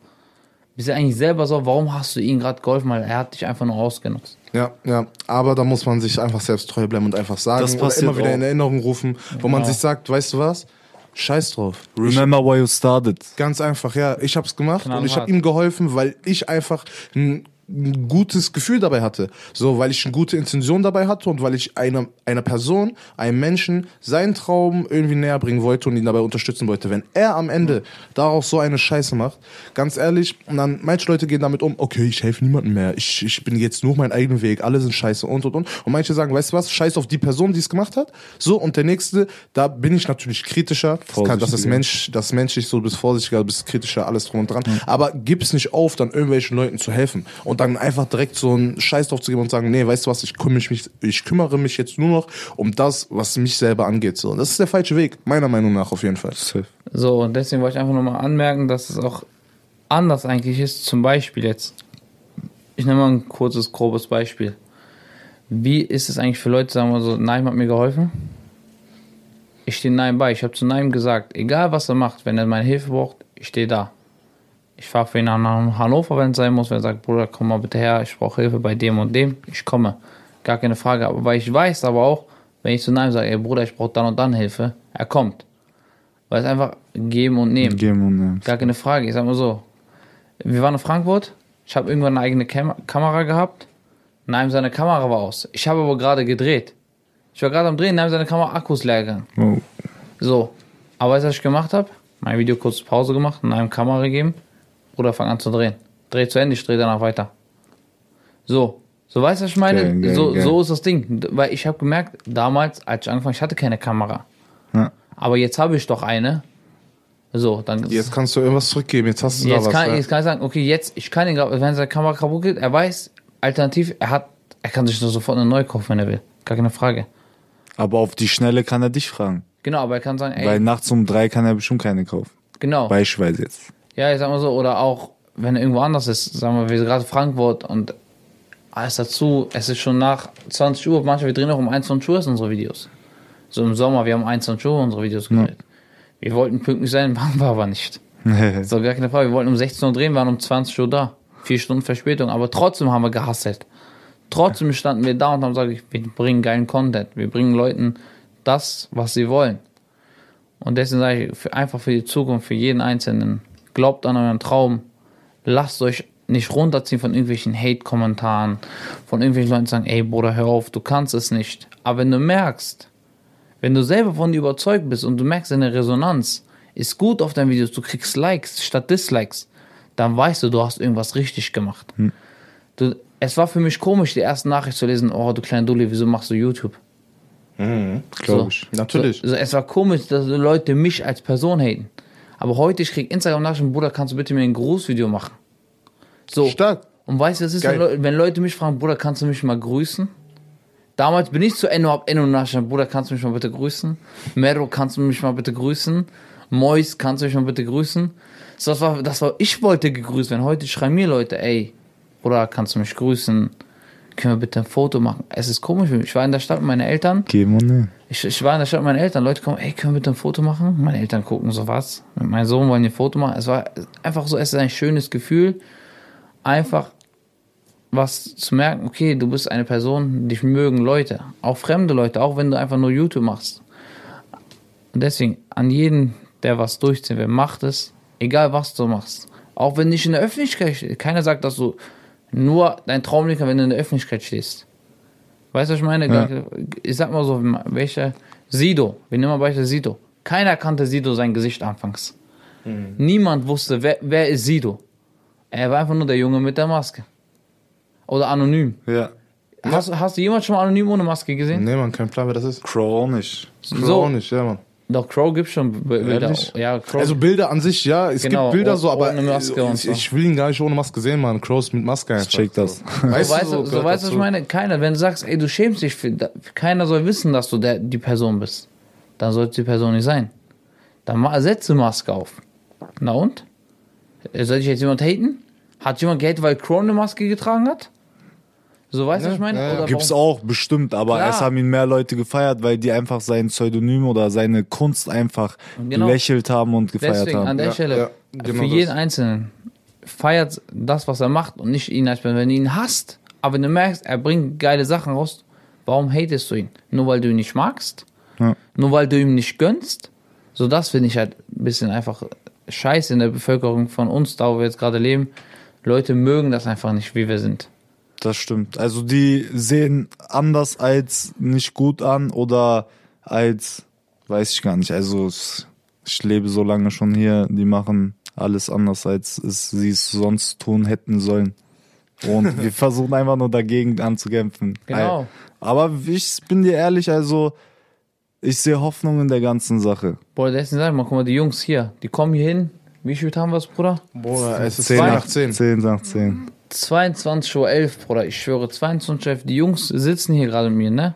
bist du eigentlich selber sauer, warum hast du ihm gerade geholfen, weil er hat dich einfach nur ausgenutzt. Ja, ja, aber da muss man sich einfach selbst treu bleiben und einfach sagen Das passiert immer wieder auch. in Erinnerung rufen, wo man Genau. sich sagt, weißt du was? Scheiß drauf. Remember why you started. Ganz einfach, ja. Ich habe es gemacht und ich Knallhart. habe ihm geholfen, weil ich einfach ein, ein gutes Gefühl dabei hatte. So, weil ich eine gute Intention dabei hatte und weil ich einer einer Person, einem Menschen, seinen Traum irgendwie näher bringen wollte und ihn dabei unterstützen wollte. Wenn er am Ende daraus so eine Scheiße macht, ganz ehrlich, und dann manche Leute gehen damit um, okay, ich helfe niemandem mehr, ich, ich bin jetzt nur meinen eigenen Weg, alle sind scheiße und und und. Und manche sagen, weißt du was, scheiß auf die Person, die es gemacht hat. So, und der nächste, da bin ich natürlich kritischer. Das, kann, das ist. Mensch, das ist menschlich, so du bist vorsichtiger, du bist kritischer, alles drum und dran. Aber gib es nicht auf, dann irgendwelchen Leuten zu helfen. Und dann einfach direkt so einen Scheiß drauf zu geben und sagen, nee, weißt du was, ich kümmere mich, ich kümmere mich jetzt nur noch um das, was mich selber angeht. So, das ist der falsche Weg, meiner Meinung nach auf jeden Fall. So, und deswegen wollte ich einfach nochmal anmerken, dass es auch anders eigentlich ist. Zum Beispiel jetzt, ich nehme mal ein kurzes, grobes Beispiel. Wie ist es eigentlich für Leute, sagen wir so, Naim hat mir geholfen? Ich stehe Naim bei. Ich habe zu Naim gesagt, egal was er macht, wenn er meine Hilfe braucht, ich stehe da. Ich fahre für ihn nach Hannover, wenn es sein muss. Wenn er sagt, Bruder, komm mal bitte her, ich brauche Hilfe bei dem und dem, ich komme. Gar keine Frage. Aber weil ich weiß aber auch, wenn ich zu Naim sage, ey Bruder, ich brauche dann und dann Hilfe, er kommt. Weil es einfach geben und nehmen. Geben und nehmen. Gar keine Frage. Ich sag mal so. Wir waren in Frankfurt. Ich habe irgendwann eine eigene Kam Kamera gehabt. Nein, seine Kamera war aus. Ich habe aber gerade gedreht. Ich war gerade am Drehen, Nein, seine Kamera Akkus leer gegangen. Oh. So. Aber weißt du, was ich gemacht habe? Mein Video kurz Pause gemacht, Nein, Kamera gegeben. Oder fang an zu drehen. Dreh zu Ende, ich drehe danach weiter. So. So weißt du, was ich meine? Geil, geil, so, geil. so ist das Ding. Weil ich habe gemerkt, damals, als ich angefangen ich hatte keine Kamera. Ja. Aber jetzt habe ich doch eine. So, dann Jetzt kannst du irgendwas zurückgeben, jetzt hast du Jetzt da was. kann, ja. jetzt kann ich sagen, okay, jetzt, ich kann ihn, wenn seine Kamera kaputt geht, er weiß, alternativ, er hat, er kann sich nur sofort eine neue kaufen, wenn er will. Gar keine Frage. Aber auf die Schnelle kann er dich fragen. Genau, aber er kann sagen, ey, Weil nachts um drei kann er bestimmt keine kaufen. genau. Beispielsweise jetzt. Ja, ich sag mal so, oder auch, wenn er irgendwo anders ist, sagen wir, wir sind gerade Frankfurt und alles dazu, es ist schon nach 20 Uhr, manchmal, wir drehen auch um 21 Uhr unsere Videos. So im Sommer, wir haben um 21 Uhr unsere Videos gedreht. Wir wollten pünktlich sein, waren wir aber nicht. So, gar keine Frage. Wir wollten um 16 Uhr drehen, waren um 20 Uhr da. Vier Stunden Verspätung. Aber trotzdem haben wir gehasselt. Trotzdem standen wir da und haben gesagt, wir bringen geilen Content. Wir bringen Leuten das, was sie wollen. Und deswegen sage ich, für, einfach für die Zukunft, für jeden Einzelnen, glaubt an euren Traum. Lasst euch nicht runterziehen von irgendwelchen Hate-Kommentaren, von irgendwelchen Leuten die sagen, ey Bruder, hör auf, du kannst es nicht. Aber wenn du merkst, wenn du selber von dir überzeugt bist und du merkst, deine Resonanz ist gut auf deinen Videos, du kriegst Likes statt Dislikes, dann weißt du, du hast irgendwas richtig gemacht. Du, es war für mich komisch, die erste Nachricht zu lesen, oh du kleiner Dulli, wieso machst du YouTube? Glaube ich. Natürlich. So, so, es war komisch, dass Leute mich als Person haten. Aber heute, ich krieg Instagram-Nachrichten, Bruder, kannst du bitte mir ein Grußvideo machen? So. Stark. Und weißt du, was ist, wenn, Leu- wenn Leute mich fragen, Bruder, kannst du mich mal grüßen? Damals bin ich zu Enno, hab Enno nachgeschaut, Bruder, kannst du mich mal bitte grüßen? Mero, kannst du mich mal bitte grüßen? Mois, kannst du mich mal bitte grüßen? So, das war, das war, ich wollte gegrüßt werden. Heute schreiben mir Leute, ey, Bruder, kannst du mich grüßen? Können wir bitte ein Foto machen? Es ist komisch für mich. Ich war in der Stadt mit meinen Eltern. Geben und nehmen. Ich, ich war in der Stadt mit meinen Eltern. Leute kommen, ey, können wir bitte ein Foto machen? Meine Eltern gucken so was. Mit meinem Sohn wollen ein Foto machen. Es war einfach so, es ist ein schönes Gefühl, einfach was zu merken, okay, du bist eine Person, dich mögen Leute, auch fremde Leute, auch wenn du einfach nur YouTube machst. Und deswegen, an jeden, der was durchziehen will, macht es, egal was du machst. Auch wenn nicht in der Öffentlichkeit. Keiner sagt, dass du nur dein Traum liegt, wenn du in der Öffentlichkeit stehst. Weißt du, was ich meine? Ja. Ich sag mal so, welcher Sido, wir nehmen mal Beispiel Sido. Keiner kannte Sido sein Gesicht anfangs. Niemand wusste, wer, wer ist Sido. Er war einfach nur der Junge mit der Maske. Oder anonym. Ja. Hast, hast du jemals schon mal anonym ohne Maske gesehen? Nee, man, kein Plan, wer das ist. Crow nicht. Crow So. nicht, ja, man. Doch, Crow gibt schon Bilder. Ehrlich? Ja, Crow. Also Bilder an sich, ja, es Genau, gibt Bilder oh- so, aber ich, so. ich will ihn gar nicht ohne Maske sehen, man. Crows mit Maske einfach. check das. So. so, weißt du, so, gehört weißt du, was ich meine? Keiner, wenn du sagst, ey, du schämst dich, für, keiner soll wissen, dass du der, die Person bist. Dann sollte die Person nicht sein. Dann setze Maske auf. Na und? Soll ich jetzt jemand haten? Hat jemand gehatet, weil Crow eine Maske getragen hat? So, weißt du, was ich meine? ja, ja. Gibt's auch, bestimmt, aber Klar. es haben ihn mehr Leute gefeiert, weil die einfach sein Pseudonym oder seine Kunst einfach Genau. belächelt haben und gefeiert Deswegen an haben. der Ja, Stelle, ja, genau für das. jeden Einzelnen, feiert das, was er macht und nicht ihn als Person. Wenn du ihn hasst, aber wenn du merkst, er bringt geile Sachen raus, warum hatest du ihn? Nur weil du ihn nicht magst? Ja. Nur weil du ihm nicht gönnst? So, das finde ich halt ein bisschen einfach scheiße in der Bevölkerung von uns, da wo wir jetzt gerade leben. Leute mögen das einfach nicht, wie wir sind. Das stimmt. Also die sehen anders als nicht gut an oder als, weiß ich gar nicht. Also ich lebe so lange schon hier, die machen alles anders, als es sie es sonst tun hätten sollen. Und wir versuchen einfach nur dagegen anzukämpfen. Genau. Aber ich bin dir ehrlich, also ich sehe Hoffnung in der gangen Sache. Boah, deswegen sag ich mal, guck mal, die Jungs hier, die kommen hier hin. Wie viel haben wir es, Bruder? Bruder, es ist 10 10 nach nach 10. 10 nach 10. 22.11 Uhr, Bruder, ich schwöre, 22 Uhr, die Jungs sitzen hier gerade mit mir, ne?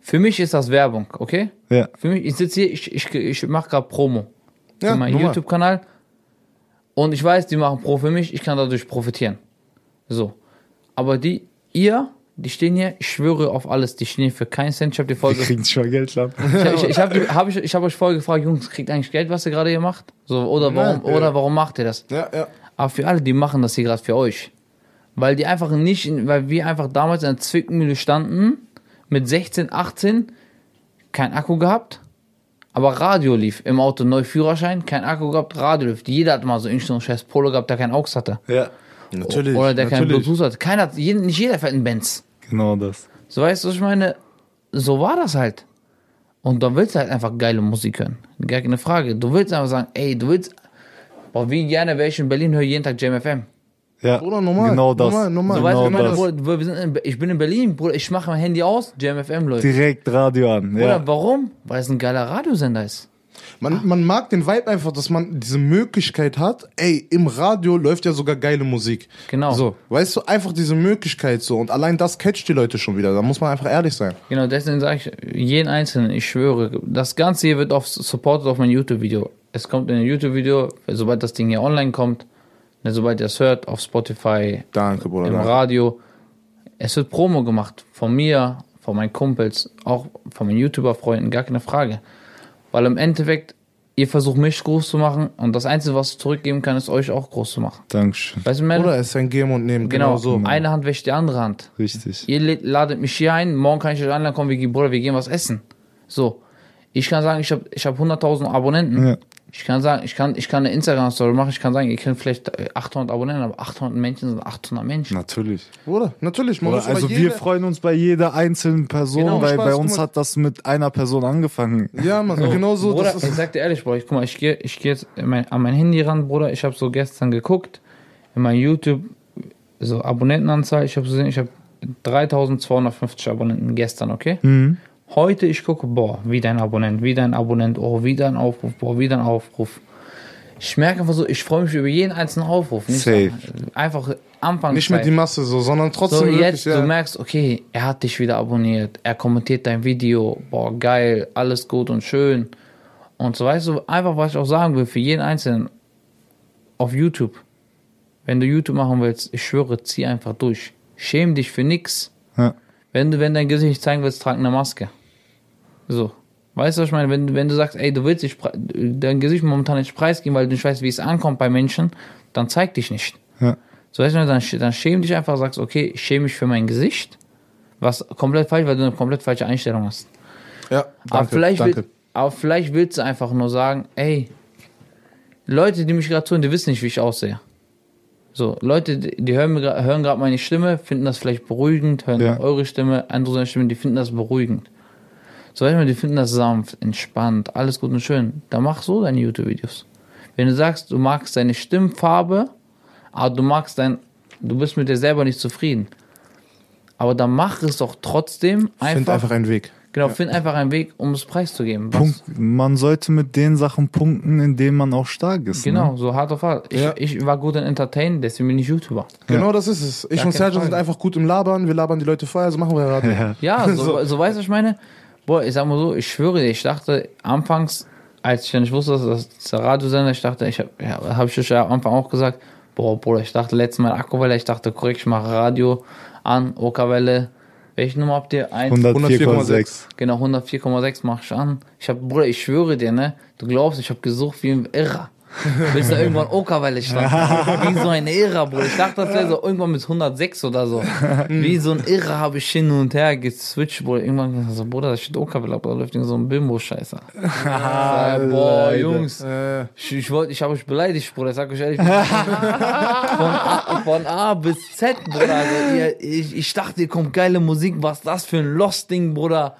Für mich ist das Werbung, okay? Ja. Für mich, ich sitze hier, ich, ich, ich mache gerade Promo Ja, für meinen. YouTube-Kanal und ich weiß, die machen Pro für mich, ich kann dadurch profitieren. So. Aber die, ihr, die stehen hier, ich schwöre auf alles, die stehen hier für keinen Cent. Ich habe die Folge kriegen schon Geld ab. ich, ich, ich habe hab ich, ich hab euch vorher gefragt, Jungs, kriegt eigentlich Geld, was ihr gerade hier macht? So, oder warum, Nein, ja. oder warum macht ihr das? Ja, ja. Aber für alle, die machen das hier gerade für euch. Weil die einfach nicht, in, weil wir einfach damals in der Zwickmühle standen, mit 16, 18, kein Akku gehabt, aber Radio lief im Auto, neu Führerschein, kein Akku gehabt, Radio lief. Jeder hat mal so einen scheiß Polo gehabt, der keinen AUX hatte. Ja. Natürlich. Oder der keinen. Bluetooth hatte. Keiner, nicht jeder fährt einen Benz. Genau das. So weißt du, was ich meine? So war das halt. Und dann willst du halt einfach geile Musik hören. Gar keine Frage. Du willst einfach sagen, ey, du willst. Boah, wie gerne wäre ich in Berlin, höre jeden Tag JMFM. Ja. Bruder, normal. Genau das. Normal, normal. So Genau weißt du, ich meine, das. Bruder, wir sind in, ich bin in Berlin, Bruder, ich mache mein Handy aus, JMFM läuft. Direkt Radio an. Bruder, Ja. warum? Weil es ein geiler Radiosender ist. Man, man mag den Vibe einfach, dass man diese Möglichkeit hat. Ey, im Radio läuft ja sogar geile Musik. Genau. So, weißt du, einfach diese Möglichkeit so. Und allein das catcht die Leute schon wieder. Da muss man einfach ehrlich sein. Genau, deswegen sage ich jeden Einzelnen, ich schwöre, das Ganze hier wird auf, supported auf mein YouTube-Video. Es kommt in ein YouTube-Video, sobald das Ding hier online kommt, sobald ihr es hört, auf Spotify, Danke, Bruder. im danke. Radio. Es wird Promo gemacht von mir, von meinen Kumpels, auch von meinen YouTuber-Freunden, gar keine Frage. Weil im Endeffekt, ihr versucht mich groß zu machen und das Einzige, was ich zurückgeben kann, ist euch auch groß zu machen. Dankeschön. Weißt du, man? Bruder, es ist ein Geben und Nehmen. Genau, Genau, so. eine Hand wäscht die andere Hand. Richtig. Ihr ladet mich hier ein, morgen kann ich euch einladen, komm, wir gehen, Bruder, wir gehen was essen. So. Ich kann sagen, ich habe ich hab 100.000 Abonnenten. Ja. Ich kann sagen, ich kann, ich kann eine Instagram-Story machen, ich kann sagen, ihr kennt vielleicht äh, 800 Abonnenten, aber 800 Menschen sind 800 Menschen. Natürlich. Bruder, natürlich. Man Oder, also jede- wir freuen uns bei jeder einzelnen Person, Genau, weil Spaß, bei uns mal. hat das mit einer Person angefangen. Ja, man, genau so. Bruder, Das ich sag dir ehrlich, Bruder, ich, guck mal, ich gehe ich geh jetzt in mein, an mein Handy ran, Bruder. Ich habe so gestern geguckt, in mein YouTube, so Abonnentenanzahl, ich habe gesehen, ich habe 3250 Abonnenten gestern, okay? Mhm. Heute ich gucke, boah, wieder ein Abonnent, wieder ein Abonnent, oh, wieder ein Aufruf, boah, wieder ein Aufruf. Ich merke einfach so, ich freue mich über jeden einzelnen Aufruf. Nicht Safe. Einfach Anfangszeit. nicht mit die Masse so, sondern trotzdem So, wirklich, jetzt, ja. du merkst, okay, er hat dich wieder abonniert, er kommentiert dein Video, boah, geil, alles gut und schön. Und so, weißt du, einfach, was ich auch sagen will, für jeden Einzelnen auf YouTube, wenn du YouTube machen willst, ich schwöre, zieh einfach durch. Schäm dich für nix. Ja. Wenn du, wenn dein Gesicht zeigen willst, trag eine Maske. So. Weißt du, was ich meine? Wenn, wenn du sagst, ey, du willst dich, dein Gesicht momentan nicht preisgeben, weil du nicht weißt, wie es ankommt bei Menschen, dann zeig dich nicht. Ja. So weißt du, dann, dann schäm dich einfach, sagst, okay, ich schäme mich für mein Gesicht, was komplett falsch, weil du eine komplett falsche Einstellung hast. ja, aber, danke, vielleicht danke. Will, aber vielleicht willst du einfach nur sagen, ey, Leute, die mich gerade tun, die wissen nicht, wie ich aussehe. So, Leute, die hören, hören gerade meine Stimme, finden das vielleicht beruhigend, hören Ja. eure Stimme, andere Stimme, die finden das beruhigend. So, weißt du, die finden das sanft, entspannt, alles gut und schön. Dann mach so deine YouTube-Videos. Wenn du sagst, du magst deine Stimmfarbe, aber du magst dein, du bist mit dir selber nicht zufrieden. Aber dann mach es doch trotzdem Find einfach. einfach einen Weg. Genau, find einfach einen Weg, um es preiszugeben. Punkt. Man sollte mit den Sachen punkten, in denen man auch stark ist. Genau, Ne? so hart auf hart. Ich, Ja. ich war gut in Entertainen, deswegen bin ich YouTuber. Genau das ist es. Ich Gar und Sergio Frage. sind einfach gut im Labern. Wir labern die Leute vorher, so machen wir Radio. Ja. Ja, so, so. weißt du, was ich meine? Boah, ich sag mal so, ich schwöre dir, ich dachte anfangs, als ich ja nicht wusste, dass das der Radiosender, ich dachte, ich habe ja, hab ich ja am Anfang auch gesagt, boah, Bruder, ich dachte letztes Mal Akkuvelle, ich dachte, korrekt, ich mache Radio an, Okerwelle. Welche Nummer habt ihr? Eins, 104,6. Genau, 104,6 mach ich an. Ich hab, Bruder, ich schwöre dir, ne? Du glaubst, ich habe gesucht wie ein Irrer. Bis da irgendwann Okerwelle stand. Wie so ein Irrer, Bruder. Ich dachte, das wäre so irgendwann mit 106 oder so. Wie so ein Irrer habe ich hin und her geswitcht, Bruder. Irgendwann gesagt, so, Bruder, da steht Okerwelle, aber da läuft irgend so ein Bimbo-Scheißer. Boah, Jungs. Ich, ich, wollt, ich habe euch beleidigt, Bruder. Ich sag euch ehrlich. von, A, von A bis Z, Bruder. Also, ihr, ich, ich dachte, ihr kommt geile Musik. Was das für ein Lost-Ding, Bruder?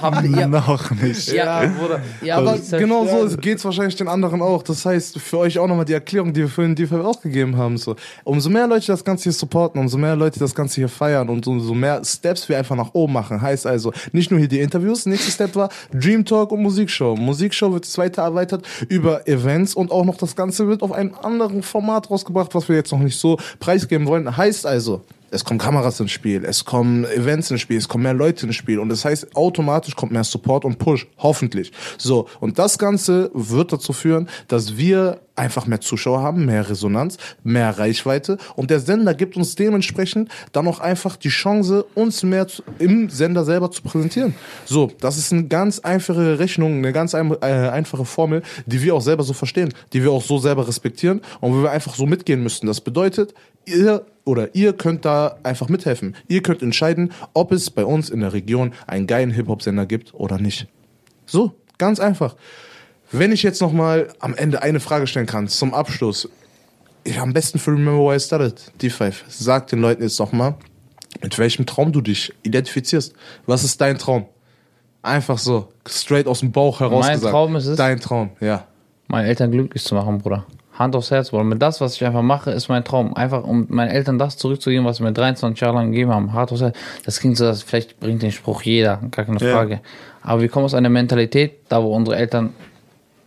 Habt ihr, Noch nicht. ja, Bruder. Ja, aber die genau so geht es wahrscheinlich den anderen auch. Das heißt, für euch auch nochmal die Erklärung, die wir vorhin die wir auch gegeben haben. So. Umso mehr Leute das Ganze hier supporten, umso mehr Leute das Ganze hier feiern und umso mehr Steps wir einfach nach oben machen. Heißt also, nicht nur hier die Interviews, nächster Step war Dream Talk und Musikshow. Musikshow wird weiter erweitert über Events und auch noch das Ganze wird auf einem anderen Format rausgebracht, was wir jetzt noch nicht so preisgeben wollen. Heißt also, es kommen Kameras ins Spiel, es kommen Events ins Spiel, es kommen mehr Leute ins Spiel und das heißt, automatisch kommt mehr Support und Push, hoffentlich. So, und das Ganze wird dazu führen, dass wir einfach mehr Zuschauer haben, mehr Resonanz, mehr Reichweite und der Sender gibt uns dementsprechend dann auch einfach die Chance, uns mehr im Sender selber zu präsentieren. So, das ist eine ganz einfache Rechnung, eine ganz ein, äh, einfache Formel, die wir auch selber so verstehen, die wir auch so selber respektieren und wo wir einfach so mitgehen müssen. Das bedeutet, ihr oder ihr könnt da einfach mithelfen. Ihr könnt entscheiden, ob es bei uns in der Region einen geilen Hip-Hop-Sender gibt oder nicht. So, ganz einfach. Wenn ich jetzt noch mal am Ende eine Frage stellen kann zum Abschluss, ja, am besten für Remember Why I Started, D5, sag den Leuten jetzt noch mal, mit welchem Traum du dich identifizierst. Was ist dein Traum? Einfach so, straight aus dem Bauch heraus Mein gesagt. Traum ist es- Dein Traum, ja. meine Eltern glücklich zu machen, Bruder. Hand aufs Herz, Bruder. Mit das, was ich einfach mache, ist mein Traum. Einfach, um meinen Eltern das zurückzugeben, was sie mir 23 Jahre lang gegeben haben. Hart aufs Herz. Das klingt so, dass vielleicht bringt den Spruch jeder, gar keine Ja. Frage. Aber wir kommen aus einer Mentalität, da wo unsere Eltern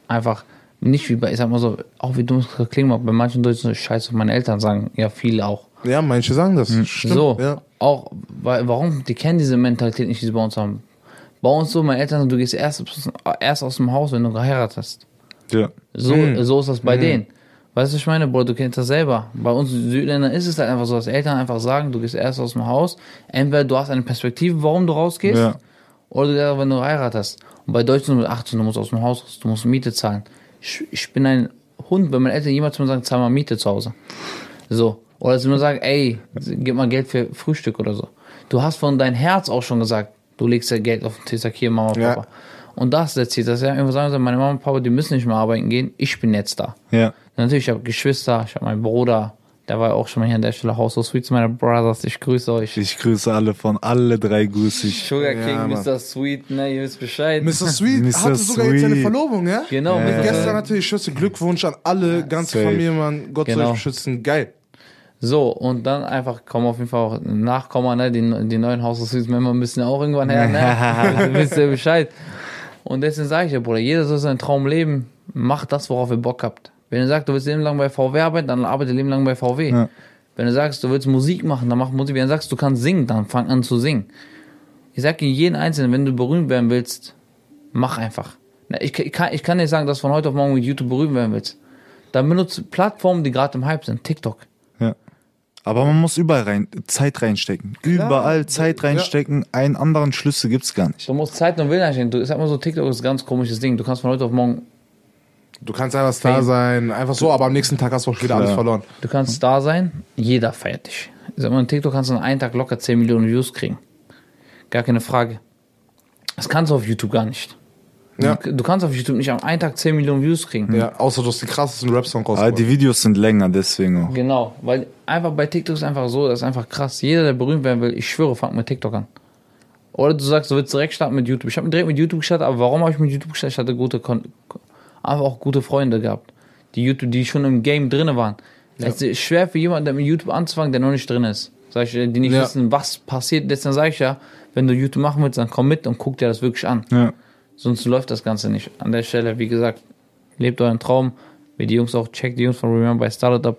einfach nicht wie bei, ich sag mal so, auch wie dumm es klingen mag, bei manchen Deutschen so, scheiße meine Eltern sagen, ja, viele auch. Ja, manche sagen das. Stimmt. so, Ja. auch, weil, warum? Die kennen diese Mentalität nicht, die sie bei uns haben. Bei uns so, meine Eltern, du gehst erst, erst aus dem Haus, wenn du geheiratet hast. Ja. So, so ist das bei denen. Weißt du, was ich meine, Bro, du kennst das selber. Bei uns Südländern ist es halt einfach so, dass Eltern einfach sagen, du gehst erst aus dem Haus. Entweder du hast eine Perspektive, warum du rausgehst, Ja. oder du, wenn du heiratest. Und bei Deutschen mit 18, du musst aus dem Haus raus, du musst Miete zahlen. Ich, ich bin ein Hund, wenn meine Eltern jemals mir sagen, zahl mal Miete zu Hause. So. Oder sie mir sagen, ey, gib mal Geld für Frühstück oder so. Du hast von dein Herz auch schon gesagt, du legst ja Geld auf den Tisch, sag hier, Mama, Papa. Ja. Und das ist der Ziel, dass ja irgendwo sagen, meine Mama und Papa, die müssen nicht mehr arbeiten gehen, ich bin jetzt da. Ja. Natürlich, ich habe Geschwister, ich habe meinen Bruder, der war ja auch schon mal hier an der Stelle Haus so sweet, meine Brothers, ich grüße euch. Ich grüße alle von alle drei grüße ich. Sugar Ja, King, Mann. Mr. Sweet, ne, ihr wisst Bescheid. Mr. Sweet Mr. hatte sogar jetzt seine Sweet. Verlobung, ja? Genau, Mit Mr. gestern natürlich schöne Glückwunsch an alle, ganze safe. Familie, Mann. Gott soll Genau. euch beschützen. Geil. So, und dann einfach kommen auf jeden Fall auch Nachkommen, ne? Die, die neuen House of Sweets Member müssen ja auch irgendwann her, ne? Wisst ihr Bescheid. Und deswegen sage ich ja, Bruder, jeder soll seinen Traum leben. Macht das, worauf ihr Bock habt. Wenn du sagst, du willst leben lang bei VW arbeiten, dann arbeite leben lang bei VW. Ja. Wenn du sagst, du willst Musik machen, dann mach Musik. Wenn du sagst, du kannst singen, dann fang an zu singen. Ich sag dir jeden Einzelnen, wenn du berühmt werden willst, mach einfach. Ich, ich, kann, ich kann nicht sagen, dass von heute auf morgen mit YouTube berühmt werden willst. Dann benutze Plattformen, die gerade im Hype sind. TikTok. Ja. Aber man muss überall rein, Zeit reinstecken. Überall Zeit reinstecken. Einen anderen Schlüssel gibt's gar nicht. Du musst Zeit und Willen einstellen. Du, ich sag mal so, TikTok ist ein ganz komisches Ding. Du kannst von heute auf morgen, Du kannst einfach Star sein, einfach so, aber am nächsten Tag hast du auch wieder alles verloren. du kannst da sein, jeder feiert dich. Ich sag mal, in TikTok kannst du in einem Tag locker 10 Millionen Views kriegen. Gar keine Frage. Das kannst du auf YouTube gar nicht. Ja. Du, du kannst auf YouTube nicht am einen Tag 10 Millionen Views kriegen. Ja, außer du hast die krassesten Rap-Song Aber rausgebracht. die Videos sind länger, deswegen auch. Genau, weil einfach bei TikTok ist einfach so, das ist einfach krass. Jeder, der berühmt werden will, ich schwöre, fang mit TikTok an. Oder du sagst, du willst direkt starten mit YouTube. Ich habe direkt mit YouTube gestartet, aber warum habe ich mit YouTube gestartet? Ich hatte gute, Kon einfach auch gute Freunde gehabt. die YouTube, die schon im Game drinne waren. Es ist schwer für jemanden, der mit YouTube anzufangen, der noch nicht drin ist. Sag ich, die nicht Ja. wissen, was passiert. Deswegen sage ich ja, wenn du YouTube machen willst, dann komm mit und guck dir das wirklich an. Ja. Sonst läuft das Ganze nicht. An der Stelle, wie gesagt, lebt euren Traum. Wie die Jungs auch, checkt die Jungs von Remember by Startup.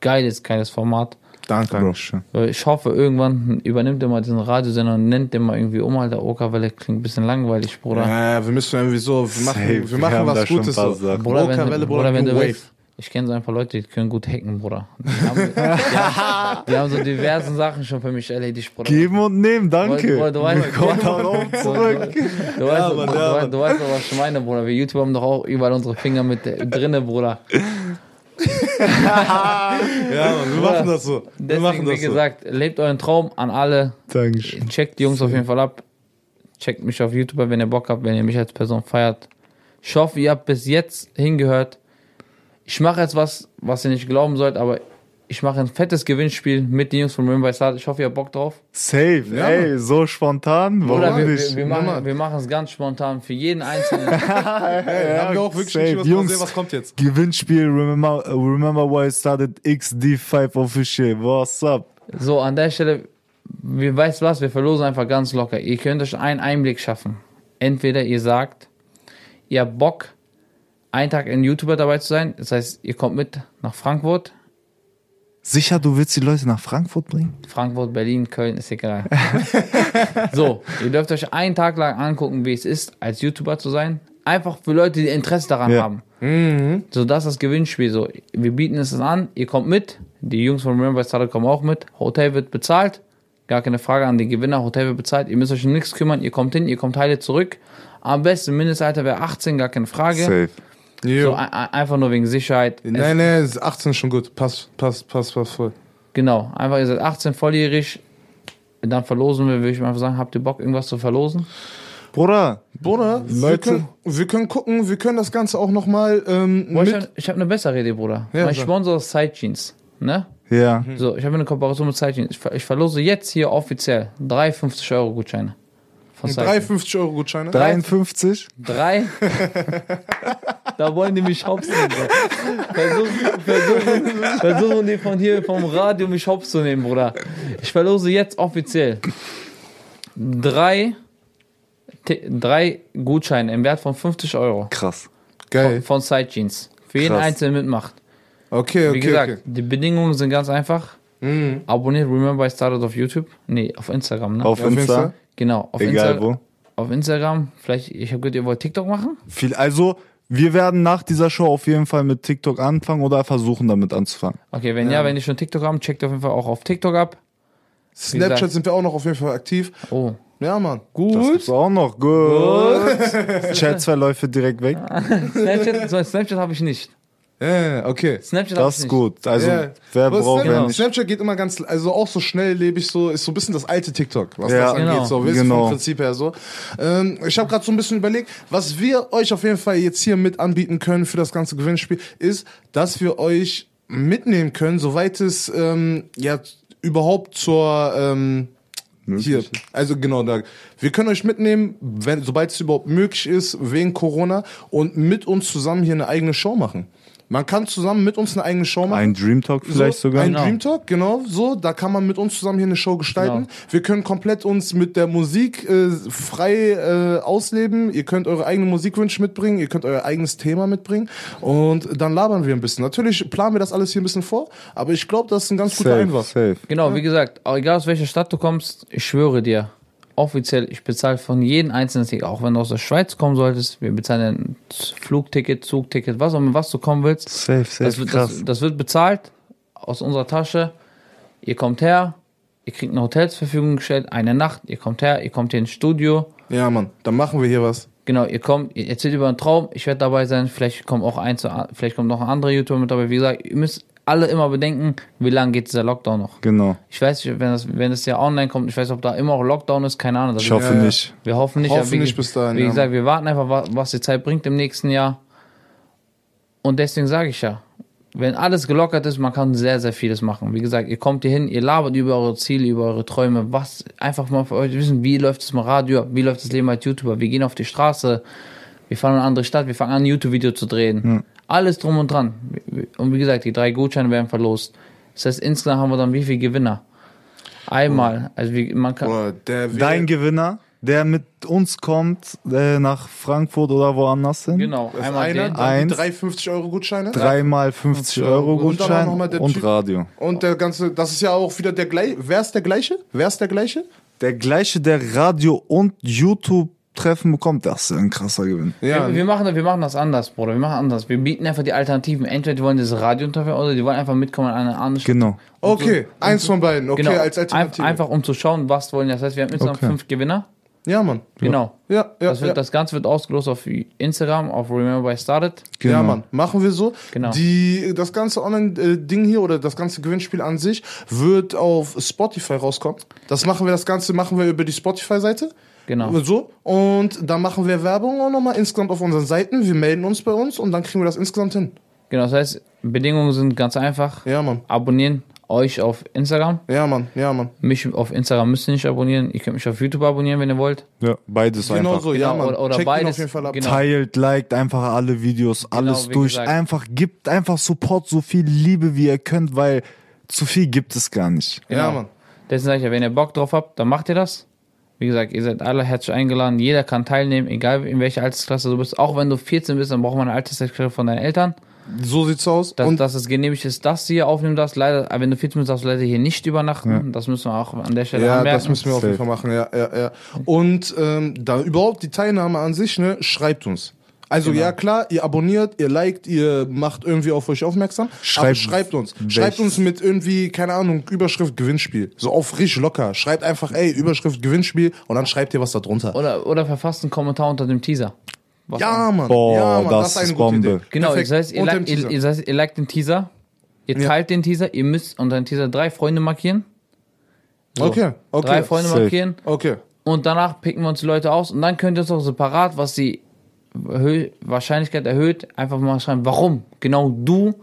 Geiles, geiles Format. Danke. Dankeschön. Ich hoffe, irgendwann übernimmt er mal diesen Radiosender und nennt den mal irgendwie um, Alter. Okerwelle klingt ein bisschen langweilig, Bruder. Ja, wir müssen irgendwie so, wir machen, wir Wir machen was Gutes. So. Sachen. Bruder, wenn, Bruder, Bruder, wenn du willst. Ich kenne so ein paar Leute, die können gut hacken, Bruder. Die haben, die haben, die haben so diversen Sachen schon für mich erledigt, Bruder. Geben und nehmen, danke. Bruder, du weißt, Wir kommen darauf Du, zurück. du, du, weißt, Mann, du, ja, du, Mann. du weißt doch, was ich meine, Bruder. Wir YouTube haben doch auch überall unsere Finger mit drinne, Bruder. Ja, Mann, wir machen das so. Wir machen Deswegen, wie das so. gesagt, lebt euren Traum an alle. Dankeschön. Checkt die Jungs auf jeden Fall ab. Checkt mich auf YouTube, wenn ihr Bock habt, wenn ihr mich als Person feiert. Ich hoffe, ihr habt bis jetzt hingehört. Ich mache jetzt was, was ihr nicht glauben sollt, aber ich mache ein fettes Gewinnspiel mit den Jungs von Remember Start. Ich hoffe, ihr habt Bock drauf. Safe, Ja, ey, so spontan. Warum Oder wir, nicht? wir, wir, machen, es ganz spontan für jeden Einzelnen. Hey, haben wir auch wirklich safe. nicht Jungs. sehen, was kommt jetzt. Gewinnspiel, remember, remember why I started XD5 official. What's up? So, an der Stelle, wir weißt was, wir verlosen einfach ganz locker. Ihr könnt euch einen Einblick schaffen. Entweder ihr sagt, ihr habt Bock, einen Tag in YouTuber dabei zu sein. Das heißt, ihr kommt mit nach Frankfurt. Sicher, du willst die Leute nach Frankfurt bringen? Frankfurt, Berlin, Köln, ist egal. so, ihr dürft euch einen Tag lang angucken, wie es ist, als YouTuber zu sein. Einfach für Leute, die Interesse daran Ja. haben. So, das ist das Gewinnspiel. So, wir bieten es an, ihr kommt mit. Die Jungs von Remember Startup kommen auch mit. Hotel wird bezahlt. Gar keine Frage an die Gewinner. Hotel wird bezahlt. Ihr müsst euch um nichts kümmern. Ihr kommt hin, ihr kommt heile zurück. Am besten Mindestalter wäre 18, gar keine Frage. Safe. So, ein- ein- einfach nur wegen Sicherheit. Nein, nein, 18 ist schon gut. Passt, passt, passt, passt voll. Genau, einfach ihr seid 18 volljährig. Dann verlosen wir, würde ich mal einfach sagen, habt ihr Bock, irgendwas zu verlosen? Bruder, Bruder, wir Leute. können, wir können gucken, wir können das Ganze auch nochmal ähm, Boah, ich habe hab eine bessere Idee, Bruder. Ja, mein. Sponsor ist Side Jeans. Ne? ja. So, ich habe eine Kooperation mit Side Jeans. Ich, ich verlose jetzt hier offiziell drei 50 Euro Gutscheine. Von Jeans. 3,50 Euro Gutscheine. 53? Drei? da wollen die mich hops nehmen. Versuchen, versuchen, versuchen die von hier vom Radio mich hops zu nehmen, Bruder. Ich verlose jetzt offiziell drei, drei Gutscheine im Wert von 50 Euro Krass. Geil. von, von Side Jeans. Für jeden Krass. Einzelnen mitmacht. Okay, okay. Wie gesagt, okay. die Bedingungen sind ganz einfach. Mhm. Abonniert Remember I Started auf YouTube. Nee, auf Instagram, ne? Auf Ja, auf Insta? Insta? Genau, auf, Egal Insta wo. auf Instagram. Vielleicht, ich habe gehört, ihr wollt TikTok machen? Viel, also, wir werden nach dieser Show auf jeden Fall mit TikTok anfangen oder versuchen damit anzufangen. Okay, wenn ja, wenn ihr schon TikTok haben, checkt auf jeden Fall auch auf TikTok ab. Snapchat gesagt. sind wir auch noch auf jeden Fall aktiv. Oh, Ja, Mann. Das Gut. gibt's auch noch. Gut. Chatsverläufe direkt weg. Snapchat, so, Snapchat habe ich nicht. Ja, okay. Snapchat Das ist nicht. gut. Also, Ja. wer Aber braucht, Snapchat, wer nicht. Snapchat geht immer ganz, also auch so schnell lebe ich so, ist so ein bisschen das alte TikTok, was Ja, das angeht, genau. so, wisst ihr, Genau. vom Prinzip her so. Ähm, ich habe gerade so ein bisschen überlegt, was wir euch auf jeden Fall jetzt hier mit anbieten können für das ganze Gewinnspiel, ist, dass wir euch mitnehmen können, soweit es ähm, ja überhaupt zur ähm, hier, also genau da. Wir können euch mitnehmen, wenn, sobald es überhaupt möglich ist, wegen Corona und mit uns zusammen hier eine eigene Show machen. Man kann zusammen mit uns eine eigene Show machen. Ein Dream Talk vielleicht so, sogar. Ein Genau. Dream Talk, genau, so. Da kann man mit uns zusammen hier eine Show gestalten. Genau. Wir können komplett uns mit der Musik äh, frei äh, ausleben. Ihr könnt eure eigenen Musikwünsche mitbringen, ihr könnt euer eigenes Thema mitbringen und dann labern wir ein bisschen. Natürlich planen wir das alles hier ein bisschen vor, aber ich glaube, das ist ein ganz guter Safe, Einwurf. safe. Genau, wie gesagt, egal aus welcher Stadt du kommst, ich schwöre dir, offiziell, ich bezahle von jedem einzelnen Ticket, auch wenn du aus der Schweiz kommen solltest, wir bezahlen ein Flugticket, Zugticket, was auch immer, was du kommen willst. Safe, safe. Das wird, krass. das, das wird bezahlt aus unserer Tasche. Ihr kommt her, ihr kriegt ein Hotel zur Verfügung gestellt, eine Nacht, ihr kommt her, ihr kommt hier ins Studio. Ja, Mann, dann machen wir hier was. Genau, ihr kommt, ihr erzählt über einen Traum, ich werde dabei sein, vielleicht kommt auch ein, vielleicht kommt noch ein anderer YouTuber mit dabei. Wie gesagt, ihr müsst alle immer bedenken, wie lange geht dieser Lockdown noch. Genau. Ich weiß nicht, wenn das, wenn es ja online kommt, ich weiß, ob da immer auch Lockdown ist, keine Ahnung. Das Ich hoffe Ja, nicht. wir hoffen nicht. Hoffen nicht bis dahin, Wie ja. gesagt, wir warten einfach, wa- was die Zeit bringt im nächsten Jahr. Und deswegen sage ich ja, wenn alles gelockert ist, man kann sehr, sehr vieles machen. Wie gesagt, ihr kommt hier hin, ihr labert über eure Ziele, über eure Träume, was einfach mal für euch wissen, wie läuft es im Radio, wie läuft das Leben als YouTuber, wir gehen auf die Straße, wir fahren in eine andere Stadt, wir fangen an, ein YouTube-Video zu drehen. Alles drum und dran. Und wie gesagt, die drei Gutscheine werden verlost. Das heißt, insgesamt haben wir dann wie viele Gewinner? Einmal. Also wie, man kann. Boah, der Dein Gewinner, der mit uns kommt äh, nach Frankfurt oder woanders hin. Genau, das einmal einer, Eins. drei 50 Euro Gutscheine. Dreimal 50 Euro Und und Typ- Radio. Und der ganze, das ist ja auch wieder der gleiche. Wer ist der gleiche? Wer ist der gleiche? Der gleiche, der Radio und YouTube Treffen bekommt, das ist ein krasser Gewinn. Ja, Wir, wir, machen, wir machen das anders, Bruder. Wir machen anders. Wir bieten einfach die Alternativen. Entweder die wollen das Radiointerview oder die wollen einfach mitkommen an eine andere Genau. okay, eins von beiden. Okay, Genau. als Alternative. Ein, einfach um zu schauen, was wollen. Das heißt, wir haben insgesamt Okay. fünf Gewinner. Ja, Mann. Genau. Ja, ja, Das, wird, ja. das Ganze wird ausgelost auf Instagram, auf Remember by Started. genau. Ja, Mann, machen wir so. Genau. Die, das ganze Online-Ding hier oder das ganze Gewinnspiel an sich wird auf Spotify rauskommen. Das machen wir, das Ganze machen wir über die Spotify-Seite. Genau. So. Und dann machen wir Werbung auch nochmal insgesamt auf unseren Seiten. Wir melden uns bei uns und dann kriegen wir das insgesamt hin. Genau, das heißt, Bedingungen sind ganz einfach. Ja, Mann. Abonnieren euch auf Instagram. Ja, Mann. Ja, Mann. Mich auf Instagram müsst ihr nicht abonnieren. Ihr könnt mich auf YouTube abonnieren, wenn ihr wollt. Ja, beides Genau einfach. so, ja, Genau, Mann. oder- oder Checkt beides. auf jeden Fall ab. Genau. Teilt, liked einfach alle Videos, alles wie durch. gesagt. Einfach gibt einfach Support, so viel Liebe wie ihr könnt, weil zu viel gibt es gar nicht. Ja, Genau. Mann. Deswegen sage ich ja, wenn ihr Bock drauf habt, dann macht ihr das. Wie gesagt, ihr seid alle herzlich eingeladen. Jeder kann teilnehmen, egal in welcher Altersklasse du bist. Auch wenn du 14 bist, dann braucht man eine Altersklasse von deinen Eltern. So sieht's aus. Dass, und dass es genehmigt ist, dass du hier aufnehmen darfst. Leider, wenn du 14 bist, darfst du leider hier nicht übernachten. Das müssen wir auch an der Stelle ja, anmerken. das müssen wir auf jeden. Fall machen, ja, ja, ja. Und ähm, da überhaupt die Teilnahme an sich, ne, schreibt uns. Also Genau. ja klar, ihr abonniert, ihr liked, ihr macht irgendwie auf euch aufmerksam. aber Schreibt- schreibt uns. welches- Schreibt uns mit irgendwie, keine Ahnung, Überschrift Gewinnspiel. So auf frisch locker. Schreibt einfach, ey, Überschrift Gewinnspiel und dann schreibt ihr was da drunter. oder, oder verfasst einen Kommentar unter dem Teaser. Was Ja, Mann. Boah, ja, Mann, das eine ist gute Bombe. Idee. Genau, das heißt, ihr, dem ihr, Teaser. ihr, ihr liked den Teaser, ihr Ja. teilt den Teaser, ihr müsst unter den Teaser drei Freunde markieren. So. Okay, okay. Drei Freunde safe. markieren Okay. und danach picken wir uns die Leute aus und dann könnt ihr uns auch separat, was Hö Wahrscheinlichkeit erhöht, einfach mal schreiben, warum genau du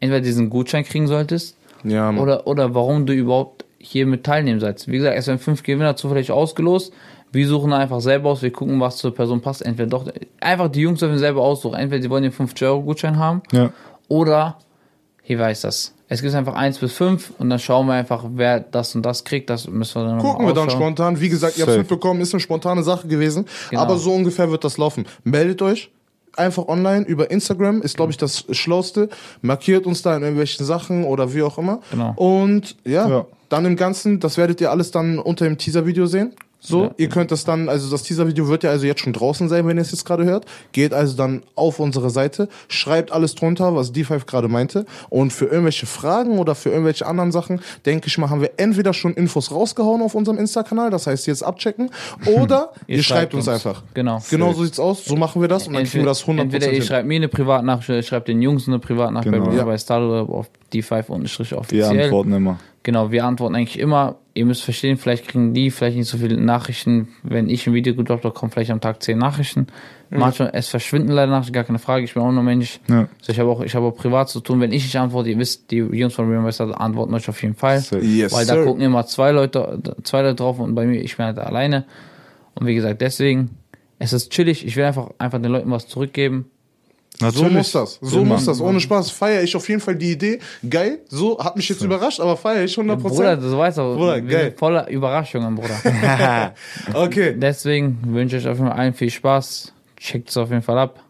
entweder diesen Gutschein kriegen solltest Ja, oder, oder warum du überhaupt hier mit teilnehmen sollst. Wie gesagt, es werden fünf Gewinner zufällig ausgelost. Wir suchen einfach selber aus, wir gucken, was zur Person passt. Entweder doch, einfach die Jungs dürfen selber aussuchen. Entweder sie wollen den 50-Euro-Gutschein haben Ja. oder, hier weiß das. Es gibt einfach eins bis fünf und dann schauen wir einfach, wer das und das kriegt. Das müssen wir dann Gucken mal wir dann spontan. Wie gesagt, ihr habt es mitbekommen, ist eine spontane Sache gewesen. Genau. Aber so ungefähr wird das laufen. Meldet euch einfach online über Instagram, ist glaube ich das Schlauste. Markiert uns da in irgendwelchen Sachen oder wie auch immer. Genau. Und ja, Ja. dann im Ganzen, das werdet ihr alles dann unter dem Teaser-Video sehen. So, Ja. ihr könnt das dann, also das Teaser-Video wird ja also jetzt schon draußen sein, wenn ihr es jetzt gerade hört. Geht also dann auf unsere Seite, schreibt alles drunter, was D5 gerade meinte. Und für irgendwelche Fragen oder für irgendwelche anderen Sachen, denke ich mal, haben wir entweder schon Infos rausgehauen auf unserem Insta-Kanal, das heißt jetzt abchecken, oder ihr, schreibt uns, einfach. Genau. Genau so sieht's aus, so machen wir das und dann kriegen wir das 100% Entweder ihr schreibt mir eine Privatnachricht oder ihr schreibt den Jungs eine Privatnachricht Genau. bei, Ja. bei Star oder auf D5 unterstrich Wir offiziell. antworten immer. Genau, wir antworten eigentlich immer. Ihr müsst verstehen, vielleicht kriegen die vielleicht nicht so viele Nachrichten. Wenn ich ein Video gedroppt habe, kommen vielleicht am Tag zehn Nachrichten. Manchmal, es verschwinden leider Nachrichten, gar keine Frage. Ich bin auch nur Mensch. Ja. So, ich habe auch, ich habe auch privat zu tun. Wenn ich nicht antworte, ihr wisst, die Jungs von Remember antworten euch auf jeden Fall. Yes, Weil da sir. gucken immer zwei Leute, zwei Leute drauf und bei mir, ich bin halt alleine. Und wie gesagt, deswegen, es ist chillig. Ich will einfach, einfach den Leuten was zurückgeben. So muss das. So Immer. muss das. Ohne Spaß feiere ich auf jeden Fall die Idee. Geil. So, hat mich jetzt überrascht, aber feiere ich 100%. Bruder, du weißt auch, Bruder, geil. voller Überraschungen, Bruder. okay. Deswegen wünsche ich euch auf jeden Fall allen viel Spaß. Checkt es auf jeden Fall ab.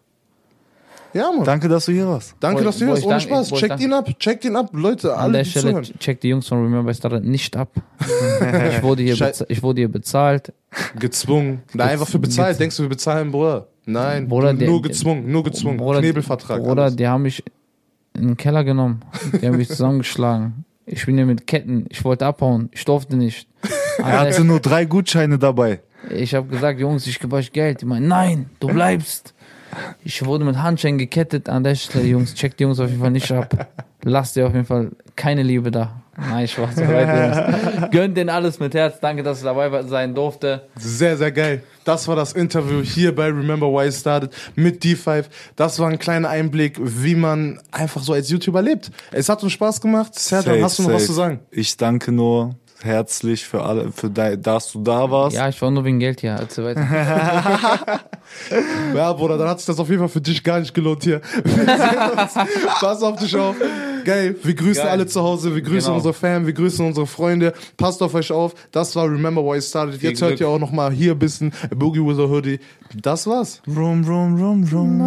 Ja, Mann. Danke, dass du hier warst. Danke, dass du hier ich Ohne Spaß. ich Checkt ihn ab. Checkt ihn ab. Leute, An alle, der die Stelle zuhören. checkt die Jungs von Remember Starter nicht ab. ich, wurde hier ich wurde hier bezahlt. Gezwungen. Nein, einfach für bezahlt. Denkst du, wir bezahlen, Bruder? Nein, Bruder, du- der- nur gezwungen, nur gezwungen. Bruder, Knebelvertrag. Bruder, alles. die haben mich in den Keller genommen. Die haben mich zusammengeschlagen. Ich bin hier mit Ketten. Ich wollte abhauen. Ich durfte nicht. Er hatte nur drei Gutscheine dabei. Ich habe gesagt, Jungs, ich gebe euch Geld. Die meinen, nein, du bleibst. Ich wurde mit Handschellen gekettet an der Stelle, Jungs. Checkt die Jungs auf jeden Fall nicht ab. Lasst ihr auf jeden Fall keine Liebe da. Nein, Spaß. Leute, Jungs. Gönnt denen alles mit Herz. Danke, dass ich dabei sein durfte. Sehr, sehr geil. Das war das Interview hier bei Remember Why It Started mit D5. Das war ein kleiner Einblick, wie man einfach so als YouTuber lebt. Es hat uns Spaß gemacht. Sertan, Safe, hast du noch was safe. zu sagen? Ich danke nur. Herzlich für alle, für de, dass du da warst. Ja, ich war nur wegen Geld hier. Also weiter. Ja, Bruder, dann hat sich das auf jeden Fall für dich gar nicht gelohnt hier. Pass auf dich auf. Geil, wir grüßen Geil. alle zu Hause, wir grüßen Genau. unsere Fam, wir grüßen unsere Freunde. Passt auf euch auf. Das war Remember Why It Started. Jetzt hört Glück. ihr auch noch mal hier ein bisschen Boogie with a Hoodie. Das war's. Rum, rum, rum, rum.